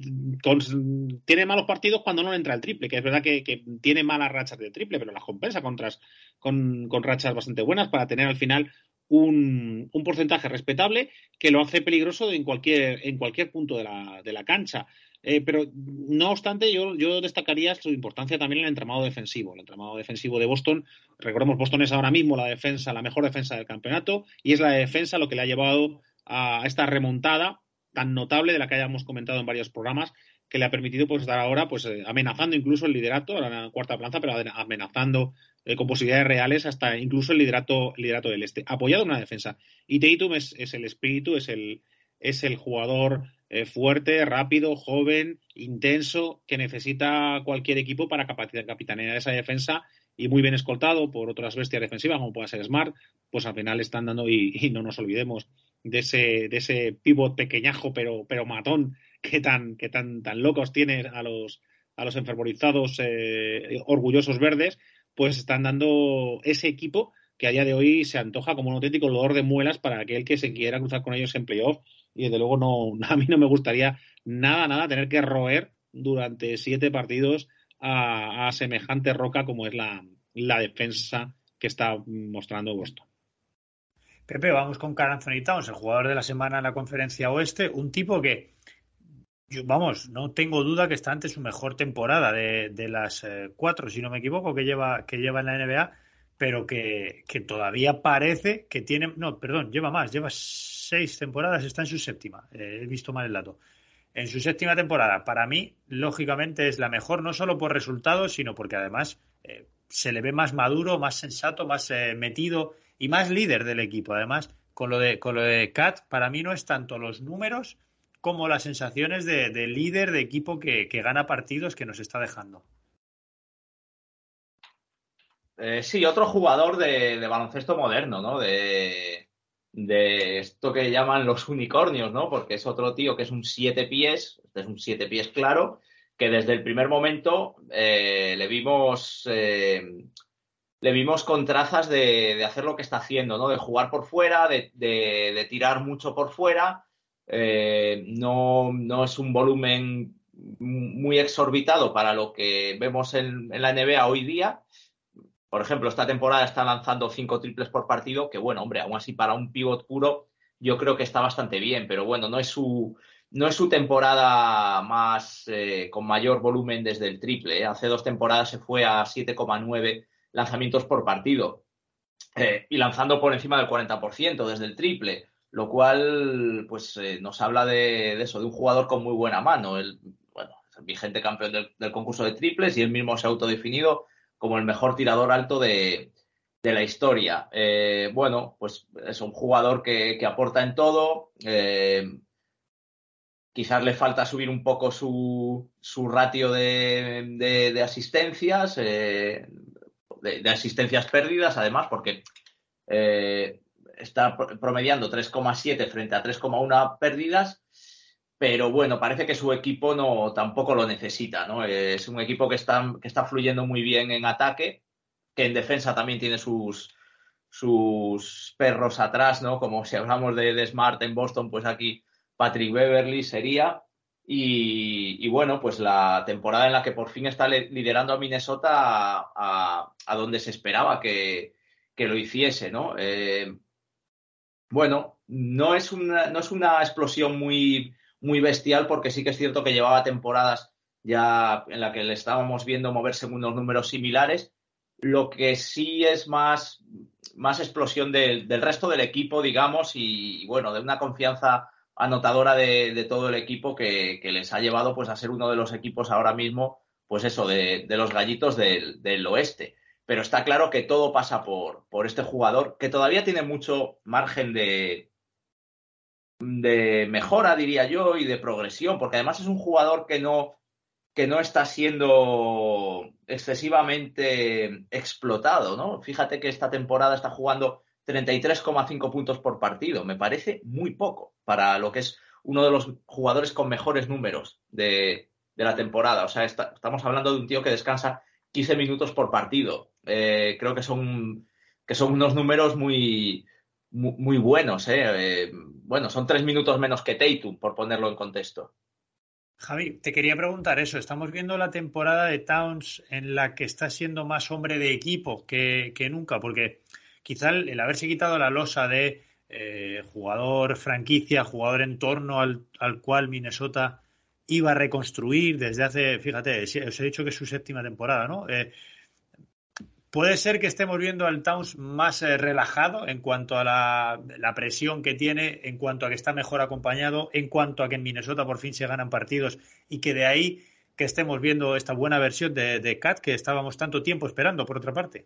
tiene malos partidos cuando no le entra el triple, que es verdad que, tiene malas rachas de triple, pero las compensa con, con rachas bastante buenas para tener al final un, porcentaje respetable que lo hace peligroso en cualquier, en cualquier punto de la, cancha. Eh, pero no obstante, yo, yo, destacaría su importancia también en el entramado defensivo. El entramado defensivo de Boston, recordemos, Boston es ahora mismo la defensa, la mejor defensa del campeonato, y es la defensa lo que le ha llevado a esta remontada tan notable de la que hayamos comentado en varios programas que le ha permitido pues estar ahora pues eh, amenazando incluso el liderato, ahora en la cuarta plaza, pero amenazando eh, con posibilidades reales hasta incluso el liderato, liderato del este, apoyado en una defensa. Y Tatum es, el espíritu, es el, es el jugador eh, fuerte, rápido, joven, intenso, que necesita cualquier equipo para capitanear esa defensa y muy bien escoltado por otras bestias defensivas, como pueda ser Smart, pues al final están dando, y no nos olvidemos de ese, de ese pivot pequeñajo pero, pero matón que tan, que tan, tan locos tiene a los, a los enfervorizados eh, orgullosos verdes, pues están dando ese equipo que a día de hoy se antoja como un auténtico dolor de muelas para aquel que se quiera cruzar con ellos en playoff. Y desde luego no, a mí no me gustaría nada, nada tener que roer durante siete partidos a, a semejante roca como es la, la defensa que está mostrando Boston. Pepe, vamos con Carl Anthony Towns, el jugador de la semana en la conferencia oeste, un tipo que, vamos, no tengo duda que está ante su mejor temporada de, de las eh, cuatro, si no me equivoco, que lleva, que lleva en la NBA, pero que, que, todavía parece que tiene, no, perdón, lleva más, lleva seis temporadas, está en su séptima, eh, he visto mal el dato. En su séptima temporada, para mí, lógicamente es la mejor, no solo por resultados, sino porque además eh, se le ve más maduro, más sensato, más metido y más líder del equipo. Además, con lo de, con lo de Kat, para mí no es tanto los números como las sensaciones de, de líder de equipo que, que, gana partidos que nos está dejando. Eh, sí, otro jugador de, de, baloncesto moderno, ¿no? De, de esto que llaman los unicornios, ¿no? Porque es otro tío que es un siete pies, este es un siete pies claro, que desde el primer momento eh, le vimos eh, le vimos con trazas de, hacer lo que está haciendo, ¿no? De jugar por fuera, de, tirar mucho por fuera. Eh, no, no, es un volumen muy exorbitado para lo que vemos en, en, la NBA hoy día. Por ejemplo, esta temporada está lanzando cinco triples por partido, que bueno, hombre, aún así para un pivot puro yo creo que está bastante bien, pero bueno, no es su, no es su temporada más eh, con mayor volumen desde el triple. ¿eh? Hace dos temporadas se fue a 7,9 lanzamientos por partido eh, y lanzando por encima del 40% desde el triple, lo cual pues eh, nos habla de, eso, de un jugador con muy buena mano. El, bueno, el vigente campeón del, concurso de triples y él mismo se ha autodefinido como el mejor tirador alto de, de la historia. Eh, bueno, pues es un jugador que, que aporta en todo. Quizás le falta subir un poco su, su ratio de, de, asistencias, de, asistencias perdidas, además, porque eh, está promediando 3,7 frente a 3,1 pérdidas, pero bueno, parece que su equipo no tampoco lo necesita, ¿no? Es un equipo que está, que está fluyendo muy bien en ataque, que en defensa también tiene sus, sus perros atrás, ¿no? Como si hablamos de, de Smart en Boston, pues aquí Patrick Beverly sería. Y, bueno, pues la temporada en la que por fin está liderando a Minnesota a, donde se esperaba que, lo hiciese, ¿no? Eh, bueno, no es una, no es una explosión muy, muy bestial porque sí que es cierto que llevaba temporadas ya en la que le estábamos viendo moverse en unos números similares. Lo que sí es más, más explosión del, resto del equipo, digamos, y, bueno, de una confianza anotadora de, todo el equipo que, les ha llevado pues a ser uno de los equipos ahora mismo, pues eso, de, los gallitos del, del, oeste. Pero está claro que todo pasa por, por este jugador, que todavía tiene mucho margen de, de mejora, diría yo, y de progresión, porque además es un jugador que no, que no está siendo excesivamente explotado, ¿no? Fíjate que esta temporada está jugando 33,5 puntos por partido. Me parece muy poco para lo que es uno de los jugadores con mejores números de, la temporada. O sea, estamos hablando de un tío que descansa 15 minutos por partido. Eh, creo que son, que son unos números muy, muy, buenos. ¿eh? ¿eh? bueno, son tres minutos menos que Tatum, por ponerlo en contexto. Javi, te quería preguntar eso. Estamos viendo la temporada de Towns en la que está siendo más hombre de equipo que, nunca, porque quizá el, haberse quitado la losa de eh, jugador franquicia, jugador en torno al, cual Minnesota iba a reconstruir desde hace, fíjate, os he dicho que es su séptima temporada, ¿no? Eh, Puede ser que estemos viendo al Towns más eh, relajado en cuanto a la, presión que tiene, en cuanto a que está mejor acompañado, en cuanto a que en Minnesota por fin se ganan partidos y que de ahí que estemos viendo esta buena versión de, de Cat que estábamos tanto tiempo esperando, por otra parte.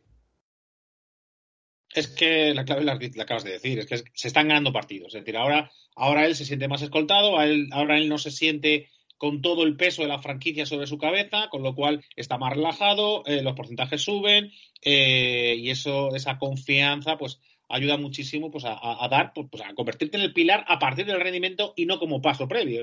Es que la clave la, acabas de decir, es que se están ganando partidos. Es decir, ahora, ahora él se siente más escoltado, ahora él no se siente con todo el peso de la franquicia sobre su cabeza, con lo cual está más relajado, eh, los porcentajes suben eh, y eso, esa confianza, pues ayuda muchísimo pues, a, dar, pues, pues, a convertirte en el pilar a partir del rendimiento y no como paso previo.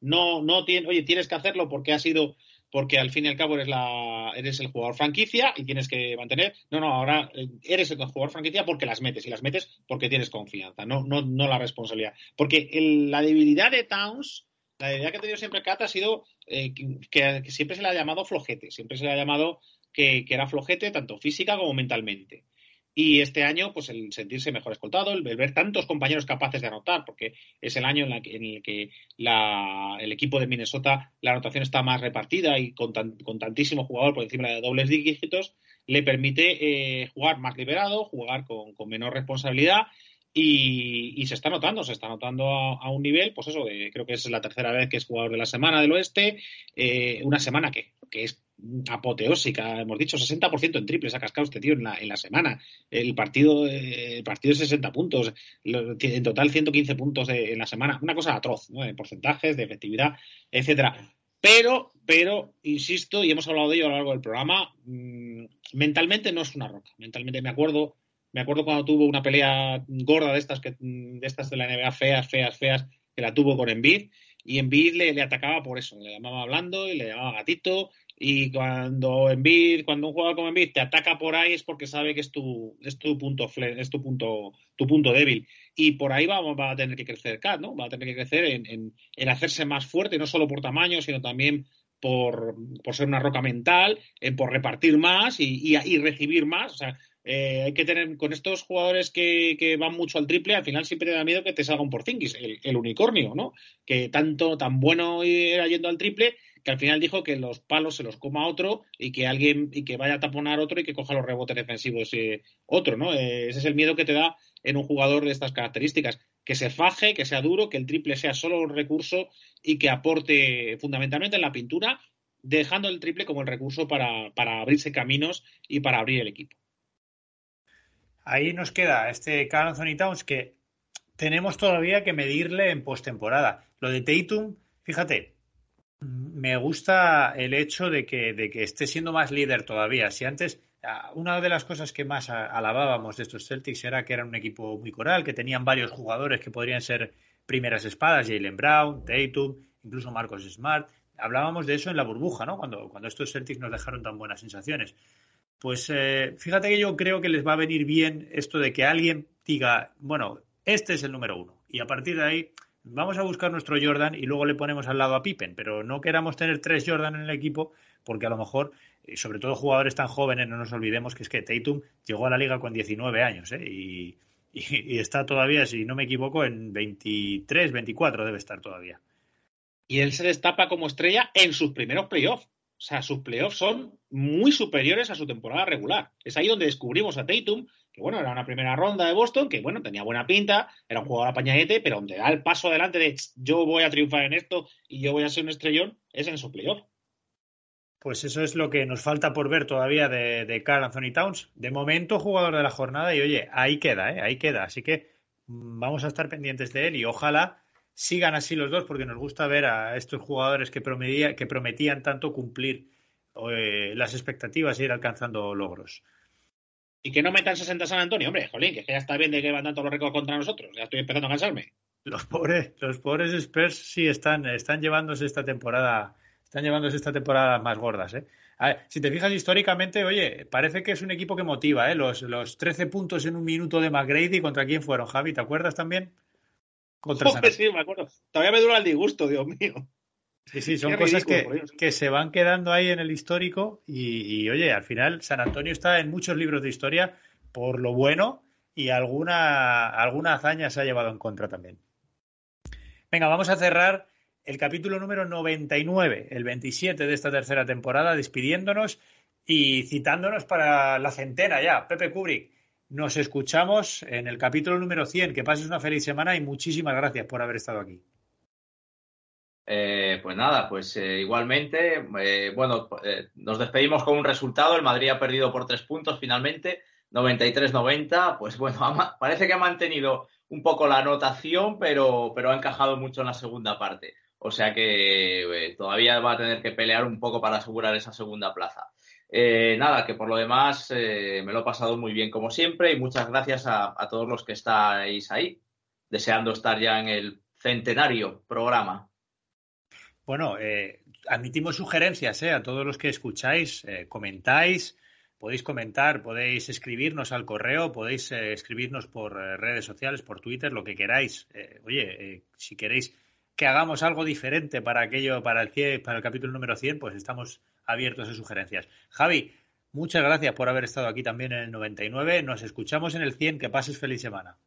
no, no tiene, oye, tienes que hacerlo porque ha sido, porque al fin y al cabo eres la, eres el jugador franquicia y tienes que mantener. No, no, ahora eh, eres el jugador franquicia porque las metes y las metes porque tienes confianza, no, no, no la responsabilidad. Porque la debilidad de Towns la idea que ha tenido siempre Kat ha sido eh, que, siempre se le ha llamado flojete, siempre se le ha llamado que, era flojete tanto física como mentalmente. Y este año, pues el sentirse mejor escoltado, el, ver tantos compañeros capaces de anotar, porque es el año en, el que el equipo de Minnesota, la anotación está más repartida y con, tantísimo jugador por encima de dobles dígitos, le permite eh, jugar más liberado, jugar con, con menor responsabilidad y, se está notando, se está notando a, un nivel, pues eso, creo que es la tercera vez que es jugador de la semana del oeste, eh, una semana que, es apoteósica, hemos dicho 60% en triples ha cascado este tío en la, en la semana. El partido, el partido de 60 puntos, en total 115 puntos en la semana, una cosa atroz, ¿no? De porcentajes, de efectividad, etcétera. Pero, pero, insisto, y hemos hablado de ello a lo largo del programa, mm, mentalmente no es una roca. Mentalmente me acuerdo me acuerdo cuando tuvo una pelea gorda de estas, que, de estas de la NBA, feas, feas, feas, que la tuvo con Embiid, y Embiid le, le atacaba por eso, le llamaba hablando y le llamaba gatito, y cuando Embiid, cuando un jugador como Embiid te ataca por ahí es porque sabe que es tu, es tu punto es tu punto, tu punto débil. Y por ahí va, a tener que crecer Cat, ¿no? Va a tener que crecer en, en, hacerse más fuerte, no solo por tamaño, sino también por, por ser una roca mental, en por repartir más y, y, recibir más. O sea, eh, hay que tener con estos jugadores que, van mucho al triple, al final siempre te da miedo que te salga un Porzingis, el, el unicornio, ¿no? Que tanto, tan bueno era yendo al triple que al final dijo que los palos se los coma otro y que alguien y que vaya a taponar otro y que coja los rebotes defensivos eh, otro, ¿no? Eh, ese es el miedo que te da en un jugador de estas características, que se faje, que sea duro, que el triple sea solo un recurso y que aporte fundamentalmente en la pintura, dejando el triple como el recurso para abrirse caminos y para abrir el equipo. Ahí nos queda este Carl Anthony Towns que tenemos todavía que medirle en postemporada. Lo de Tatum, fíjate, me gusta el hecho de que, esté siendo más líder todavía. Si antes, una de las cosas que más alabábamos de estos Celtics era que eran un equipo muy coral, que tenían varios jugadores que podrían ser primeras espadas, Jalen Brown, Tatum, incluso Marcos Smart. Hablábamos de eso en la burbuja, ¿no? Cuando, cuando estos Celtics nos dejaron tan buenas sensaciones. Pues eh, fíjate que yo creo que les va a venir bien esto de que alguien diga, bueno, este es el número uno. Y a partir de ahí vamos a buscar nuestro Jordan y luego le ponemos al lado a Pippen. Pero no queramos tener tres Jordan en el equipo porque a lo mejor, y sobre todo jugadores tan jóvenes, no nos olvidemos que es que Tatum llegó a la liga con 19 años ¿eh? y, y, está todavía, si no me equivoco, en 23, 24 debe estar todavía. Y él se destapa como estrella en sus primeros playoffs. O sea, sus playoffs son muy superiores a su temporada regular. Es ahí donde descubrimos a Tatum, que bueno, era una primera ronda de Boston, que bueno, tenía buena pinta, era un jugador apañadete, pero donde da el paso adelante de yo voy a triunfar en esto y yo voy a ser un estrellón, es en su playoff. Pues eso es lo que nos falta por ver todavía de, de Carl Anthony Towns. De momento, jugador de la jornada, y oye, ahí queda, ¿eh? ahí queda. Así que mm, vamos a estar pendientes de él y ojalá sigan así los dos, porque nos gusta ver a estos jugadores que, que prometían tanto cumplir eh, las expectativas y ir alcanzando logros. Y que no metan 60 San Antonio, hombre, jolín, que ya está bien de que van tanto los récords contra nosotros. Ya estoy empezando a cansarme. Los pobres, los pobres Spurs sí están, están llevándose esta temporada, están llevándose esta temporada más gordas, ¿eh? si te fijas históricamente, oye, parece que es un equipo que motiva, ¿eh? Los, los 13 puntos en un minuto de McGrady, ¿contra quién fueron, Javi? ¿Te acuerdas también? sí, me acuerdo. Todavía me dura el disgusto, Dios mío. Sí, sí, son cosas que, se van quedando ahí en el histórico y, oye, al final San Antonio está en muchos libros de historia por lo bueno y alguna, alguna hazaña se ha llevado en contra también. Venga, vamos a cerrar el capítulo número 99, el 27 de esta tercera temporada, despidiéndonos y citándonos para la centena ya. Pepe Kubrick, nos escuchamos en el capítulo número 100. Que pases una feliz semana y muchísimas gracias por haber estado aquí. Eh, pues nada, pues eh, igualmente, eh, bueno, nos despedimos con un resultado. El Madrid ha perdido por tres puntos finalmente, 93-90. Pues bueno, parece que ha mantenido un poco la anotación, pero, pero ha encajado mucho en la segunda parte. O sea que todavía va a tener que pelear un poco para asegurar esa segunda plaza. Nada, que por lo demás me lo he pasado muy bien como siempre y muchas gracias a, todos los que estáis ahí, deseando estar ya en el centenario programa. Bueno, eh, admitimos sugerencias a todos los que escucháis, comentáis, podéis comentar, podéis escribirnos al correo, podéis escribirnos por redes sociales, por Twitter, lo que queráis. oye, si queréis que hagamos algo diferente para aquello, para el, para el capítulo número 100, pues estamos abiertos a sugerencias. Javi, muchas gracias por haber estado aquí también en el 99. Nos escuchamos en el 100. Que pases feliz semana.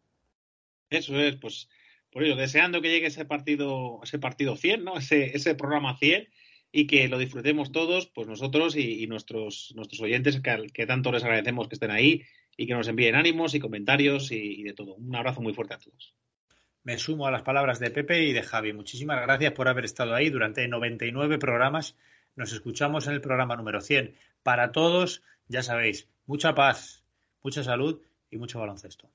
Eso es, pues por ello, deseando que llegue ese partido, ese partido 100, ¿no? Ese, ese programa 100 y que lo disfrutemos todos, pues nosotros y, nuestros, nuestros oyentes, que, tanto les agradecemos que estén ahí y que nos envíen ánimos y comentarios y de todo. Un abrazo muy fuerte a todos. Me sumo a las palabras de Pepe y de Javi. Muchísimas gracias por haber estado ahí durante 99 programas nos escuchamos en el programa número 100. Para todos, ya sabéis, mucha paz, mucha salud y mucho baloncesto.